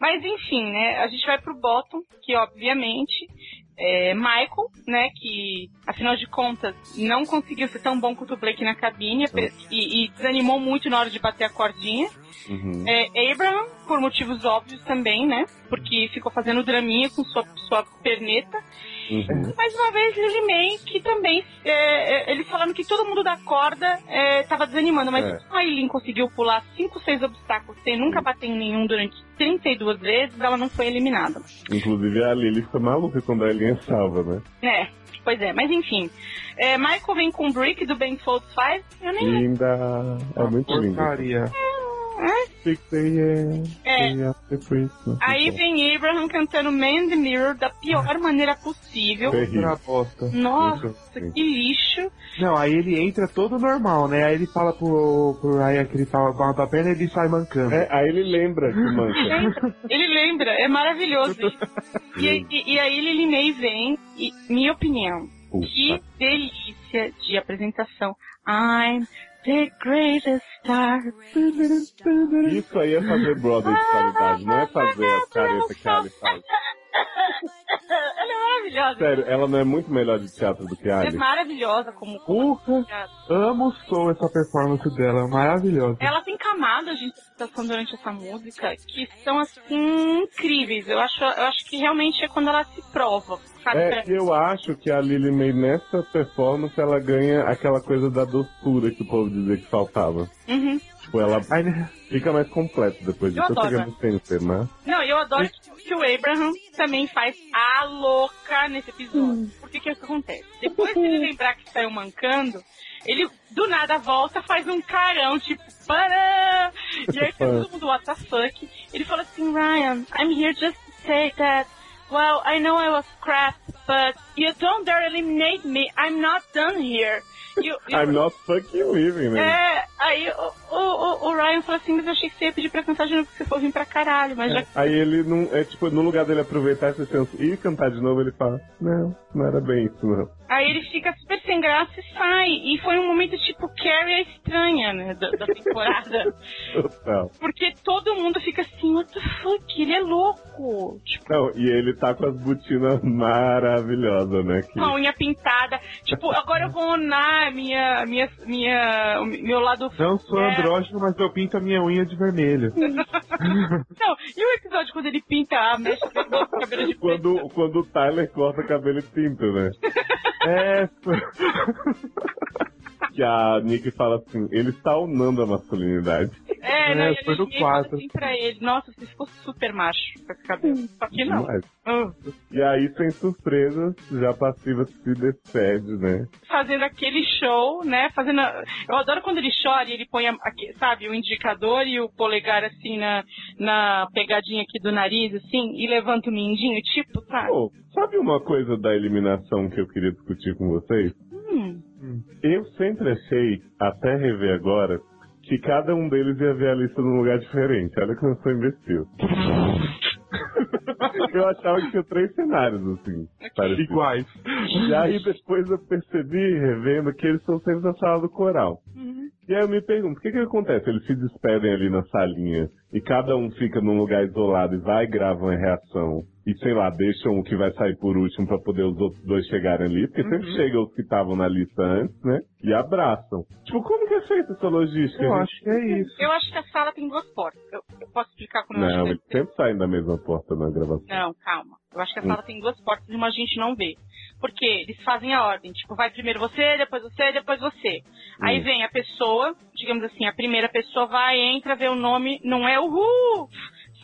Mas enfim, né? A gente vai pro bottom, que obviamente é Michael, né? Que afinal de contas não conseguiu ser tão bom quanto o Blake na cabine e, e desanimou muito na hora de bater a cordinha. Uhum. É, Abraham, por motivos óbvios também, né? Porque ficou fazendo draminha com sua, sua perneta. Uhum. Mais uma vez, Lily May, que também. é, é, eles falando que todo mundo da corda é, tava desanimando, mas É. a Eileen conseguiu pular 5, 6 obstáculos sem nunca bater em nenhum durante 32 vezes, ela não foi eliminada. Inclusive a Lily fica maluca quando a Ellie é salva, né? É, pois é, mas enfim. É, Michael vem com o Brick do Ben Folds 5. Eu nem lembro. Linda. É muito linda. Porcaria. Six É. after Christmas. Aí vem Abraham cantando Man in the Mirror da pior maneira possível. Nossa, que lixo. Não, aí ele entra todo normal, né? Aí ele fala pro, pro Ryan que ele tava com a perna e ele sai mancando. É, aí ele lembra que manca. Ele lembra, é maravilhoso isso. E, e, e aí Lily May vem, e minha opinião, que delícia de apresentação. I'm the greatest star. Isso aí é fazer brother de qualidade, não é fazer as caretas que a faz. Ela é maravilhosa. Sério, ela não é muito melhor de teatro do que a É Ali. maravilhosa como. Porra, amo o som essa performance dela, maravilhosa. Ela tem camadas de interpretação durante essa música que são assim incríveis. Eu acho, eu acho que realmente é quando ela se prova, sabe? É, eu acho que a Lily May nessa performance ela ganha aquela coisa da doçura que o povo dizia que faltava. Uhum. Tipo, ela né? fica mais completa depois adoro, chegando sem ser, né? Não, eu adoro que, que o Abraham também faz a louca nesse episódio. Porque que é o que acontece? Depois de ele lembrar que saiu mancando, ele do nada volta, faz um carão, tipo, para! E aí todo mundo, what the fuck? Ele fala assim, Ryan, I'm here just to say that, well, I know I was crap, but you don't dare eliminate me, I'm not done here. You, you- I'm not fucking living, né? é, aí o, o, o- Ryan falou assim, mas eu achei que você ia pedir pra cantar de novo, porque você for vir pra caralho, mas já Aí ele não. É tipo, no lugar dele aproveitar essa chance e cantar de novo, ele fala: Não, não era bem isso, não. Aí ele fica super sem graça e sai. E foi um momento tipo Carrie a estranha, né, da, da temporada. Total. Porque todo mundo fica assim, what the fuck, ele é louco. Tipo, Não, e ele tá com as botinas maravilhosas, né? Que... com a unha pintada. Tipo, agora eu vou onar minha, minha, minha, o meu lado... Não sou É. andrógeno, mas eu pinto a minha unha de vermelho. Não, e o episódio quando ele pinta a mecha do cabelo de preto? Quando, quando o Tyler corta cabelo e tinta, né? É, Que a Nick fala assim, ele está unando a masculinidade. É, É, e a foi no Lily fala quarto. assim pra ele, nossa, você ficou super macho com esse cabelo. Só que não. Ah. E aí, sem surpresas, já passiva se despede, né? fazendo aquele show, né? Fazendo. a- Eu adoro quando ele chora e ele põe, a- aqui, sabe, o indicador e o polegar assim na, na pegadinha aqui do nariz, assim, e levanta o mindinho, tipo, sabe? Pô, sabe uma coisa da eliminação que eu queria discutir com vocês? Eu sempre achei, até rever agora, que cada um deles ia ver a lista num lugar diferente. Olha como eu sou imbecil. Eu achava que tinha três cenários, assim, parecidos. Iguais. E aí depois eu percebi, revendo, que eles estão sempre na sala do coral. E aí eu me pergunto, o que que acontece? Eles se despedem ali na salinha e cada um fica num lugar isolado e vai e grava uma reação. E sei lá, deixam o que vai sair por último pra poder os outros dois chegarem ali, porque sempre chegam os que estavam na lista antes, né? E abraçam. Tipo, como que é feita essa logística? Eu gente? acho que é isso. Eu acho que a sala tem duas portas. Eu, eu posso explicar como eu Não, acho eles sempre saem da mesma porta na gravação. Não, calma. Eu acho que a Hum. sala tem duas portas e uma a gente não vê. Porque eles fazem a ordem. Tipo, vai primeiro você, depois você, depois você. Aí Hum. vem a pessoa, digamos assim, a primeira pessoa vai, entra, vê o nome, não é uhul!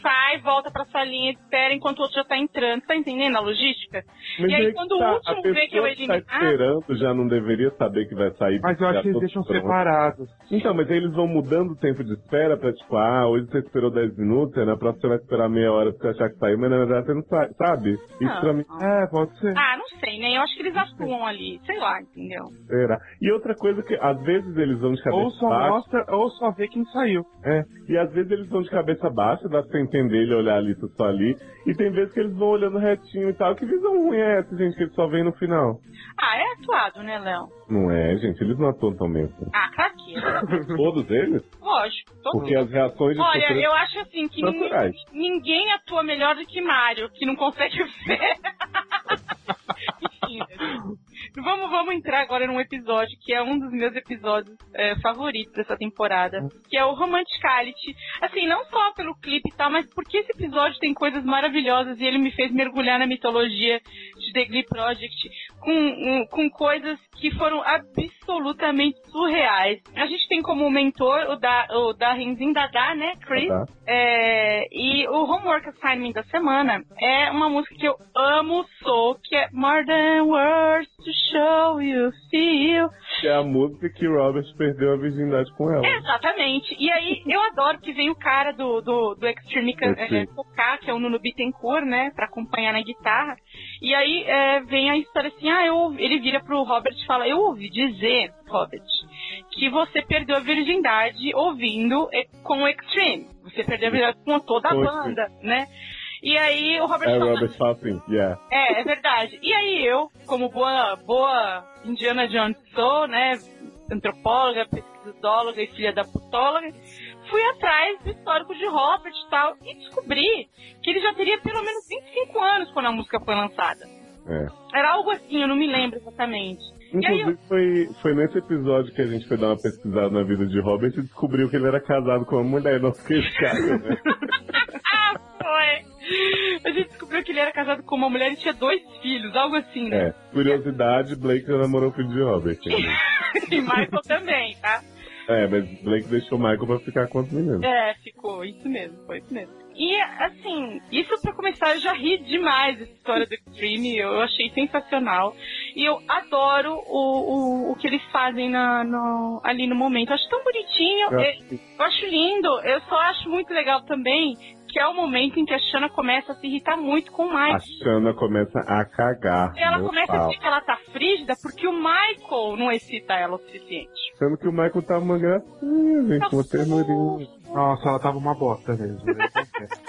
Sai, volta pra salinha, espera enquanto o outro já tá entrando. Tá entendendo a logística? Mas e aí quando o tá, último a vê que eu pessoa que tá. Ah, esperando já não deveria saber que vai sair. Mas eu acho que eles deixam pronto. separados. Então, mas aí eles vão mudando o tempo de espera pra, tipo, ah, hoje você esperou 10 minutos, na próxima você vai esperar meia hora pra você achar que saiu, mas na verdade você não sa- sabe. Isso Não. pra mim, É, pode ser. ah, não sei, né? Eu acho que eles atuam ali. Sei lá, entendeu? será. E outra coisa que, às vezes eles vão de cabeça Ou só baixa. mostra, ou só vê quem saiu. É, e às vezes eles vão de cabeça baixa, dá pra entender ele olhar ali, só ali. E tem vezes que eles vão olhando retinho e tal. Que visão ruim é essa, gente, que eles só vêm no final? Ah, é atuado, né, Léo? Não é, gente, eles não atuam tão bem assim. Ah, craqueira. Todos eles? Lógico. Todo Porque as reações de Olha, eu acho assim que ninguém, ninguém atua melhor do que Mario, que não consegue ver. Enfim, vamos, vamos entrar agora num episódio que é um dos meus episódios é, favoritos dessa temporada, que é o Romanticality. Assim, não só pelo clipe e tal, mas porque esse episódio tem coisas maravilhosas e ele me fez mergulhar na mitologia de The Glee Project com, um- com coisas que foram absolutamente surreais. A gente tem como mentor o da, o da Renzin Dada, né, Chris? É, e o Homework Assignment da semana é uma música que eu amo, sou, que é More Than Words to Show You Feel. Que é a música que Robert perdeu a virgindade com ela. Exatamente. E aí, eu adoro que vem o cara do, do, do Extreme Can- é, tocar, que é o Nuno Bittencourt, né, pra acompanhar na guitarra. E aí, é, vem a história assim, ah, eu, ele vira pro Robert e fala, eu ouvi dizer, Robert, que você perdeu a virgindade ouvindo com o Extreme. Você perdeu a virgindade com toda a banda, né? E aí, o Robert É, fala, Robert assim, yeah. é, é verdade. E aí eu, como boa, boa Indiana Jones sou, né, antropóloga, pesquisadóloga e filha da putóloga, fui atrás do histórico de Robert e tal, e descobri que ele já teria pelo menos 25 anos quando a música foi lançada. É. Era algo assim, eu não me lembro exatamente. E aí eu, Inclusive, foi, foi nesse episódio que a gente foi dar uma pesquisada na vida de Robert e descobriu que ele era casado com uma mulher, não fiquei cara, né? foi! A gente descobriu que ele era casado com uma mulher e tinha dois filhos, algo assim, né? É, curiosidade, Blake já namorou o filho de Robert. né? E Michael também, tá? É, mas Blake deixou Michael pra ficar com os meninos. É, ficou, isso mesmo, foi isso mesmo. E, assim, isso pra começar, eu já ri demais dessa história do Extreme, eu achei sensacional. E eu adoro o, o, o que eles fazem na, no, ali no momento. Eu acho tão bonitinho, Eu eu acho lindo, eu só acho muito legal também que é o momento em que a Shanna começa a se irritar muito com o A Michael. Shana começa a cagar. E ela começa a pau. dizer que ela tá frígida porque o Michael não excita ela o suficiente. Sendo que o Michael tava uma gracinha, gente, uma ternurinha. Nossa, ela tava uma bosta mesmo. né?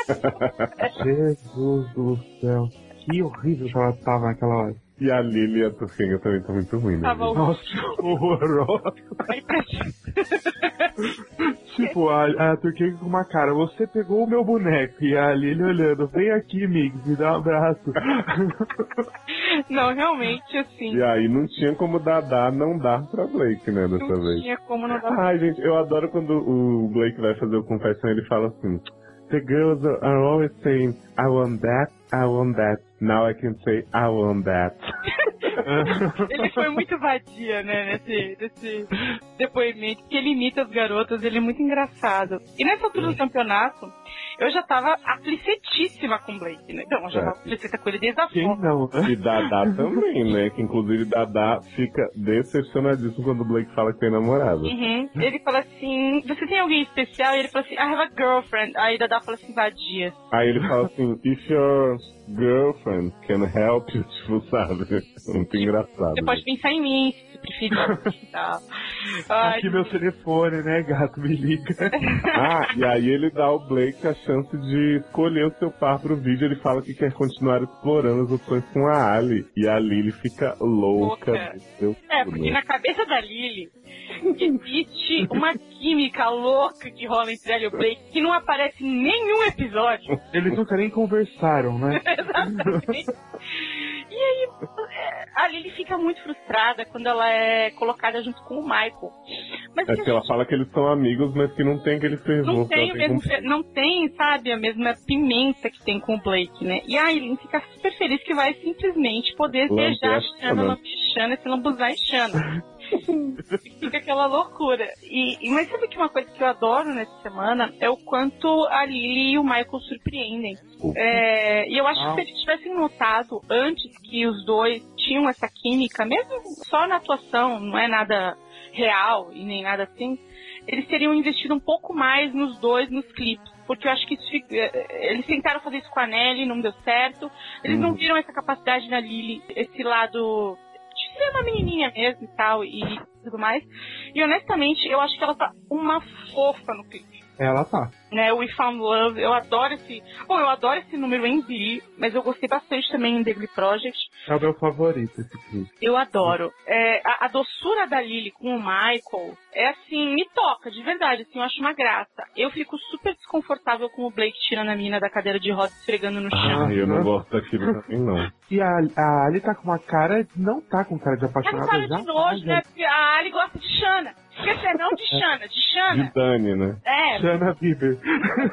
Jesus do céu. Que horrível que ela tava naquela hora. E a Lily e a Turquinha também estão muito ruins, né? Gente? Nossa, horrorosa. Pra Tipo, a, a Turquia com uma cara, você pegou o meu boneco e a Lily olhando, vem aqui, Migs, me dá um abraço. Não, realmente, assim. E aí não tinha como Dadá não dar pra Blake, né, dessa Não vez. tinha como não dar Ai, gente, eu adoro quando o Blake vai fazer o confession ele fala assim: The girls are always saying, I want that, I want that. Now I can say, I want that. Ele foi muito vadia, né, nesse, nesse depoimento, que ele imita as garotas, ele é muito engraçado. E nessa altura do campeonato, eu já tava aflicetíssima com o Blake, né? Então, eu já É. tava afliceta com ele desde a Quem não, né? E Dadá também, né? Que inclusive Dadá fica decepcionadíssimo quando o Blake fala que tem namorada. Uhum. Ele fala assim, você tem alguém especial? E ele fala assim, I have a girlfriend. Aí Dada fala assim, vadia. Aí ele fala assim: If your girlfriend can help you, tipo, sabe? Muito engraçado. Você pode pensar em mim, se você preferir. Ai, Aqui meu telefone, né, gato? Me liga. Ah, e aí ele dá o Blake a chance de escolher o seu par pro vídeo. Ele fala que quer continuar explorando as opções com a Ali. E a Lily fica louca. Louca. É, porque na cabeça da Lily existe uma química louca que rola entre ela e o Blake que não aparece em nenhum episódio. Eles nunca nem conversaram, né? Exatamente. E aí, a Lily fica muito frustrada quando ela é colocada junto com o Michael. Mas É que que ela fala que eles são amigos, mas que não tem aquele fervor. não tem o mesmo, com- não tem, sabe, a mesma pimenta que tem com o Blake, né? E a Aileen fica super feliz que vai simplesmente poder beijar a a Shanna, Shanna. lamber Shanna e se lambuzar em Shanna. fica aquela loucura. E, mas sabe que uma coisa que eu adoro nessa semana é o quanto a Lily e o Michael surpreendem. É, e eu acho que se eles tivessem notado antes que os dois tinham essa química, mesmo só na atuação, não é nada real e nem nada assim, eles teriam investido um pouco mais nos dois nos clipes. Porque eu acho que isso eh, eles tentaram fazer isso com a Nelly, não deu certo. Eles não viram essa capacidade na Lily, esse lado ser uma menininha mesmo e tal, e tudo mais. E honestamente, eu acho que ela tá uma fofa no clipe. Ela tá. Né, o We Found Love, eu adoro esse. Bom, eu adoro esse número em Glee, mas eu gostei bastante também em The Glee Project. É o meu favorito esse clipe. Eu adoro. É, a, a doçura da Lily com o Michael é assim, me toca, de verdade, assim, eu acho uma graça. Eu fico super desconfortável com o Blake tirando a menina da cadeira de rodas esfregando no chão. Ah, eu não gosto daquilo também, não. E a, a Ali tá com uma cara. Não tá com cara de É com apaixonada cara já. de nojo, né? Porque a Ali gosta de Xana. Quer dizer, não de Xana, de Xana. De Dani, né? É, Shana Bieber.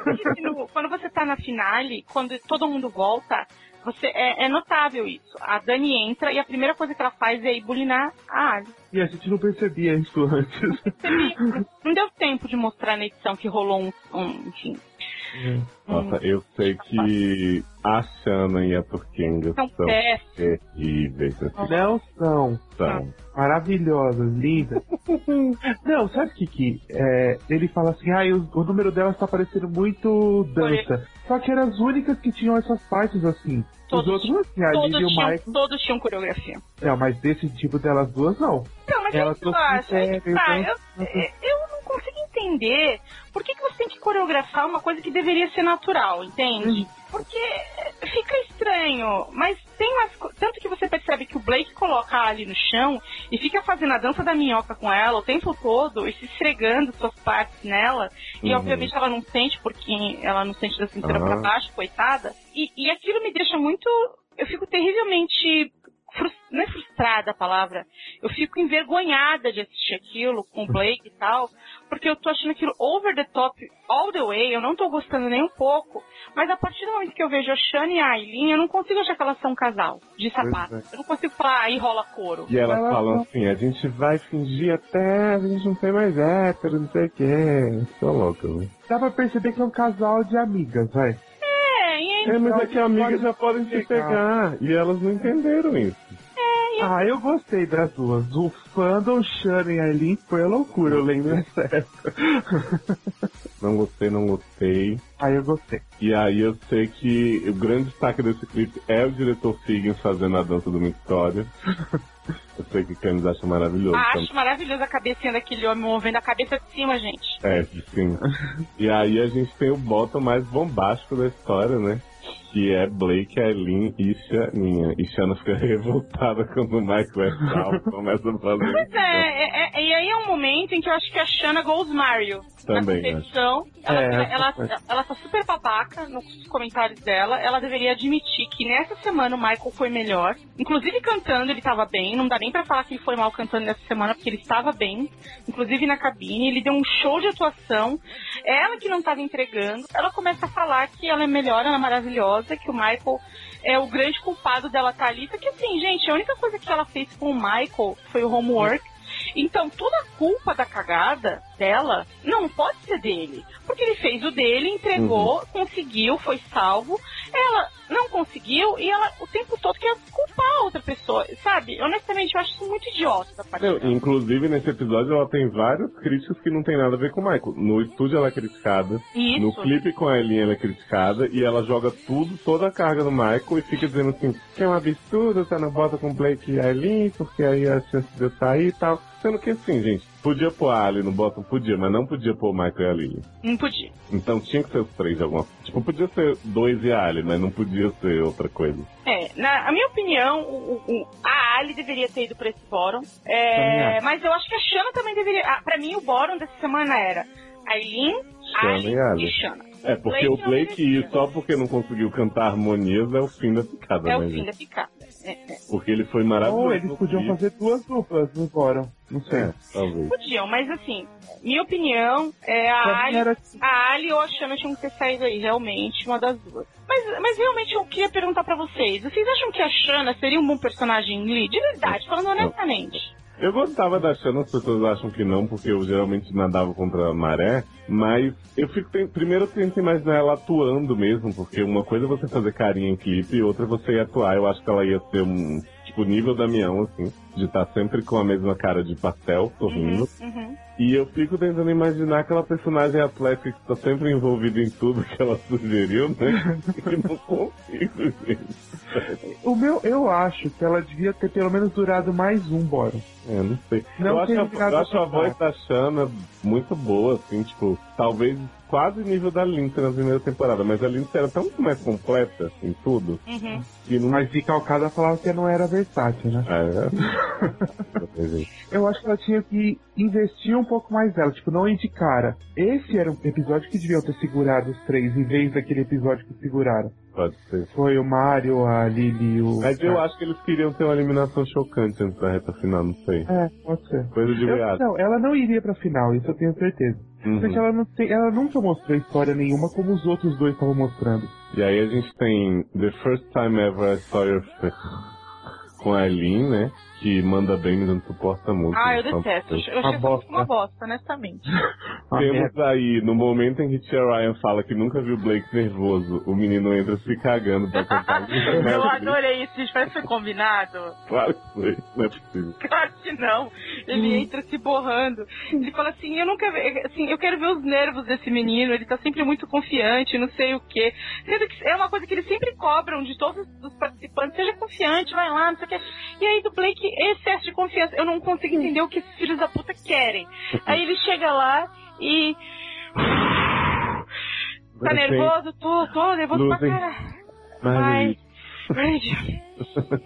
porque no- quando você tá na finale, quando todo mundo volta, você é, é notável isso. A Dani entra e a primeira coisa que ela faz é ir bulinar a Ali. E a gente não percebia isso antes. Percebi, Não deu tempo de mostrar na edição que rolou um, um enfim. Nossa, eu sei que a Shanna e a Turkenga São são terríveis. assim, Não são. são. Maravilhosas, lindas. Não, sabe o que que? É, ele fala assim, ah, o, o número delas tá parecendo muito dança. Só que eram as únicas que tinham essas partes assim. Todos- Os outros, assim, a Todos tinham, Michael. todos tinham coreografia. Não, mas desse tipo delas duas, não. Não, mas é isso que eu acho. É que tá, então- eu, eu não consigo entender por que, que você tem que coreografar uma coisa que deveria ser natural, entende? Porque fica estranho, mas tem umas Tanto que você percebe que o Blake coloca Ali no chão e fica fazendo a dança da minhoca com ela o tempo todo e se esfregando suas partes nela. E Uhum. obviamente ela não sente, porque ela não sente da pra baixo, coitada. E, e aquilo me deixa muito. Eu fico terrivelmente. Não é frustrada a palavra. Eu fico envergonhada de assistir aquilo com o Blake e tal, porque eu tô achando aquilo over the top all the way, eu não tô gostando nem um pouco. Mas a partir do momento que eu vejo a Shana e a Aileen, eu não consigo achar que elas são um casal de sapato. é. Eu não consigo falar, aí rola couro. E elas Ela falam assim, a gente vai fingir até a gente não ser mais hétero, não sei o quê. Tô louca, né? Dá pra perceber que é um casal de amigas, vai. É, aí, É, mas é que amigas já podem se pegar. E elas não entenderam isso. Ah, eu gostei das duas. O fandom Shana e Aileen foi a loucura, eu lembro é certo. Não gostei, não gostei. Ah, eu gostei. E aí eu sei que o grande destaque desse clipe é o diretor Figgins fazendo a dança do Victoria. eu sei que o Camis acha maravilhoso. acho maravilhosa a cabecinha daquele homem movendo a cabeça de cima, gente. É, sim. e aí a gente tem o bottom mais bombástico da história, né? Que é Blake, Aileen e Shaninha. E Shana fica revoltada quando o Mike Westphal começa a fazer Pois é, é, é, e aí é um momento em que eu acho que a Shana goes Mario. Também, na competição. Ela, É, ela, ela, ela tá super babaca nos comentários dela. Ela deveria admitir que nessa semana o Michael foi melhor. Inclusive cantando, ele tava bem. Não dá nem pra falar que ele foi mal cantando nessa semana, porque ele estava bem. Inclusive na cabine. Ele deu um show de atuação. Ela que não tava entregando. Ela começa a falar que ela é melhor, ela é maravilhosa, que o Michael é o grande culpado dela estar ali. Só que assim, gente, a única coisa que ela fez com o Michael foi o homework. Então, toda a culpa da cagada dela não pode ser dele. Porque ele fez o dele, entregou, conseguiu, foi salvo. Ela não conseguiu e ela o tempo todo quer outra pessoa. Sabe? Honestamente, eu acho isso muito idiota da parte Não, dela. inclusive, nesse episódio, ela tem vários críticos que não tem nada a ver com o Michael. No estúdio, ela é criticada. Isso. No clipe com a Elin, ela é criticada. E ela joga tudo, toda a carga no Michael e fica dizendo assim: que é um absurdo, você não bota com o Blake e a Elin, porque aí a chance de eu sair e tal. Sendo que assim, gente, podia pôr a Ali no bottom, podia, mas não podia pôr o Michael e a Lily. Não podia. Então tinha que ser os três de alguma Tipo, podia ser dois e a Ali, mas não podia ser outra coisa. É, na a minha opinião, o, o- a Ali deveria ter ido pra esse bórum. É, mas eu acho que a Shana também deveria. Ah, pra mim, o bórum dessa semana era Aileen, Ali e Ali. e Shana. É, porque Blake o Blake só porque não conseguiu cantar harmonias é o fim da picada, É né, o fim gente? da picada. Porque ele foi maravilhoso. Ou eles podiam clipe. fazer duas duplas no fórum. Não sei. É, talvez. Podiam, mas assim, minha opinião é a mim Ali, era- a Ali ou a Shana tinham que ter saído aí, realmente, uma das duas. Mas, mas realmente eu queria perguntar pra vocês, vocês acham que a Shana seria um bom personagem em Glee? De verdade, falando honestamente. Eu gostava da Shanna, as pessoas acham que não, porque eu geralmente nadava contra a maré, mas eu fico. ten- Primeiro tento imaginar ela atuando mesmo, porque uma coisa é você fazer carinha em clipe outra é você ir atuar. Eu acho que ela ia ser um. Tipo, nível Damião, assim, de estar sempre com a mesma cara de pastel, sorrindo. Uhum. E eu fico tentando imaginar aquela personagem atlética que está sempre envolvida em tudo que ela sugeriu, né? E não consigo, gente. O meu, eu acho que ela devia ter pelo menos durado mais um bórum. É, não sei. Não eu acho, a, eu acho a voz da Shana muito boa, assim, tipo, talvez quase nível da Lindsay na primeira temporada, mas a Lindsay era tão mais completa em tudo Uhum. que não. Mas de calcada falava que não era versátil, né? É. Eu acho que ela tinha que investir um pouco mais dela, tipo, não ir de cara. Esse era um episódio que deviam ter segurado os três, em vez daquele episódio que seguraram. Pode ser. Foi o Mario, a Lily e o. Mas eu acho que eles queriam ter uma eliminação chocante antes da reta final, não sei. É, pode ser. Coisa de Eu- viado. não, ela não iria pra final, isso eu tenho certeza. Uhum. Porque ela, não tem, ela nunca mostrou história nenhuma como os outros dois estavam mostrando. E aí a gente tem The First Time Ever I Saw Your Face com a Eileen, né? Que manda bem, mas não suporta muito. Ah, eu detesto. Eu achei bosta. uma bosta, honestamente. Temos aí, no momento em que Tia Ryan fala que nunca viu Blake nervoso, o menino entra se cagando pra cantar. Eu adorei isso, gente. Parece que foi combinado. Claro que foi, não é possível. Claro que não. Ele entra se borrando. Ele fala assim, eu nunca vi- assim, eu quero ver os nervos desse menino, ele tá sempre muito confiante, não sei o quê. Sendo que é uma coisa que eles sempre cobram de todos os participantes, seja confiante, vai lá, não sei o quê. E aí do Blake, excesso de confiança. Eu não consigo entender o que esses filhos da puta querem. Aí ele chega lá e. Tá nervoso? Tô, tô nervoso pra Luzem. caralho. Marguerite. Ai,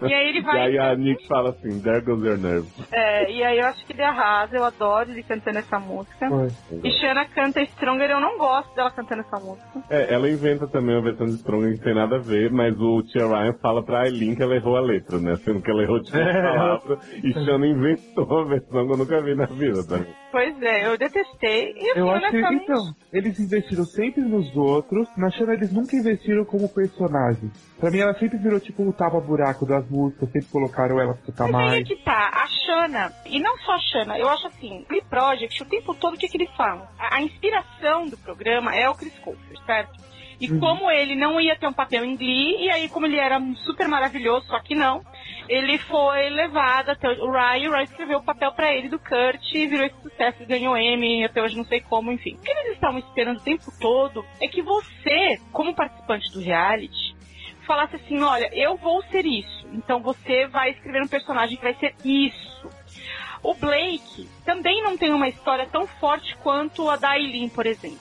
E aí ele E vai. aí a Nick fala assim, there goes your nerve. É, e aí eu acho que ele arrasa, eu adoro ele cantando essa música. Foi. E Shana canta Stronger, eu não gosto dela cantando essa música. É, ela inventa também uma versão de Strong que não tem nada a ver, mas o Tia Ryan fala pra Eileen que ela errou a letra, né? Sendo que ela errou de uma É. palavra. E Shana inventou uma versão que eu nunca vi na vida também. Pois é, eu detestei. E Eu acho que, honestamente, então, eles investiram sempre nos outros, na Shanna eles nunca investiram como personagem. Pra mim ela sempre virou tipo o tapa-buraco das músicas, sempre colocaram ela pra tocar aí é mais. que tá, a Shana, e não só a Shana, eu acho assim, Glee Project, o tempo todo o que, que eles falam? A, a inspiração do programa é o Chris Colfer, certo? E Uhum. como ele não ia ter um papel em Glee, e aí como ele era super maravilhoso, só que não, ele foi levado até o Ryan, o Ryan escreveu o papel pra ele do Kurt, e virou esse sucesso, ganhou Emmy, até hoje não sei como, enfim. O que eles estavam esperando o tempo todo é que você, como participante do reality, falasse assim, olha, eu vou ser isso. Então você vai escrever um personagem que vai ser isso. O Blake também não tem uma história tão forte quanto a da Eileen, por exemplo.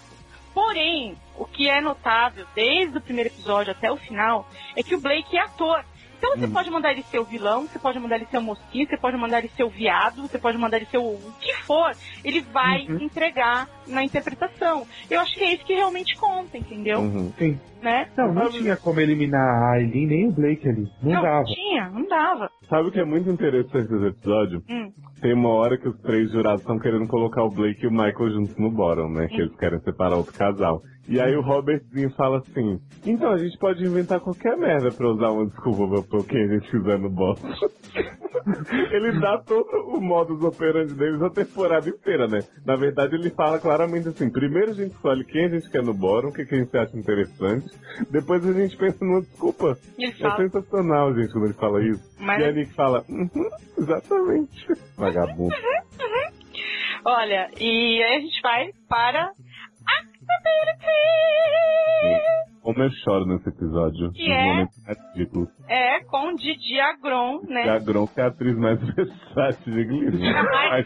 Porém, o que é notável desde o primeiro episódio até o final é que o Blake é ator. Então você pode mandar ele ser o vilão, você pode mandar ele ser o mocinho, você pode mandar ele ser o viado, você pode mandar ele ser o, o que for, ele vai entregar na interpretação. Eu acho que é isso que realmente conta, entendeu? Uhum. Sim. Né? Não, não tinha como eliminar a Aileen nem o Blake ali. Não, Não, dava. tinha, não dava. Sabe o que é muito interessante nesse episódio? Hum. Tem uma hora que os três jurados estão querendo colocar o Blake e o Michael juntos no bottom, né? Que eles querem separar outro casal. E aí o Robertzinho fala assim, então a gente pode inventar qualquer merda pra usar uma desculpa pra quem a gente quiser no bottom. ele dá todo o modus operandi deles a temporada inteira, né? Na verdade ele fala claramente assim, primeiro a gente escolhe quem a gente quer no bottom, o que, que a gente acha interessante, depois a gente pensa numa desculpa. Ele É fala, sensacional, gente, quando ele fala isso. Mas- E a Nick fala, uhum, exatamente. Vagabundo. olha, e aí a gente vai para Como eu choro nesse episódio. Que é? momentos mais ridículos. É, com Didi Agron, né? a Gron, que é a atriz mais versátil de Glee. né? Ai,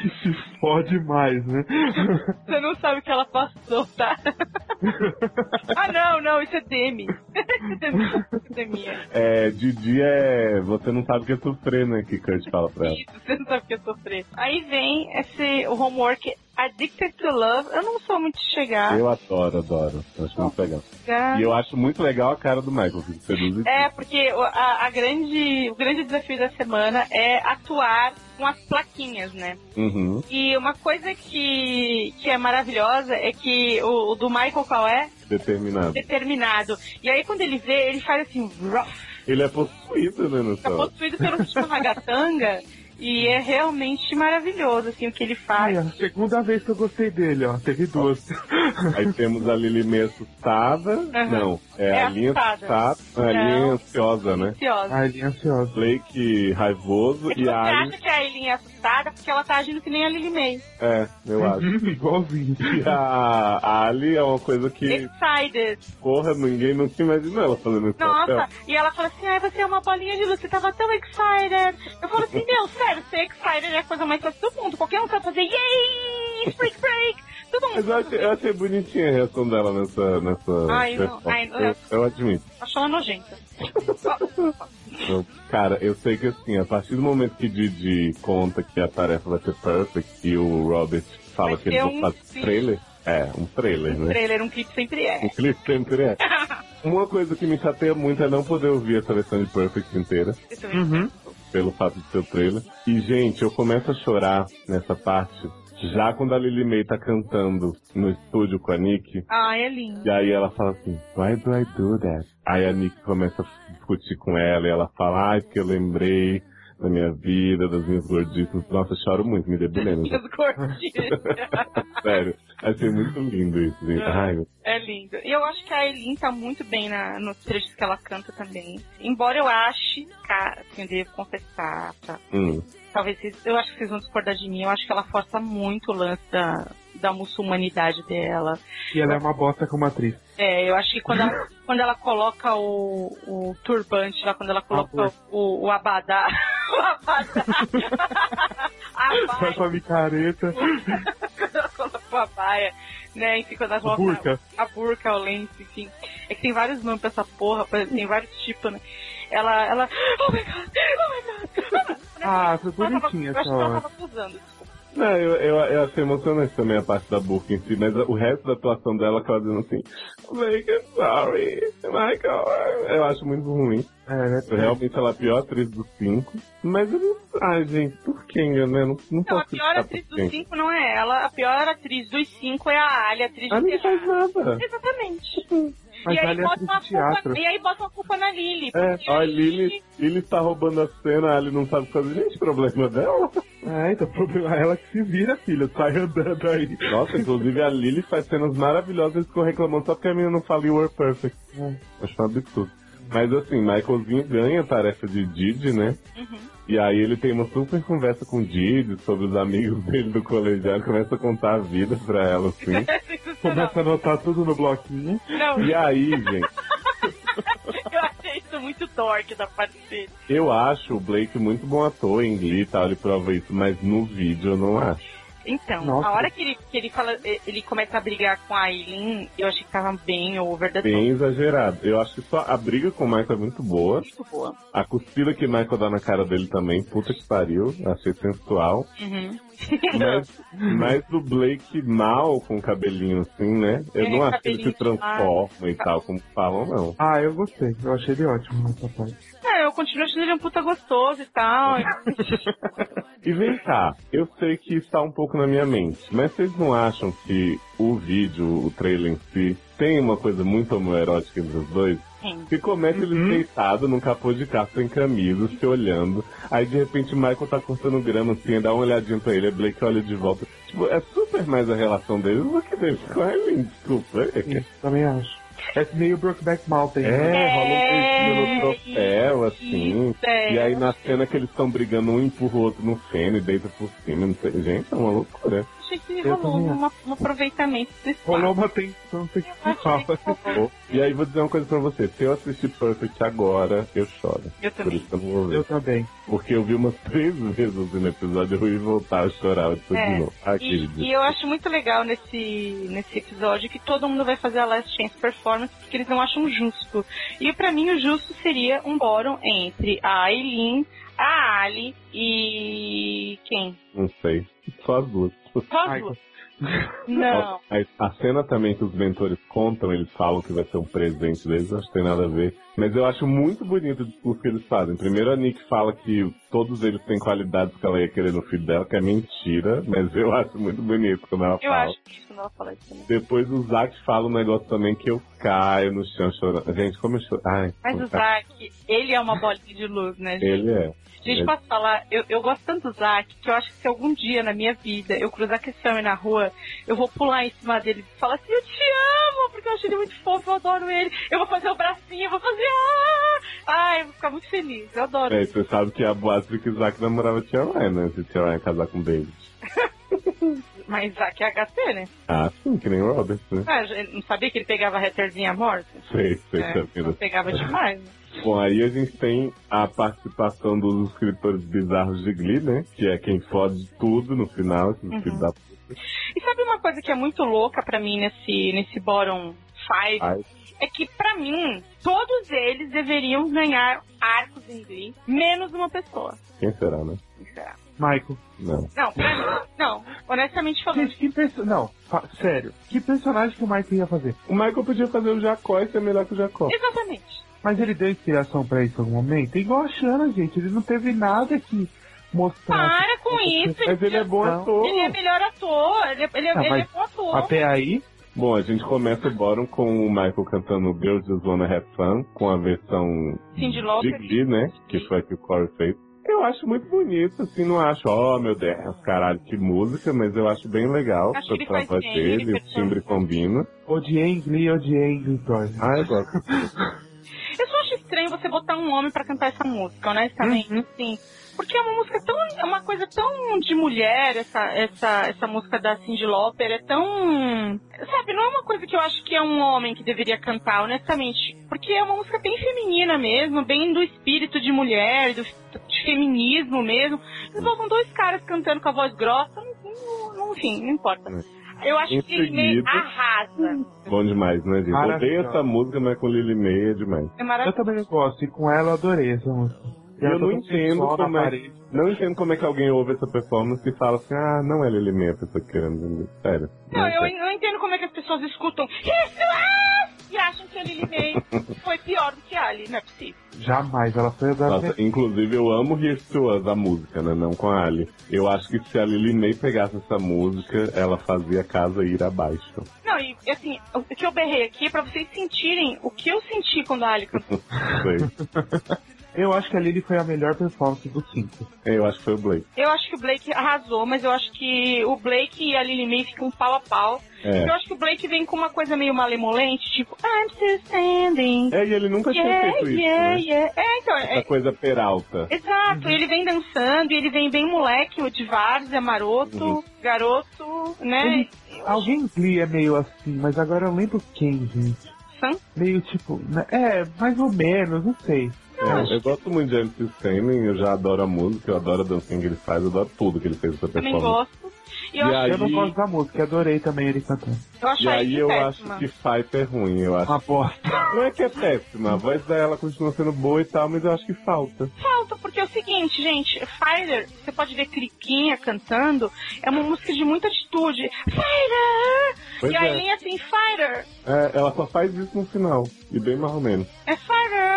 que se fode mais, né? Você não sabe o que ela passou, tá? ah, não, não, isso é Demi. Demi. é. É, Didi é. Você não sabe o que é sofrer, né? Que Kurt fala pra ela. Isso, você não sabe o que é sofrer. Aí vem esse, o homework Addicted to Love. Eu não sou muito chegada. Eu adoro, adoro. Eu acho muito legal. E eu acho muito legal a cara do Michael, que seduz É, porque o- a, a grande, o grande desafio da semana é atuar com as plaquinhas, né? Uhum. E uma coisa que, que é maravilhosa é que o, o do Michael qual é? Determinado. Determinado. E aí quando ele vê, ele faz assim, rough, Ele é possuído, né, no céu. possuído pelo Ragatanga. E é realmente maravilhoso, assim, o que ele Ai, faz. a segunda vez que eu gostei dele, ó. Teve duas. Aí temos a Lily meio assustada. Não, é, É a linha assustada. assustada. A linha ansiosa, né? Ansiosa. Ai, ele é ansioso. Blake raivoso É que e você a Ali. acha que a Eileen é assustada porque ela tá agindo que nem a Lily May. É, eu acho. Uhum, Igualzinho. E a, a Ali é uma coisa que, Excited. porra, ninguém nunca imaginou ela fazendo papel. Nossa, e ela fala assim, ai, você é uma bolinha de luz, você tava tão excited. Eu falo assim, meu, sério, ser excited é a coisa mais fácil do mundo. Qualquer um sabe fazer, yay, freak break. Mas eu achei, eu achei bonitinha a reação dela nessa. nessa Ai, não, ai, não. eu, eu admito. achou ela nojenta. Eu- cara, eu sei que assim, a partir do momento que Didi conta que a tarefa vai ser perfect e o Robert fala Vai que vão um fazer sim. trailer. É, um trailer, Um né? trailer, um clipe sempre é. O clipe sempre é. Uma coisa que me chateia muito é não poder ouvir essa versão de Perfect inteira, Uhum. pelo fato de ser o trailer. E, gente, eu começo a chorar nessa parte já quando a Lily May tá cantando no estúdio com a Nick. Ai, é lindo. E aí ela fala assim, why do I do that? Aí a Nick começa a discutir com ela e ela fala, ai, porque eu lembrei da minha vida, das minhas gordices. Nossa, eu choro muito, me debulhando. Minhas gordinhas. Sério, achei muito lindo isso, gente. Ai, meu- É lindo. E eu acho que a Eileen tá muito bem na, nos trechos que ela canta também. Embora eu ache, cara, assim, eu devo confessar, tá? hum. Talvez vocês, eu acho que vocês vão discordar de mim. Eu acho que ela força muito o lance da, da muçulmanidade dela. E ela é uma bosta como atriz. É, eu acho que quando ela, quando ela coloca o, o turbante lá, quando ela coloca o, o abadá. O abadá. a Faz uma micareta. quando ela coloca a baia, né? Enfim, quando ela coloca burca. a burca, o lenço, enfim. É que tem vários nomes pra essa porra, tem vários tipos, né? Ela, ela, oh my god, oh my god. Ah, foi bonitinha Eu acho essa que ela hora. tava usando, desculpa. Não, eu, eu, eu achei emocionante também a parte da burca em si, mas o resto da atuação dela, ela dizendo assim, make it sorry, Michael. Eu acho muito ruim. É, né? Realmente ela é a pior atriz dos cinco. Mas eu não. Ai, gente, por quem, né? Não, não Não, a pior atriz dos cinco não é ela, a pior atriz dos cinco é a Ali, atriz Ela de não faz nada. Exatamente. Mas e, aí é bota uma teatro. culpa, e aí bota uma culpa na Lily. É, ó, a Lily, Lily está roubando a cena, a Ali não sabe fazer. Gente, problema dela. É, então o problema é ela que se vira, filha. Sai andando aí. Nossa, inclusive a Lily faz cenas maravilhosas e ficou reclamando só porque a menina não fala You Were Perfect. Acho um absurdo. Mas assim, Michaelzinho ganha a tarefa de Didi, né? E aí ele tem uma super conversa com o Didi sobre os amigos dele do colegial, começa a contar a vida pra ela, assim. É. Começa a anotar tudo no bloquinho. Não, E aí, gente, eu achei isso muito dork da parte dele. eu acho o Blake muito bom ator em Glee e tal, ele prova isso, mas no vídeo eu não acho. Então, Nossa. a hora que ele, que ele fala, ele começa a brigar com a Aileen, eu achei que tava bem over the top. Bem exagerado. Eu acho que só a briga com o Michael é muito boa. Muito boa. A cuspida que o Michael dá na cara dele também, puta que pariu, achei sensual. Uhum. Mas, mas o Blake mal com o cabelinho assim, né? Eu É, não acho que ele se transforma e tal, como falam, não. Ah, eu gostei. Eu achei ele ótimo nessa parte. É, eu continuo achando ele um puta gostoso e tal. E vem cá, eu sei que está um pouco na minha mente, mas vocês não acham que o vídeo, o trailer em si, tem uma coisa muito homoerótica entre os dois? Sim. Que começa ele deitado num capô de carro sem camisa, se olhando. Aí de repente o Michael tá cortando grama assim, dá uma olhadinha pra ele, a Blake olha de volta. Tipo, é super mais a relação deles do que deles com a Eileen, desculpa. Sim, também acho. É meio Brokeback Mountain. É, né? rola um beijinho no troféu, assim. Isso, é. E aí na cena que eles estão brigando, um empurra o outro no feno e deita por cima, não sei. Gente, é uma loucura. Achei que Eu rolou uma- um aproveitamento desse Rolou uma tensão sexual. E aí vou dizer uma coisa pra você. Se eu assistir Perfect agora, eu choro. Eu Por também. isso que eu não vou ver. Eu também. Porque eu vi umas três vezes no episódio, eu ia voltar a chorar depois É, de novo. Ah, E, e eu acho muito legal nesse, nesse episódio que todo mundo vai fazer a Last Chance Performance porque eles não acham justo. E pra mim o justo seria um bórum entre a Aileen, a Ali e. quem? Não sei. Só as duas. Ai. Não. A, a cena também que os mentores contam, eles falam que vai ser um presente deles, acho que tem nada a ver. Mas eu acho muito bonito o discurso que eles fazem. Primeiro a Nick fala que todos eles têm qualidades que ela ia querer no filho dela, que é mentira, mas eu acho muito bonito quando ela Eu fala. acho que isso quando ela fala isso também. Depois o Zack fala um negócio também que eu caio no chão chorando. Gente, como eu choro. Ai, Mas o Zack, ele é uma bolinha de luz, né, gente? Ele é. Gente, Ele- posso falar? Eu, eu gosto tanto do Zack que eu acho que se algum dia na minha vida eu cruzar com esse homem na rua, eu vou pular em cima dele e falar assim: Eu te amo, porque eu acho ele muito fofo, eu adoro ele. Eu vou fazer o bracinho, eu vou fazer. Ah! Ai, eu vou ficar muito feliz, eu adoro. É, você sabe que a boate que o Zack namorava a Tia Ryan, né? Se Tia Ryan casar com o David. Mas Zack é HT, né? Ah, sim, que nem o Robert, né? Ah, não sabia que ele pegava a Retterzinha morta? Sei, sei, É, sabia. não pegava demais. né? Bom, aí a gente tem a participação dos escritores bizarros de Glee, né? Que é quem fode tudo no final, esses Uhum. filhos da puta. E sabe uma coisa que é muito louca pra mim nesse, nesse Bottom 5? Ai, É que pra mim, todos eles deveriam ganhar arcos em Glee, menos uma pessoa. quem será, né? Quem será? Michael. Não, Não. pra mim, não. Honestamente falando, Que, que perso... Não, sério. Que personagem que o Michael ia fazer? O Michael podia fazer o Jacó e ser melhor que o Jacó. exatamente. Mas ele deu inspiração pra isso em algum momento? Igual a gente. Ele não teve nada que mostrar. Para com isso. Mas ele é bom Não. ator. Ele é melhor ator. Ele é, ele é, Ah, ele mas é bom ator. Até aí, Bom, a gente começa o bórum com o Michael cantando Girls Just Wanna Have Fun, com a versão Cindy de Lauper. Glee, né? Que foi a que o Corey fez. Eu acho muito bonito, assim, não acho, ó, meu Deus, caralho, que música, mas eu acho bem legal Acho pra bem, dele, ele o timbre combina. odiei Glee, odiei Glee. Ah, eu gosto. Eu só acho estranho você botar um homem pra cantar essa música, honestamente, Uhum. assim. Porque é uma música tão. É uma coisa tão de mulher, essa, essa, essa música da Cindy Lauper. É tão. Sabe, não é uma coisa que eu acho que é um homem que deveria cantar, honestamente. Porque é uma música bem feminina mesmo, bem do espírito de mulher, do, de feminismo mesmo. Eles botam dois caras cantando com a voz grossa, não, não, enfim, não importa. Eu acho Em que ele meio seguida- arrasa. Bom demais, né, gente? Odeio essa música, mas com Lily May é demais. É Eu também gosto, e com ela eu adorei essa música. E ela Eu não entendo como é, não entendo como é que alguém ouve essa performance e fala assim, ah, não é Lily May a pessoa querendo dizer. Sério. Não, eu entendo. não entendo como é que as pessoas escutam isso é! e acham que a Lily May foi pior do que a Ali, não é possível. Jamais, ela foi a da Nossa, inclusive eu amo Here's to Us, a música, né? Não com a Ali. Eu acho que se a Lily May pegasse essa música, ela fazia a casa ir abaixo. Não, e assim, o que eu berrei aqui é pra vocês sentirem o que eu senti quando a Ali cantou. Eu acho que a Lily foi a melhor performance do cinco. Eu acho que foi o Blake. Eu acho que o Blake arrasou, mas eu acho que o Blake e a Lily May ficam pau a pau. É. Eu acho que o Blake vem com uma coisa meio malemolente, tipo, I'm still standing. É, e ele nunca tinha Yeah, feito isso, yeah, né? yeah. É, então, é, Essa coisa peralta. Exato, ele vem dançando e ele vem bem moleque, o de várzea, maroto, Uhum. garoto, né? Ele- Alguém Glee é meio assim, mas agora eu lembro quem, gente. Sam? Meio tipo, né? é, mais ou menos, não sei. É, eu gosto muito de MC Stanley, eu já adoro a música, eu adoro a dancinha que ele faz, eu adoro tudo que ele fez nessa Também performance. gosto. E eu, E acho, aí- Eu não gosto da música, adorei também ele cantando. eu acho E aí eu péssima. acho que Fight é ruim, eu acho. Uma bosta. Não é que é péssima, a voz dela continua sendo boa e tal, mas eu acho que falta. Falta, porque é o seguinte, gente, Fighter, você pode ver Criquinha cantando, é uma música de muita atitude. Fighter! Pois e a é. Eileen assim, Fighter! É, ela só faz isso no final, e bem mais ou menos. É Fighter!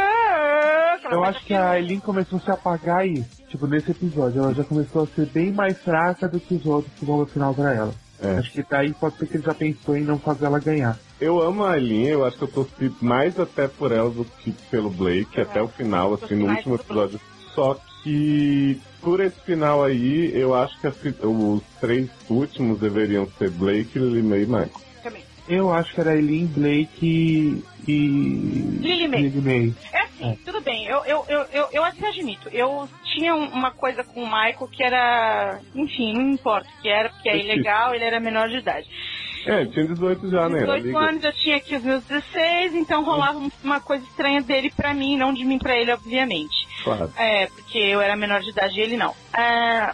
Eu acho que a Aileen começou a se apagar aí. Tipo, nesse episódio, ela já começou a ser bem mais fraca do que os outros que vão no final pra ela. É. Acho que daí pode ser que ele já pensou em não fazer ela ganhar. Eu amo a Aileen, eu acho que eu torci mais até por ela do que pelo Blake, até o final, assim, no último episódio. Só que por esse final aí, eu acho que a os três últimos deveriam ser Blake, Lily May e Michael. Também. Eu acho que era Aileen, Blake e. Lily May. Lily May. É Tudo bem, eu, eu, eu, eu, eu até admito. Eu tinha um- uma coisa com o Michael que era. Enfim, não importa o que era, porque é ilegal, ele era menor de idade. É, tinha 18 já, né? Era 18 legal. anos, eu tinha aqui os meus 16, então rolava um- uma coisa estranha dele pra mim, não de mim pra ele, obviamente. Claro. É, porque eu era menor de idade e ele não. É,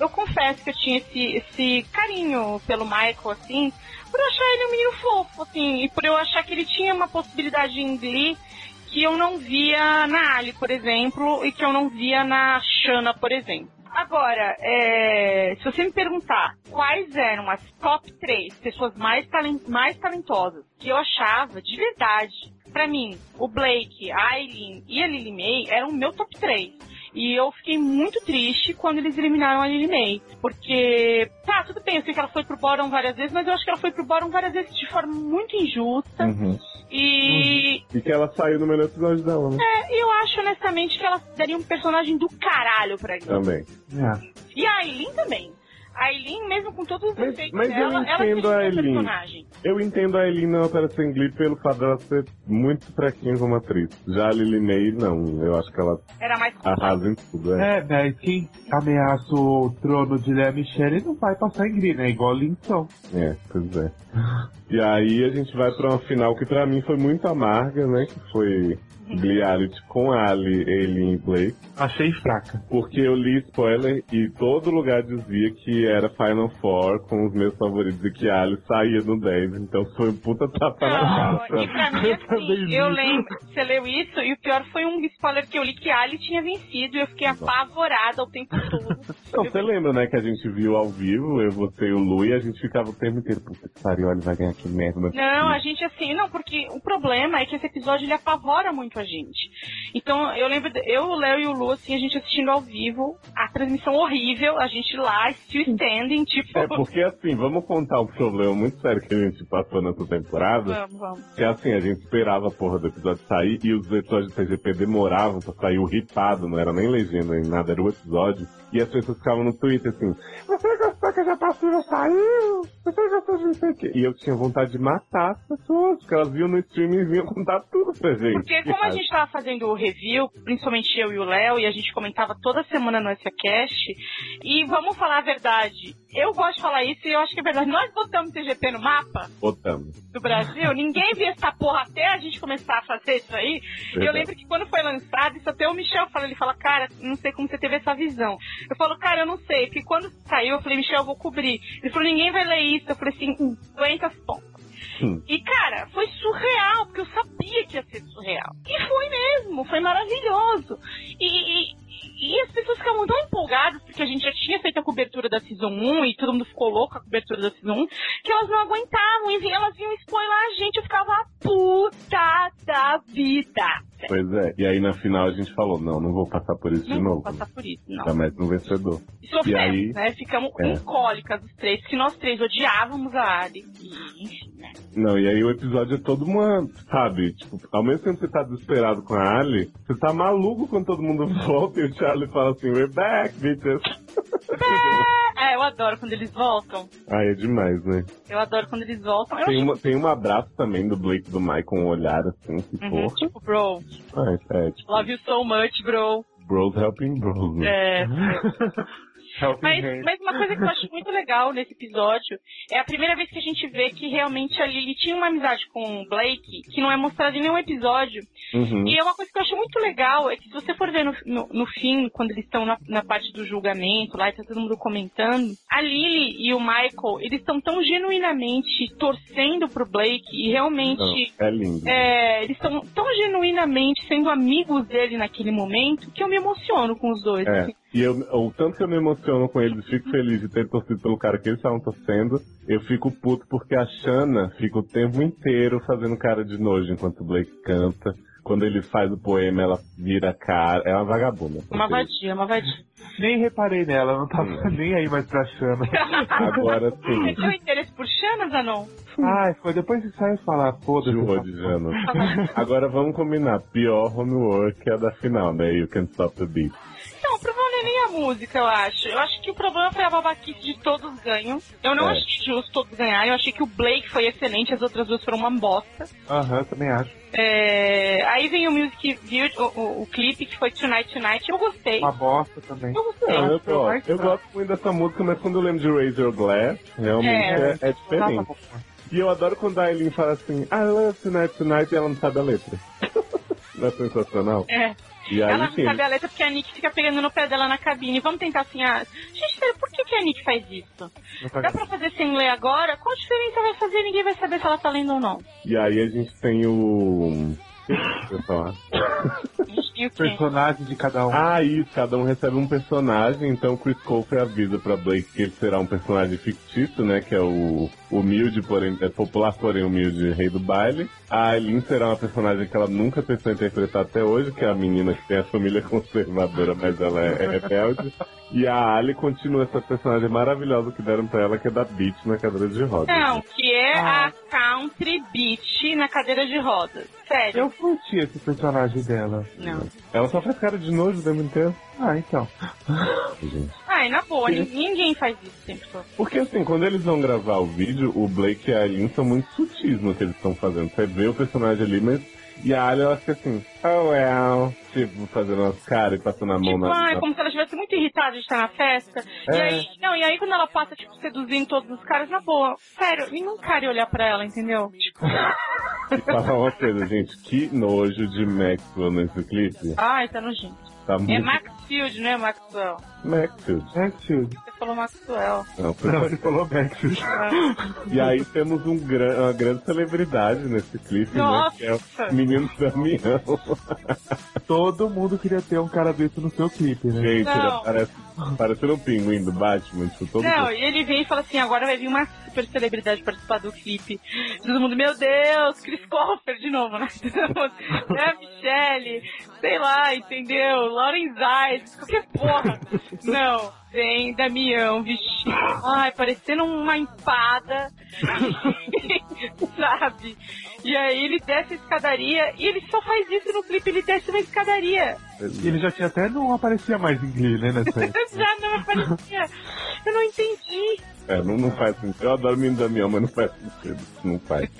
eu confesso que eu tinha esse, esse carinho pelo Michael, assim, por achar ele um menino fofo, assim, e por eu achar que ele tinha uma possibilidade em Glee que eu não via na Ali, por exemplo, e que eu não via na Shanna, por exemplo. Agora, é, se você me perguntar quais eram as top 3 pessoas mais, talen- mais talentosas que eu achava de verdade, pra mim, o Blake, a Aileen e a Lily May eram o meu top 3. E eu fiquei muito triste quando eles eliminaram a Lily May. Porque, tá, tudo bem, eu sei que ela foi pro bottom várias vezes, mas eu acho que ela foi pro bottom várias vezes de forma muito injusta. Uhum. E E que ela saiu no melhor episódio dela, né? é, eu acho honestamente que ela daria um personagem do caralho pra Glee. Também. E a Aileen também. A Aileen, mesmo com todos os defeitos mas eu dela, ela entendo seria a um Aileen. personagem. Eu entendo a Eileen não aparecer em Glee pelo fato dela ser muito fraquinha como atriz. Já a Lily May, não. Eu acho que ela Era mais arrasa em tudo, é. É, mas quem ameaça o trono de Lea Michele não vai passar em Glee, né? Igual Linton. É, pois é. E aí a gente vai pra uma final que pra mim foi muito amarga, né? Que foi Gliality com Ali, Aileen e Blake. Achei fraca. Porque eu li spoiler e todo lugar dizia que era Final Four com os meus favoritos e que Ali saía no 10. Então foi um puta tapa na Não, cara. e pra mim, assim, eu lembro, você leu isso, e o pior foi um spoiler que eu li que a Ali tinha vencido e eu fiquei apavorada o tempo todo. Não, você lembra, né, que a gente viu ao vivo, eu, você e o Lu, e a gente ficava o tempo inteiro, puta que pariu, ele vai ganhar que merda. Não, é Não, possível." a gente assim, não, porque o problema é que esse episódio ele apavora muito a gente. Então, eu lembro, eu, o Léo e o Lu, assim, a gente assistindo ao vivo, a transmissão horrível, a gente lá, still standing, tipo. É porque assim, vamos contar um problema muito sério que a gente passou nessa temporada. Vamos, vamos. Que assim, a gente esperava a porra do episódio sair e os episódios do TGP demoravam pra sair o ripado, não era nem legenda nem nada, era o episódio. E as pessoas ficavam no Twitter assim, você gostou que a Japassura saiu? Você gostou de não sei o quê? E eu tinha vontade de matar as pessoas, porque elas viam no streaming e vinham contar tudo pra gente. Porque como a gente tava fazendo o review, principalmente eu e o Léo, e a gente comentava toda semana no SACast, e vamos falar a verdade, eu gosto de falar isso e eu acho que é verdade. Nós botamos TGP no mapa Botamos. do Brasil, ninguém via essa porra até a gente começar a fazer isso aí. E eu Verdade. lembro que quando foi lançado, isso até o Michel fala, ele fala, cara, não sei como você teve essa visão. Eu falo, cara, eu não sei, porque quando saiu, eu falei, Michel, eu vou cobrir. Ele falou, ninguém vai ler isso. Eu falei assim, "Hum, aguenta as pontas. Hum. E, cara, foi surreal, porque eu sabia que ia ser surreal. E foi mesmo, foi maravilhoso. E, e, e as pessoas ficavam tão empolgadas, porque a gente já tinha feito a cobertura da Season 1 e todo mundo ficou louco com a cobertura da Season 1, que elas não aguentavam e elas vinham spoiler a gente. Eu ficava puta da vida. Pois é, e aí na final a gente falou, não, não vou passar por isso de Não novo. vou passar por isso, não. Já mete no vencedor. E sofremos, E aí- né? Ficamos É. em cólicas os três, que nós três odiávamos a Ali. E, enfim, né? Não, e aí o episódio é todo uma, sabe, tipo, ao mesmo tempo que você tá desesperado com a Ali, você tá maluco quando todo mundo volta e o Charlie fala assim, we're back, bitches. É, eu adoro quando eles voltam. Ai, é demais, né? Eu adoro quando eles voltam. Eu Tem, uma, tem um abraço também do Blake e do Mike com um olhar assim, que Uhum, porra. tipo, bro, Ai, é, tipo, love you so much, bro. bros helping bros, né? É. Mas, mas uma coisa que eu acho muito legal nesse episódio é a primeira vez que a gente vê que realmente a Lily tinha uma amizade com o Blake, que não é mostrada em nenhum episódio. Uhum. E é uma coisa que eu acho muito legal, é que se você for ver no, no, no fim, quando eles estão na, na parte do julgamento, lá e tá todo mundo comentando, a Lily e o Michael, eles estão tão genuinamente torcendo pro Blake e realmente Não, é lindo. é, eles estão tão genuinamente sendo amigos dele naquele momento que eu me emociono com os dois. É. assim. E eu, o tanto que eu me emociono com eles, fico feliz de ter torcido pelo cara que eles estavam torcendo, eu fico puto porque a Shanna fica o tempo inteiro fazendo cara de nojo enquanto o Blake canta. Quando ele faz o poema, ela vira cara. É uma vagabunda. Uma vadia, uma vadia. Nem reparei nela, eu não tava Hum. nem aí mais pra Xana. Agora sim. Você tem interesse por Xana, Zanon? Ai, foi depois que saiu falar, foda-se. Jana. Agora vamos combinar. Pior homework é a da final, né? You can stop the beat. Então, provavelmente nem a música, eu acho. Eu acho que o problema foi a babaquice de todos ganham. Eu não É. achei justo todos ganharem. Eu achei que o Blake foi excelente, as outras duas foram uma bosta. Aham, também acho. É, Aí vem o music video, o, o, o clipe que foi Tonight Tonight. Eu gostei. Uma bosta também. Eu gostei. Não, eu, eu fraco. gosto muito dessa música, mas quando eu lembro de Your Glass, realmente é, é diferente. E eu adoro quando a Aileen fala assim, I love tonight, tonight, e ela não sabe a letra. não é sensacional? É. E aí, Ela não sim, sabe a letra porque a Nick fica pegando no pé dela na cabine. Vamos tentar assim, ah, gente, por que, que a Nick faz isso? Dá pra fazer sem ler agora? Qual diferença vai fazer? Ninguém vai saber se ela tá lendo ou não. E aí a gente tem o... Personagem de cada um. Ah, isso, cada um recebe um personagem, então o Chris Colfer avisa pra Blake que ele será um personagem fictício, né, que é o humilde, porém, é popular, porém humilde rei do baile. A Aileen será uma personagem que ela nunca pensou em interpretar até hoje, que é a menina que tem a família conservadora, mas ela é, é rebelde. E a Ali continua essa personagem maravilhosa que deram pra ela, que é da Beach na cadeira de rodas. Não, que é a Country Beach na cadeira de rodas. Sério. Eu curti esse personagem dela. Não. Ela só faz cara de nojo o tempo inteiro. Ah, então. Gente. Ai, na boa, nin- ninguém faz isso sempre. todo. Porque assim, quando eles vão gravar o vídeo, o Blake e a Aileen são muito sutis no que eles estão fazendo. Você vê o personagem ali, mas. E a Ali, ela fica assim, oh well, tipo, fazendo umas caras e passando a mão Tipo, na. ai, na- como se ela estivesse muito irritada de estar na festa. E É. aí, não, e aí quando ela passa, tipo, seduzindo todos os caras, na boa, sério, nenhum cara ia olhar pra ela, entendeu? Tipo, E falar uma coisa, gente, que nojo de Maxwell nesse clipe. ai, tá nojento. Tá É muito Maxfield, não é Maxwell? Maxfield. Maxfield. Você falou Maxwell. Não, foi- Não, ele falou Maxfield. E aí temos um gran- uma grande celebridade nesse clipe, né? Que é Nossa! o menino Damião. Todo mundo queria ter um cara desse no seu clipe, né? Gente, ele Não. parece, parecendo um pinguim do Batman, tipo, todo Não, e ele vem e fala assim, agora vai vir uma super celebridade participar do clipe. Todo mundo, meu Deus, Chris Colfer de novo, né? é a Michelle, sei lá, entendeu? Lauren Zayas, qualquer porra. Não, vem Damião vestido, ai, parecendo uma empada, sabe? E aí ele desce a escadaria e ele só faz isso no clipe, ele desce uma escadaria. E ele já tinha até não aparecia mais em Glee, né, nessa. Já não aparecia. Eu não entendi. É, não, não faz sentido. Eu adoro o menino Damião, mas não faz sentido. Não faz.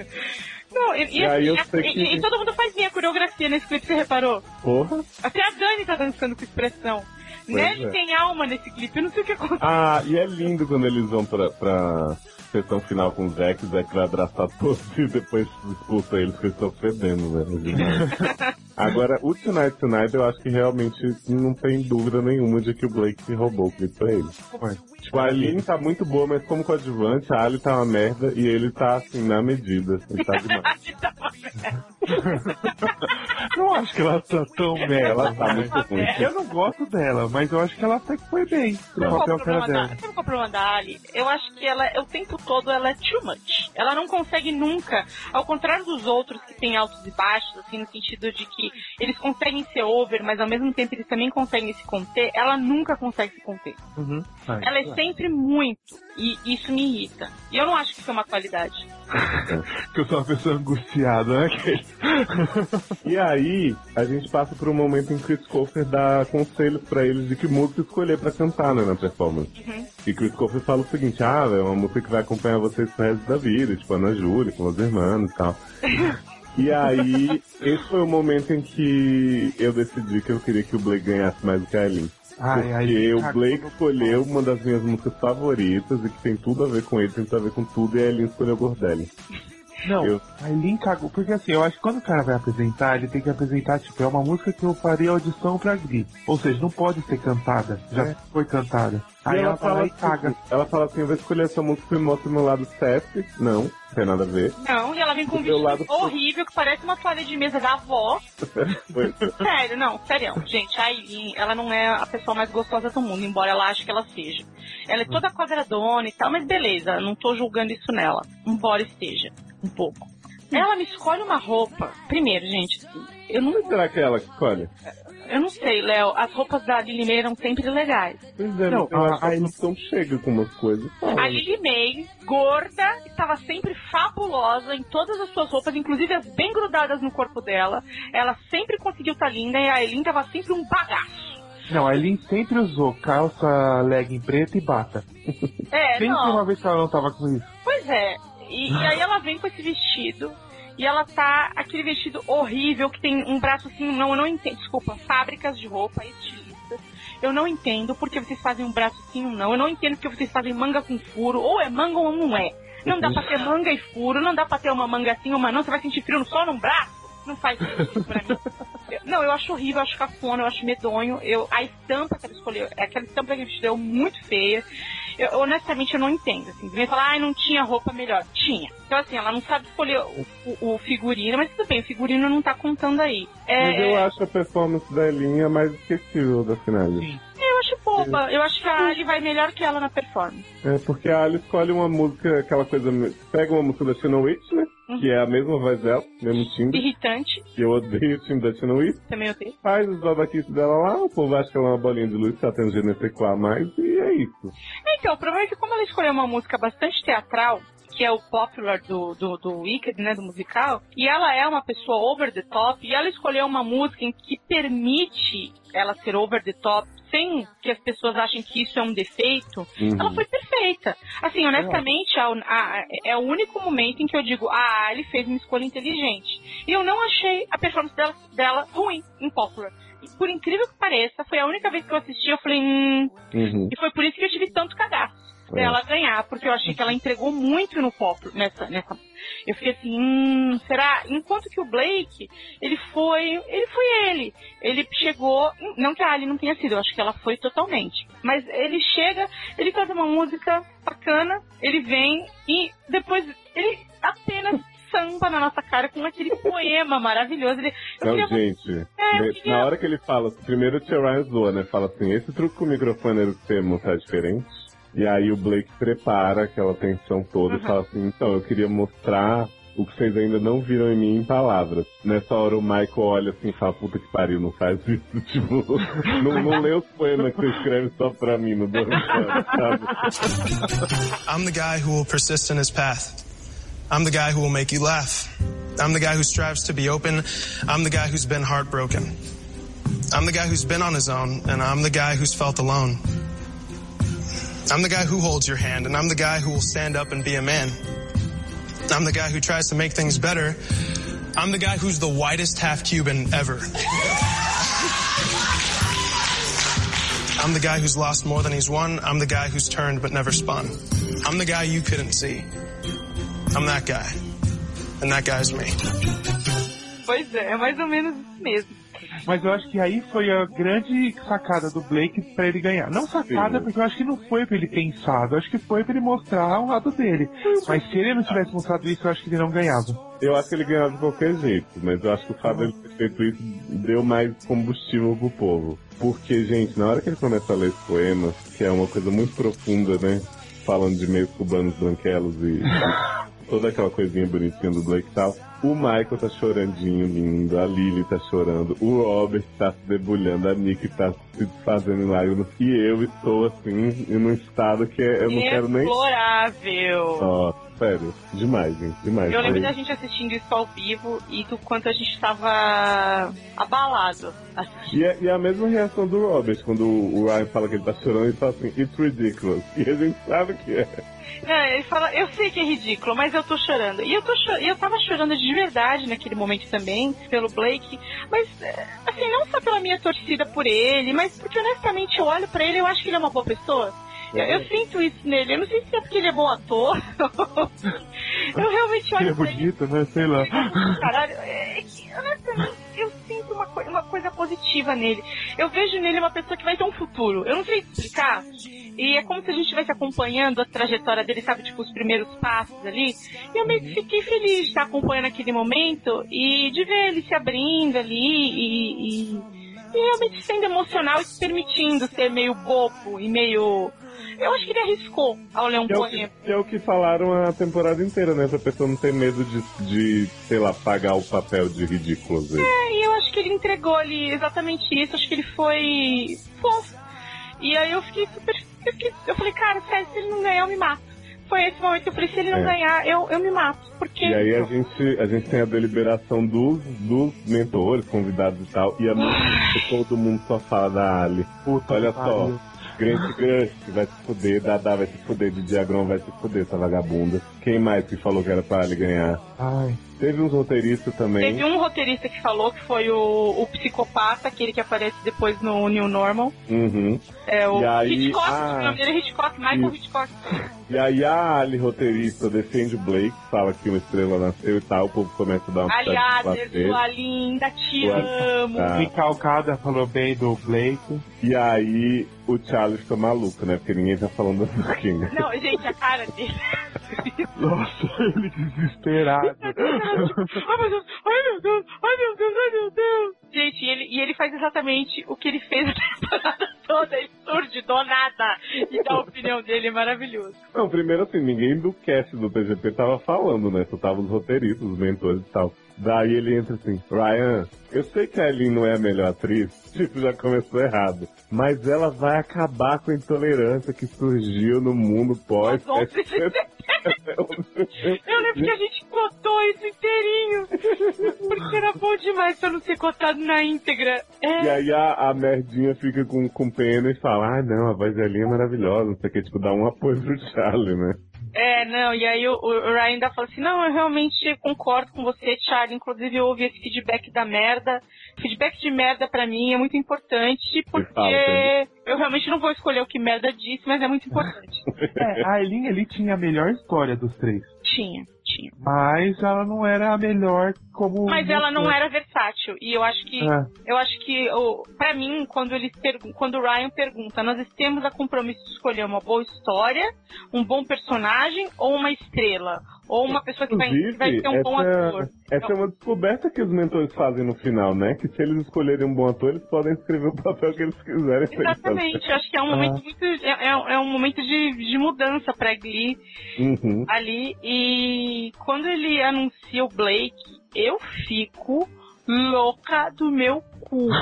Não, e, e, E assim, que- e todo mundo faz minha coreografia nesse clipe, você reparou? Porra. Até a Dani tá dançando com expressão. Pois Nelly é. tem alma nesse clipe, eu não sei o que aconteceu. Ah, e é lindo quando eles vão pra, pra sessão final com o Zack, o Zack vai abraçar todos e depois expulsa eles porque eles estão fedendo, velho. Agora, o Tonight Tonight eu acho que realmente não tem dúvida nenhuma de que o Blake roubou o clipe pra ele. Tipo, a Aline tá muito boa, mas como coadjuvante, a Ali tá uma merda e ele tá assim, na medida. Ele tá demais. Não acho que ela tá tão bem. Ela tá muito ruim. Eu não gosto dela, mas eu acho que ela até que foi bem. O Não. Qual papel o que era dela. sabe qual é o problema da Ali? Eu acho que ela, o tempo todo, ela é too much. Ela não consegue nunca, ao contrário dos outros que têm altos e baixos, assim, no sentido de que eles conseguem ser over, mas ao mesmo tempo eles também conseguem se conter, ela nunca consegue se conter. Uhum. Ela é sempre muito, e isso me irrita. E eu não acho que isso é uma qualidade. Que eu sou uma pessoa angustiada, né? E aí, a gente passa por um momento em que Chris Colfer dá conselhos pra eles de que música escolher pra cantar, né, na performance. E Chris Colfer fala o seguinte, ah, é uma música que vai acompanhar vocês pro resto da vida, tipo Ana Júlia, com os irmãos e tal. E aí, esse foi o momento em que eu decidi que eu queria que o Blake ganhasse mais do que a Aileen. Ai, Porque ai, o cagou Blake escolheu uma das minhas músicas favoritas e que tem tudo a ver com ele, tem tudo a ver com tudo, e a Aileen escolheu Gordelli. Não, Eu- a Aileen cagou. Porque assim, eu acho que quando o cara vai apresentar, ele tem que apresentar, tipo, é uma música que eu faria audição pra Glee. Ou seja, não pode ser cantada. Já É. foi cantada. E Aí ela, ela fala e caga. assim, ela fala assim, eu vou escolher essa música e mostra o meu lado sexy. Não, não tem nada a ver. Não, e ela vem com um vestido lado- horrível que parece uma toalha de mesa da avó. Sério, não, sério. Gente, a Aileen, ela não é a pessoa mais gostosa do mundo, embora ela ache que ela seja. Ela é toda quadradona e tal, mas beleza, não tô julgando isso nela. Embora esteja, um pouco. Ela me escolhe uma roupa. Primeiro, gente, eu não, Será que é ela que escolhe? eu não sei, Léo. As roupas da Lily May eram sempre legais. Pois é, Não, eu a- acho que a produção chega com umas coisas. A Lily May, gorda, estava sempre fabulosa em todas as suas roupas, inclusive as bem grudadas no corpo dela. Ela sempre conseguiu estar linda e a Eileen tava sempre um bagaço. Não, a Eileen sempre usou calça, legging preta e bata. É, Sempre não. uma vez que ela não tava com isso. Pois é. E, e aí ela vem com esse vestido. E ela tá aquele vestido horrível que tem um braço assim, não, eu não entendo. Desculpa, fábricas de roupa, estilistas. Eu não entendo porque vocês fazem um braço assim ou não. Eu não entendo porque vocês fazem manga com furo. Ou é manga ou não é. Não dá pra ter manga e furo, não dá pra ter uma manga assim, uma não. Você vai sentir frio só num braço? Não faz sentido pra mim. Não, eu acho horrível, eu acho cafona, eu acho medonho. Eu, a estampa que ela escolheu, aquela estampa que a gente deu muito feia. Eu, honestamente, eu não entendo. Assim, vem falar, ai, não tinha roupa melhor. Tinha. Então, assim, ela não sabe escolher o, o- o figurino, mas tudo bem, o figurino não tá contando aí. É, Mas eu acho a performance da Elinha mais esquecível da final. eu acho boba. Eu acho que a Ali vai melhor que ela na performance. É porque a Ali escolhe uma música, aquela coisa. Pega uma música da Tina Witch, né? Que é a mesma voz dela, mesmo timbre. Irritante, Que eu odeio o time da Tina também tenho. Faz os babaquices dela lá, o povo acha que ela é uma bolinha de luz, que tem um GNCQ a mais, e é isso. Então, o problema é que como ela escolheu uma música bastante teatral, que é o popular do, do, do Wicked, né, do musical, e ela é uma pessoa over the top, e ela escolheu uma música em que permite ela ser over the top, sem que as pessoas achem que isso é um defeito, Uhum. ela foi perfeita. Assim, honestamente, a- a- é o único momento em que eu digo, ah, ele fez uma escolha inteligente. E eu não achei a performance dela, dela ruim em popular. E por incrível que pareça, foi a única vez que eu assisti, eu falei, hum, Uhum. e foi por isso que eu tive tanto cagaço É. dela ganhar, porque eu achei que ela entregou muito no pop nessa, nessa. Eu fiquei assim, hum, será? Enquanto que o Blake, ele foi. Ele foi ele. Ele chegou. Não que a Ali não tenha sido, eu acho que ela foi totalmente. Mas ele chega, ele faz uma música bacana, ele vem e depois ele apenas samba na nossa cara com aquele poema maravilhoso. Ele, Não, queria- gente, É, queria- na hora que ele fala, primeiro o Tia Ryan zoa, né? Fala assim, esse truque com o microfone era você mostrar diferente. E aí o Blake prepara aquela tensão toda e Uhum. fala assim, então, eu queria mostrar o que vocês ainda não viram em mim em palavras. Nessa hora o Michael olha assim e fala, puta que pariu, não faz isso, tipo, não, não lê os poemas que você escreve só pra mim, no dono, sabe? I'm the guy who will persist in his path. I'm the guy who will make you laugh. I'm the guy who strives to be open. I'm the guy who's been heartbroken. I'm the guy who's been on his own, and I'm the guy who's felt alone. I'm the guy who holds your hand, and I'm the guy who will stand up and be a man. I'm the guy who tries to make things better. I'm the guy who's the whitest half Cuban ever. I'm the guy who's lost more than he's won. I'm the guy who's turned but never spun. I'm the guy you couldn't see. I'm that guy. And that guy's me. Pois é, é mais ou menos isso mesmo. Mas eu acho que aí foi a grande sacada do Blake pra ele ganhar. Não sacada, Sim. porque eu acho que não foi pra ele pensado, eu acho que foi pra ele mostrar o lado dele. Mas se ele não tivesse mostrado isso, eu acho que ele não ganhava. Eu acho que ele ganhava de qualquer jeito, mas eu acho que o fato dele ter feito isso deu mais combustível pro povo. Porque, gente, na hora que ele começa a ler esse poema, que é uma coisa muito profunda, né? Falando de meios cubanos branquelos e toda aquela coisinha bonitinha do Blake e tal. O Michael tá chorandinho, lindo, a Lily tá chorando, o Robert tá se debulhando, a Nick tá se desfazendo em lágrimas, e eu estou assim, em um estado que é- eu não quero nem. Explorável. Ó, sério, demais, gente, demais. Eu lembro da gente assistindo isso ao vivo e do quanto a gente estava abalado. E é, e é a mesma reação do Robert, quando o Ryan fala que ele tá chorando, ele fala assim, it's ridiculous. E a gente sabe que é. É, ele fala, eu sei que é ridículo, mas eu tô chorando. E eu, tô cho- eu tava chorando de verdade naquele momento também, pelo Blake. Mas, é, assim, não só pela minha torcida por ele, mas porque honestamente eu olho pra ele e eu acho que ele é uma boa pessoa. Eu, eu sinto isso nele. Eu não sei se é porque ele é bom ator. eu realmente Ele é pra ele bonito, né? Sei lá. Caralho, é que, honestamente, eu sinto uma, coi- uma coisa positiva nele. Eu vejo nele uma pessoa que vai ter um futuro. Eu não sei explicar. E é como se a gente estivesse acompanhando a trajetória dele, sabe, tipo, os primeiros passos ali. E eu meio que fiquei feliz de estar acompanhando aquele momento e de ver ele se abrindo ali e, e, e realmente sendo emocional e se permitindo ser meio bobo e meio. Eu acho que ele arriscou ao ler um Que é, o poema. que, que é o que falaram a temporada inteira, né? Essa pessoa não tem medo de, de sei lá, pagar o papel de ridículo. vezes. É, e eu acho que ele entregou ali exatamente isso. Acho que ele foi fofo. E aí eu fiquei super. Eu, fiquei- eu falei, cara, sério, se ele não ganhar, eu me mato. Foi esse momento que eu falei, se ele não É. ganhar, eu, eu me mato. Porque. E aí a gente, a gente tem a deliberação dos, dos mentores, convidados e tal, e a todo mundo só fala da Ali. Puta Olha só. Grant Crush vai se fuder, Dada vai se fuder, de Diagron vai se fuder, essa vagabunda. Quem mais que falou que era pra ele ganhar? Ai. Teve uns roteiristas também. Teve um roteirista que falou que foi o, o psicopata, aquele que aparece depois no New Normal. Uhum. É o E aí, Hitchcock, ah, o nome dele é Hitchcock, Michael isso. Hitchcock. E aí a Ali, roteirista, defende o Blake, fala que uma estrela nasceu e tal, o povo começa a dar uma Aliás, sua linda, te Sua- amo. Ah. Encalcada falou bem do Blake. E aí o Charles fica maluco, né? Porque ninguém tá falando da Kinga. Não, gente, a cara dele. Nossa, ele desesperado. Ai meu Deus, ai meu Deus, ai meu Deus, ai meu Deus. Gente, e ele, e ele faz exatamente o que ele fez a temporada toda. Ele surge do nada e dá a opinião dele, é maravilhoso. Não, primeiro assim, ninguém do cast do TGP tava falando, né? Só tava os roteiristas, os mentores e tal. Daí ele entra assim, Ryan, eu sei que a Eileen não é a melhor atriz, tipo, já começou errado. Mas ela vai acabar com a intolerância que surgiu no mundo pós. Eu lembro que a gente cotou isso inteirinho. Porque era bom demais pra não ser cotado na íntegra. É. E aí a, a merdinha fica com, com pena e fala, ah não, a voz da Eileen é maravilhosa, não sei o que, tipo, dá um apoio pro Charlie, né? É, não, e aí o, o Ryan ainda fala assim, não, eu realmente concordo com você, Charlie, inclusive eu ouvi esse feedback da merda. Feedback de merda pra mim é muito importante, porque entende? eu realmente não vou escolher o que merda disse, mas é muito importante. É, a Eileen ali tinha a melhor história dos três. tinha, tinha. Mas ela não era a melhor como. Mas ela não era versátil, e eu acho que É. Eu acho que, para mim, quando eles quando o Ryan pergunta, nós temos a compromisso de escolher uma boa história, um bom personagem ou uma estrela, ou uma pessoa que vai, que vai um bom ator. essa, essa é uma descoberta que os mentores fazem no final, né? Que se eles escolherem um bom ator, eles podem escrever o papel que eles quiserem. Exatamente, acho que é um Ah. momento muito é, é- é um momento de, de mudança pra Glee. Uhum. ali e quando ele anuncia o Blake, eu fico louca do meu cu.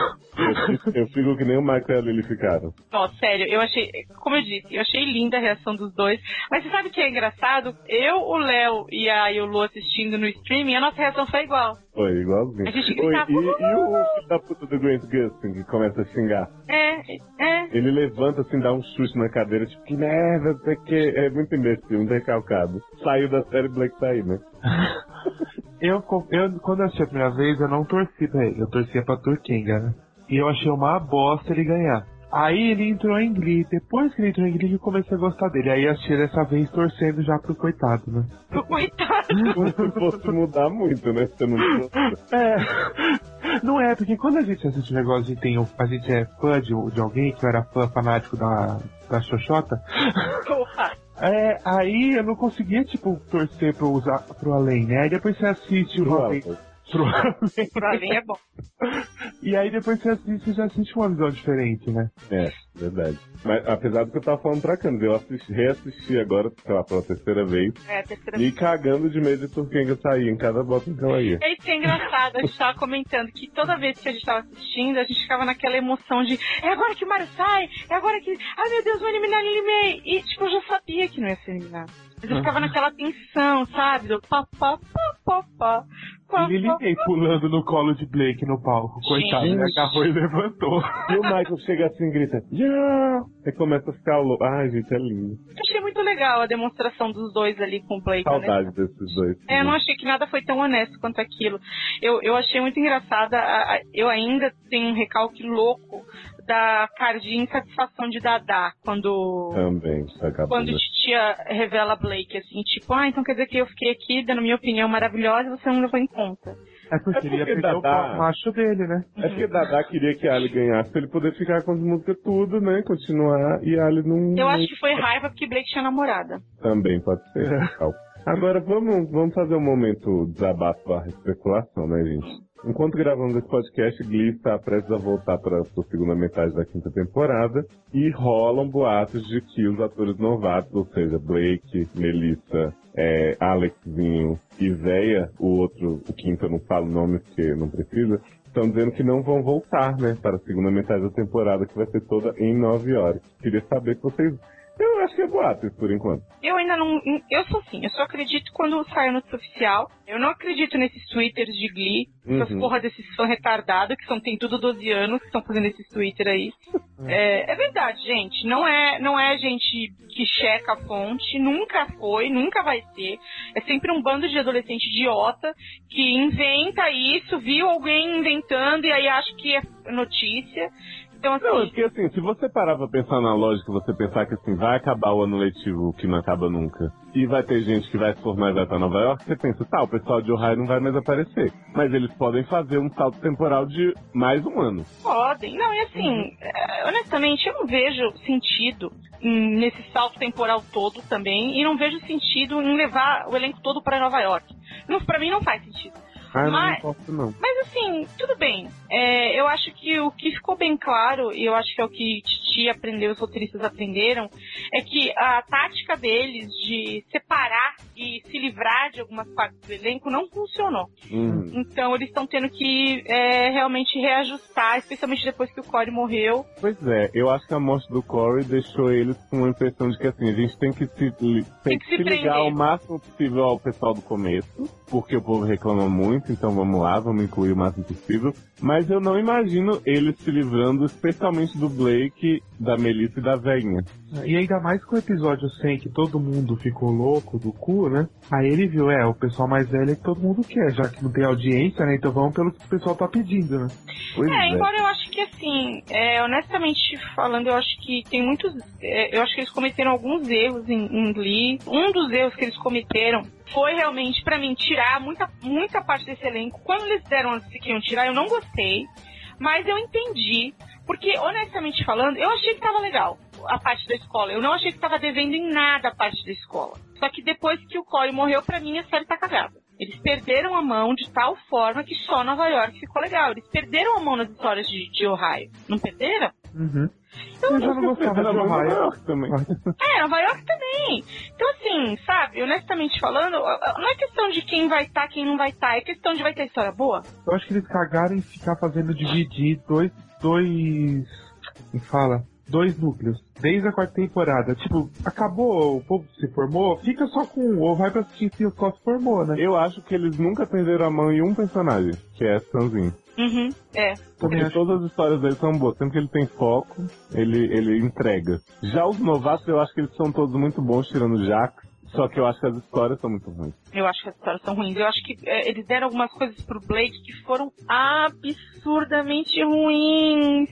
Eu, fico- que nem o Michael e a Lily ficaram. Ó, sério, eu achei, como eu disse, eu achei linda a reação dos dois. Mas você sabe o que é engraçado? Eu, o Léo e a e o Lu assistindo no streaming, a nossa reação foi igual. Foi igualzinho. A gente Oi, gritava, e, e o filho da puta do Grant Gustin que começa a xingar? É, é. Ele levanta assim, dá um chute na cadeira, tipo, que merda, não sei o que. É muito imbecil, muito recalcado. Saiu da série Black aí, né? Eu, eu, quando eu assisti a primeira vez, eu não torci pra ele, eu torcia pra Turkenga, né? E eu achei uma bosta ele ganhar. Aí ele entrou em Glee, depois que ele entrou em Glee, eu comecei a gostar dele. Aí assisti dessa vez torcendo já pro coitado, né? Coitado. Como se fosse mudar muito, né? Você não É, não é, porque quando a gente assiste um negócio, a gente, tem, a gente é fã de, de alguém, que eu era fã fanático da, da Xoxota, Porra. É, aí eu não conseguia, tipo, torcer pro, usar, pro além, né? Aí depois você assiste o além. Pro além é bom. E aí depois você assiste, você já assiste uma visão diferente, né? É, verdade. Mas apesar do que eu tava falando pra Canis, eu assisti, reassisti agora, sei lá, pela terceira vez, É, a terceira me cagando de medo de Turkenga sair em cada bota que ela ia. É isso que é engraçado, a gente tava comentando que toda vez que a gente tava assistindo, a gente ficava naquela emoção de é agora que o Mario sai, é agora que. Ai meu Deus, vou eliminar Lily May. E tipo, eu já sabia que não ia ser eliminado. Mas eu ficava naquela tensão, sabe? Do pá, pá, pá, pá, pá. May pulando no colo de Blake no palco. Coitado, ele Gente. agarrou e levantou. E o Michael chega assim e grita, yeah! Aí começa a ficar louco. Ai, gente, é lindo. Eu achei muito legal a demonstração dos dois ali com o Blake. Saudade desses dois. É, eu não achei que nada foi tão honesto quanto aquilo. Eu, eu achei muito engraçada. Eu ainda tenho um recalque louco da cara de insatisfação de Dadá quando. Também, acabou. Quando titia revela Blake, assim, tipo, ah, então quer dizer que eu fiquei aqui dando minha opinião maravilhosa e você não levou em conta. É porque ele ia porque perder o Dadá- macho dele, né? É porque Dada queria que a Ali ganhasse pra ele poder ficar com as músicas tudo, né? Continuar e a Ali não. Eu acho que foi raiva porque Blake tinha namorada. Também pode ser. Calma. Agora vamos, vamos fazer um momento desabafo barra especulação, né, gente? Enquanto gravamos esse podcast, Glee está prestes a voltar para a segunda metade da quinta temporada e rolam boatos de que os atores novatos, ou seja, Blake, Melissa, é, Alexzinho e Véia, o outro, o quinto eu não falo nome porque não precisa, estão dizendo que não vão voltar, né, para a segunda metade da temporada, que vai ser toda em nove horas. Queria saber se vocês. Eu acho que é boato por enquanto. Eu ainda não. Eu sou assim, eu só acredito quando sai a notícia oficial. Eu não acredito nesses twitters de Glee, essas Uhum. porra desses fãs retardados, que são, tem tudo 12 anos, que estão fazendo esses twitter aí. É, é verdade, gente. Não é, não é gente que checa a fonte, nunca foi, nunca vai ser. É sempre um bando de adolescente idiota que inventa isso, viu alguém inventando e aí acha que é notícia. Então, assim. Não, é porque assim, se você parar pra pensar na lógica, você pensar que assim, vai acabar o ano letivo que não acaba nunca, e vai ter gente que vai se formar e vai pra Nova York, você pensa, tá, o pessoal de Ohio não vai mais aparecer. Mas eles podem fazer um salto temporal de mais um ano. Podem. Não, e assim, é, honestamente, eu não vejo sentido nesse salto temporal todo também, e não vejo sentido em levar o elenco todo para Nova York. Não, pra mim não faz sentido. Ah, não Mas- importa não. Mas assim, tudo bem. É, eu acho que o que ficou bem claro, e eu acho que é o que Titi aprendeu, os roteiristas aprenderam, é que a tática deles de separar e se livrar de algumas partes do elenco não funcionou. Uhum. Então eles estão tendo que é, realmente reajustar, especialmente depois que o Corey morreu. Pois é, eu acho que a morte do Corey deixou eles com uma impressão de que assim, a gente tem que se, li- tem que se se ligar ao máximo possível ao pessoal do começo, porque o povo reclama muito, então vamos lá, vamos incluir o máximo possível. Mas eu não imagino eles se livrando especialmente do Blake, da Melissa e da velhinha. E ainda mais com o episódio 100, que todo mundo ficou louco do cu, né? Aí ele viu, é, o pessoal mais velho é que todo mundo quer, já que não tem audiência, né? Então vamos pelo que o pessoal tá pedindo, né? Pois É, embora eu acho que assim, é, honestamente falando, eu acho que tem muitos. é, eu acho que eles cometeram alguns erros em, em Glee. Um dos erros que eles cometeram foi realmente, pra mim, tirar muita, muita parte desse elenco. Quando eles deram antes que iam tirar, eu não gostei. Mas eu entendi. Porque, honestamente falando, eu achei que tava legal a parte da escola. Eu não achei que tava devendo em nada a parte da escola. Só que depois que o Corey morreu, pra mim a série tá cagada. Eles perderam a mão de tal forma que só Nova York ficou legal. Eles perderam a mão nas histórias de, de Ohio. Não perderam? Uhum. Eu já não gostava de Ohio. também. É, Nova York também. Então, assim, sabe, honestamente falando, não é questão de quem vai estar, quem não vai estar. É questão de vai ter história boa. Eu acho que eles cagaram em ficar fazendo dividir dois. dois. Como fala? Dois núcleos. Desde a quarta temporada. Tipo, acabou, o povo se formou, fica só com um, ou vai pra assistir se o só se formou, né? Eu acho que eles nunca perderam a mão em um personagem, que é Stanzinho. Uhum, é. Porque todas as histórias dele são boas. Sempre que ele tem foco, ele, ele entrega. Já os novatos, eu acho que eles são todos muito bons, tirando o Jax. Só que eu acho que as histórias são muito ruins. Eu acho que as histórias são ruins. Eu acho que é, eles deram algumas coisas pro Blake que foram absurdamente ruins.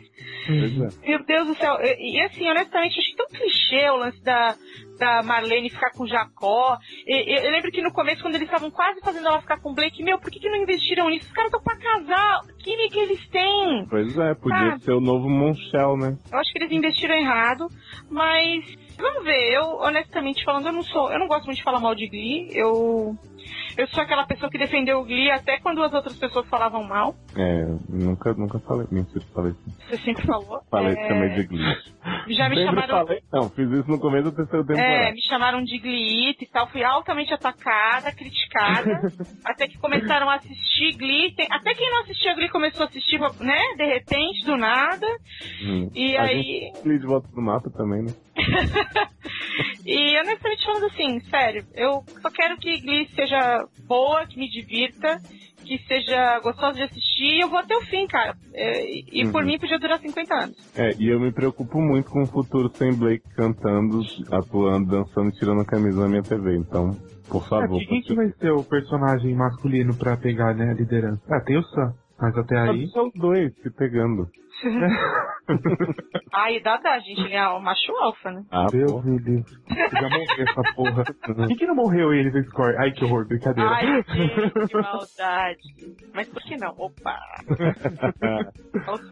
Pois é. Meu Deus do céu. E, e, assim, honestamente, eu achei tão clichê o lance da, da Marlene ficar com o Jacó. E- eu lembro que no começo, quando eles estavam quase fazendo ela ficar com o Blake, meu, por que, que não investiram nisso? Os caras estão pra casar. Que química eles têm? Pois é, podia Ah. ser o novo Monchel, né? Eu acho que eles investiram errado, mas vamos ver. Eu, honestamente falando, eu não sou, eu não gosto muito de falar mal de Glee. Eu, eu sou aquela pessoa que defendeu o Glee até quando as outras pessoas falavam mal. É, nunca, nunca falei. Mentira, falei assim. Você sempre falou. Falei É, chamei de Glee. Já me Sempre chamaram. falei, não, fiz isso no começo da terceira É, temporada. me chamaram de Glee e tal, fui altamente atacada, criticada, até que começaram a assistir Glee, tem- até quem não assistia Glee começou a assistir, né, de repente, do nada, Hum. e a aí- gente Glee de volta pro mapa também, né? e honestamente falando assim, sério, eu só quero que Glee seja boa, que me divirta, que seja gostosa de assistir, e eu vou até o fim, cara, É, e, e por Uhum. mim podia durar 50 anos. É, e eu me preocupo muito com o futuro sem Blake cantando, atuando, dançando, tirando a camisa na minha TV. Então, por Ah, favor. quem que vai ser o personagem masculino pra pegar né, a liderança? Ah, tem o Sam. Mas até aí. Só os dois se pegando. Ai, dá da gente ganhar o macho alfa, né? Ah, Deus me livre. Já morreu essa porra. Quem que não morreu ele do score? Ai, que horror, brincadeira. Ai, gente, que maldade. Mas por que não? Opa!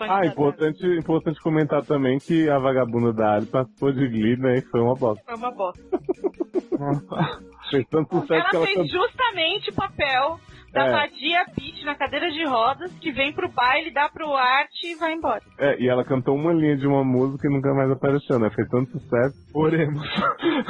Ah, importante, importante comentar também que a vagabunda da Ali participou de Glee, né? E foi uma bosta. Foi uma bosta. Fez tanto sucesso que Ela ela fez justamente o papel da É. vadia Peach na cadeira de rodas, que vem pro baile, dá pro arte e vai embora. É, e ela cantou uma linha de uma música e nunca mais apareceu, né? Fez tanto sucesso. Oremos.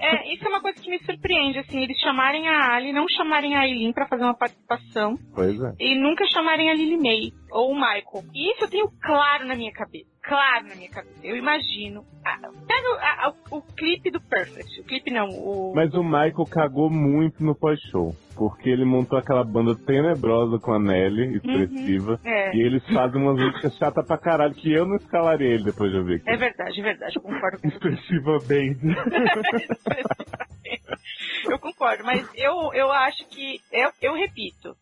É, isso é uma coisa que me surpreende, assim, eles chamarem a Ali, não chamarem a Aileen pra fazer uma participação, Pois é. e nunca chamarem a Lily May ou o Michael. E isso eu tenho claro na minha cabeça. Claro na minha cabeça. Eu imagino. a- Pega a- o clipe do Perfect. O clipe não, o. Mas o Michael cagou muito no pós-show. Porque ele montou aquela banda tenebrosa com a Nelly, expressiva. É. E eles fazem umas músicas chatas pra caralho, que eu não escalaria ele depois de ouvir aqui. É verdade, é verdade, eu concordo com Expressiva bem. Eu concordo, mas eu, eu acho que, eu, eu repito,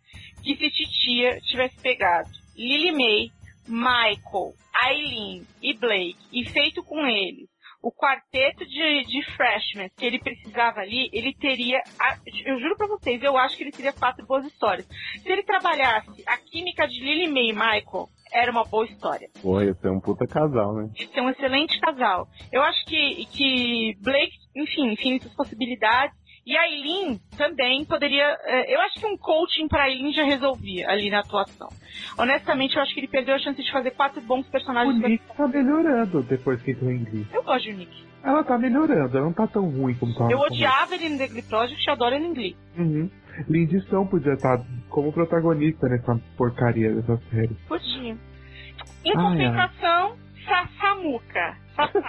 que se Titia tivesse pegado Lily May, Michael, Aileen e Blake e feito com eles o quarteto de, de freshmen que ele precisava ali, ele teria, eu juro pra vocês, eu acho que ele teria quatro boas histórias. Se ele trabalhasse a química de Lily May e Michael, era uma boa história. Porra, ia ser um puta casal, né? Eles são um excelente casal. Eu acho que, que Blake, enfim, infinitas possibilidades. E a Aileen também poderia. eh, Eu acho que um coaching pra Aileen já resolvia ali na atuação. Honestamente, eu acho que ele perdeu a chance de fazer quatro bons O personagens. Nick tá melhorando depois que entrou em Glee. Eu gosto de Nick. Ela tá melhorando, ela não tá tão ruim como tava Eu odiava ele no The Glee Project e adoro ele em Glee. Uhum. Lindição podia estar como protagonista nessa porcaria dessa série. Podia. Em Ai, compensação, Sassamuca. Sassá.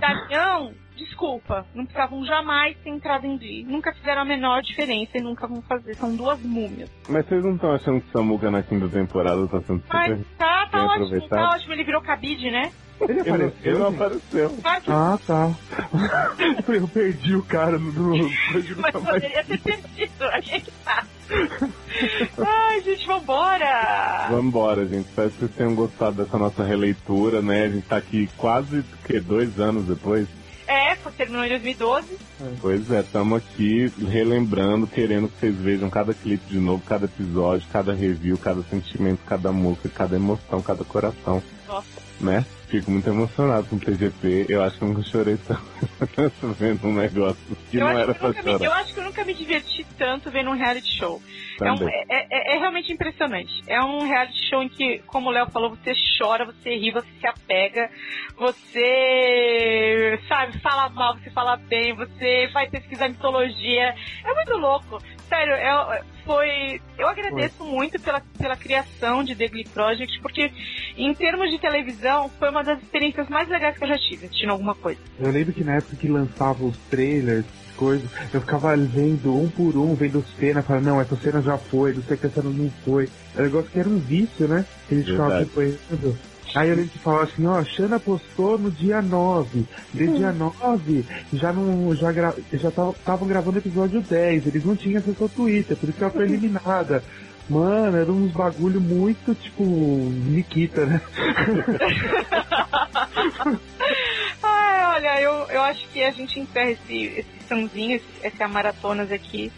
Damião, desculpa, não precisavam jamais ter entrado em Glee. Nunca fizeram a menor diferença e nunca vão fazer. São duas múmias. Mas vocês não estão achando que Samuka na quinta temporada tá sendo super Mas tá, tá bem ótimo, tá ótimo. Ele virou cabide, né? Ele apareceu? ele não apareceu. Ah, tá. Eu perdi o cara no. mas poderia ter perdido. Aí que tá. Ai, gente, vambora! Vambora, gente. Espero que vocês tenham gostado dessa nossa releitura, né? A gente tá aqui quase, que, dois anos depois. É, foi- terminou em 2012. Pois é, estamos aqui relembrando, querendo que vocês vejam cada clipe de novo, cada episódio, cada review, cada sentimento, cada música, cada emoção, cada coração, Nossa. né? Fico muito emocionado com o TGP. Eu acho que eu nunca chorei tanto vendo um negócio que eu, não era pra nunca me, eu chorar. acho que eu nunca me diverti tanto vendo um reality show. É, um- é- é- é realmente impressionante. É um reality show em que, como o Léo falou, você chora, você ri, você se apega, você, sabe, fala mal, você fala bem, você vai pesquisar mitologia. É muito louco. Sério, é- foi. Eu agradeço muito pela, pela criação de The Glee Project, porque em termos de televisão, foi uma das experiências mais legais que eu já tive assistindo alguma coisa. Eu lembro que na época que lançava os trailers, coisas, eu ficava vendo um por um, vendo cenas, falando, não, essa cena já foi, não sei que essa cena não foi. É um negócio que era um vício, né? Que a gente ficava acompanhando. Aí que falava assim, ó, Xana postou no dia 9. De dia 9, já não. Já gra, já estavam gravando o episódio 10. Eles não tinham acesso ao Twitter, por isso que ela foi eliminada. Mano, era uns bagulho muito tipo. Nikita, né? Olha, eu, eu acho que a gente encerra esse, esse sãozinho, esse, essa maratonas aqui,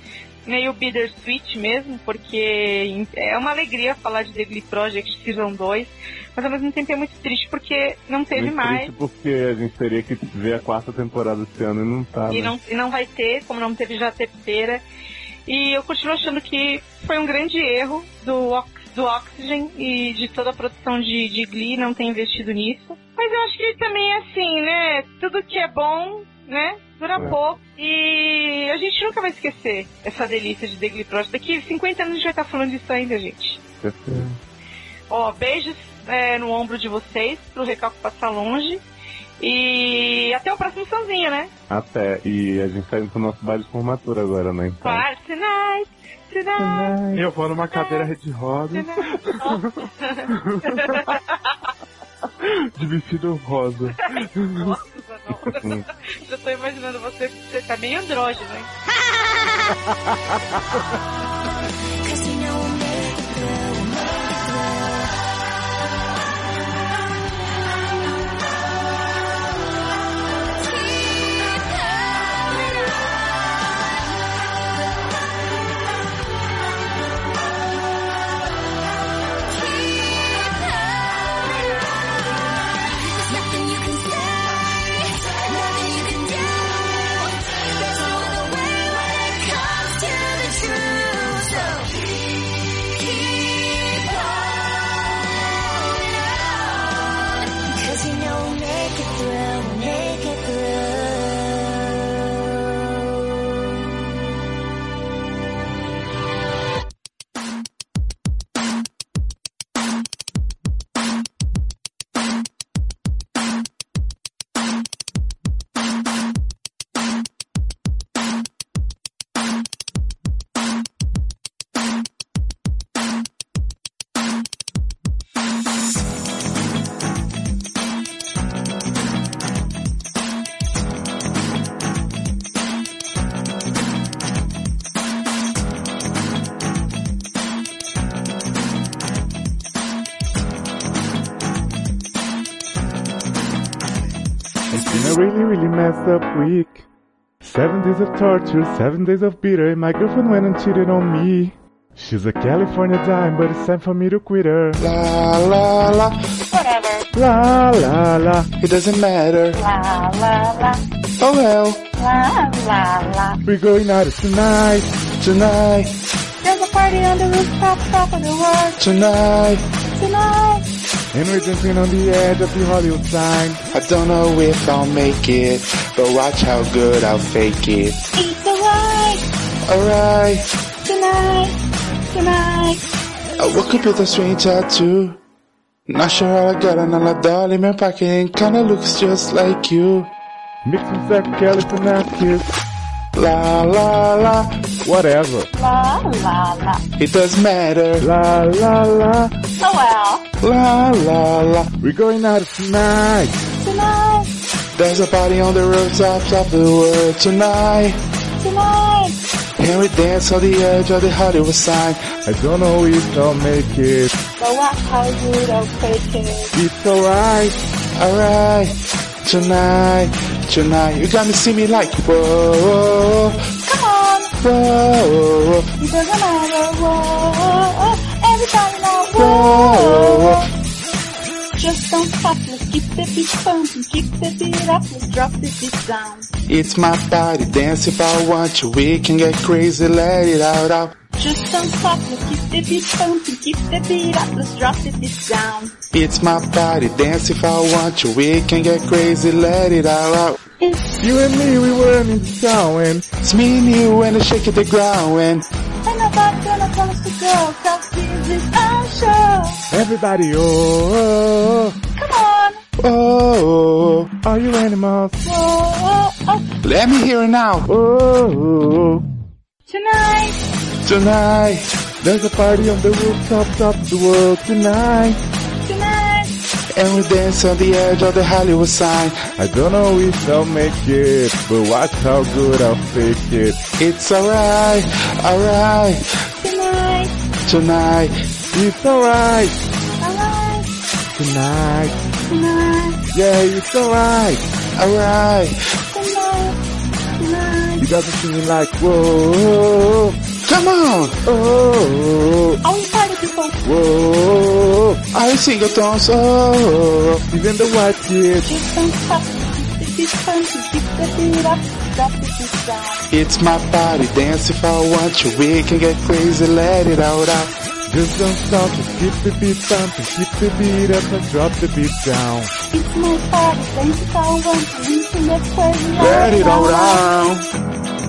meio bittersweet mesmo, porque é uma alegria falar de The Glee Project Season 2, mas ao mesmo tempo é muito triste porque não teve Muito mais. triste porque a gente teria que ver a quarta temporada esse ano e não tá, E né? não, e não vai ter, como não teve já a terceira. E eu continuo achando que foi um grande erro do, Ox- do Oxygen e de toda a produção de, de Glee não ter investido nisso. Mas eu acho que também é assim, né? Tudo que é bom, né? Dura É. pouco. E a gente nunca vai esquecer essa delícia de The Glee Project. Daqui 50 anos a gente vai estar falando disso ainda, gente. Ó, beijos é, no ombro de vocês, pro recalque passar longe. E até o próximo Sãozinho, né? Até. E a gente tá indo pro nosso baile de formatura agora, né? Então, Claro, tonight, tonight, Eu vou numa cadeira de rodas de vestido rosa. Nossa, não. Já tô imaginando você, você tá bem andrógeno, hein? up week. Seven days of torture, seven days of bitter. My girlfriend went and cheated on me. She's a California dime, but it's time for me to quit her. La la la, Whatever. La la la. it doesn't matter. La la la. Oh well, La la la. We're going out tonight. tonight, There's a party on the rooftop, top of the world tonight. tonight. And we're dancing on the edge of the Hollywood sign. I don't know if I'll make it, but watch how good I'll fake it. It's alright Alright, tonight, tonight. I woke up with a strange tattoo. Not sure how I got another dolly, my pocket kinda looks just like you. Mixing Zach Kelly for that kiss. La la la, Whatever. La la la. it doesn't matter. La la la. Oh well, La la la, We're going out tonight. tonight, there's a party on the rooftops of the world tonight. tonight. And we dance on the edge of the Hollywood sign. I don't know if I'll make it. But watch how good I'll take it. It's alright. Alright, tonight, tonight, you got me see me like whoa, Come on, whoa, it doesn't matter. Whoa, everybody now. whoa. Whoa. Just don't stop, let's keep the beat pumping, keep the beat up, let's drop the beat down. It's my body, dance if I want you. We can get crazy, let it out, out. Just don't stop, let's keep the beat pumping, keep the beat up, let's drop the beat down. It's my body, dance if I want you. We can get crazy, let it out, out. It's You and me, we were in town and It's me and you and I shake it the ground and ain't nobody gonna tell us to go, cause this is our show. everybody, oh, oh, Come on, oh, oh, are you animals? whoa, oh, oh. let me hear it now. Oh, oh, oh, tonight, Tonight, there's a party on the rooftops of the world tonight. tonight, and we dance on the edge of the Hollywood sign. I don't know if I'll make it, but watch how good I'll fake it. It's alright, alright, tonight, tonight. It's alright alright, tonight. tonight, Yeah, it's alright. Alright, tonight, tonight. You got me singing like, whoa, come on. oh, Are we party people? whoa. I sing a song, oh. Even the white kid. Just don't stop, keep the beat pumping, keep the beat up, drop the beat down. It's my body, dance if I want you. We can get crazy, let it out, out. Just don't stop, just keep the beat pumping, keep the beat up and drop the beat down. It's my party, dance if I want to, get crazy, Let it all out.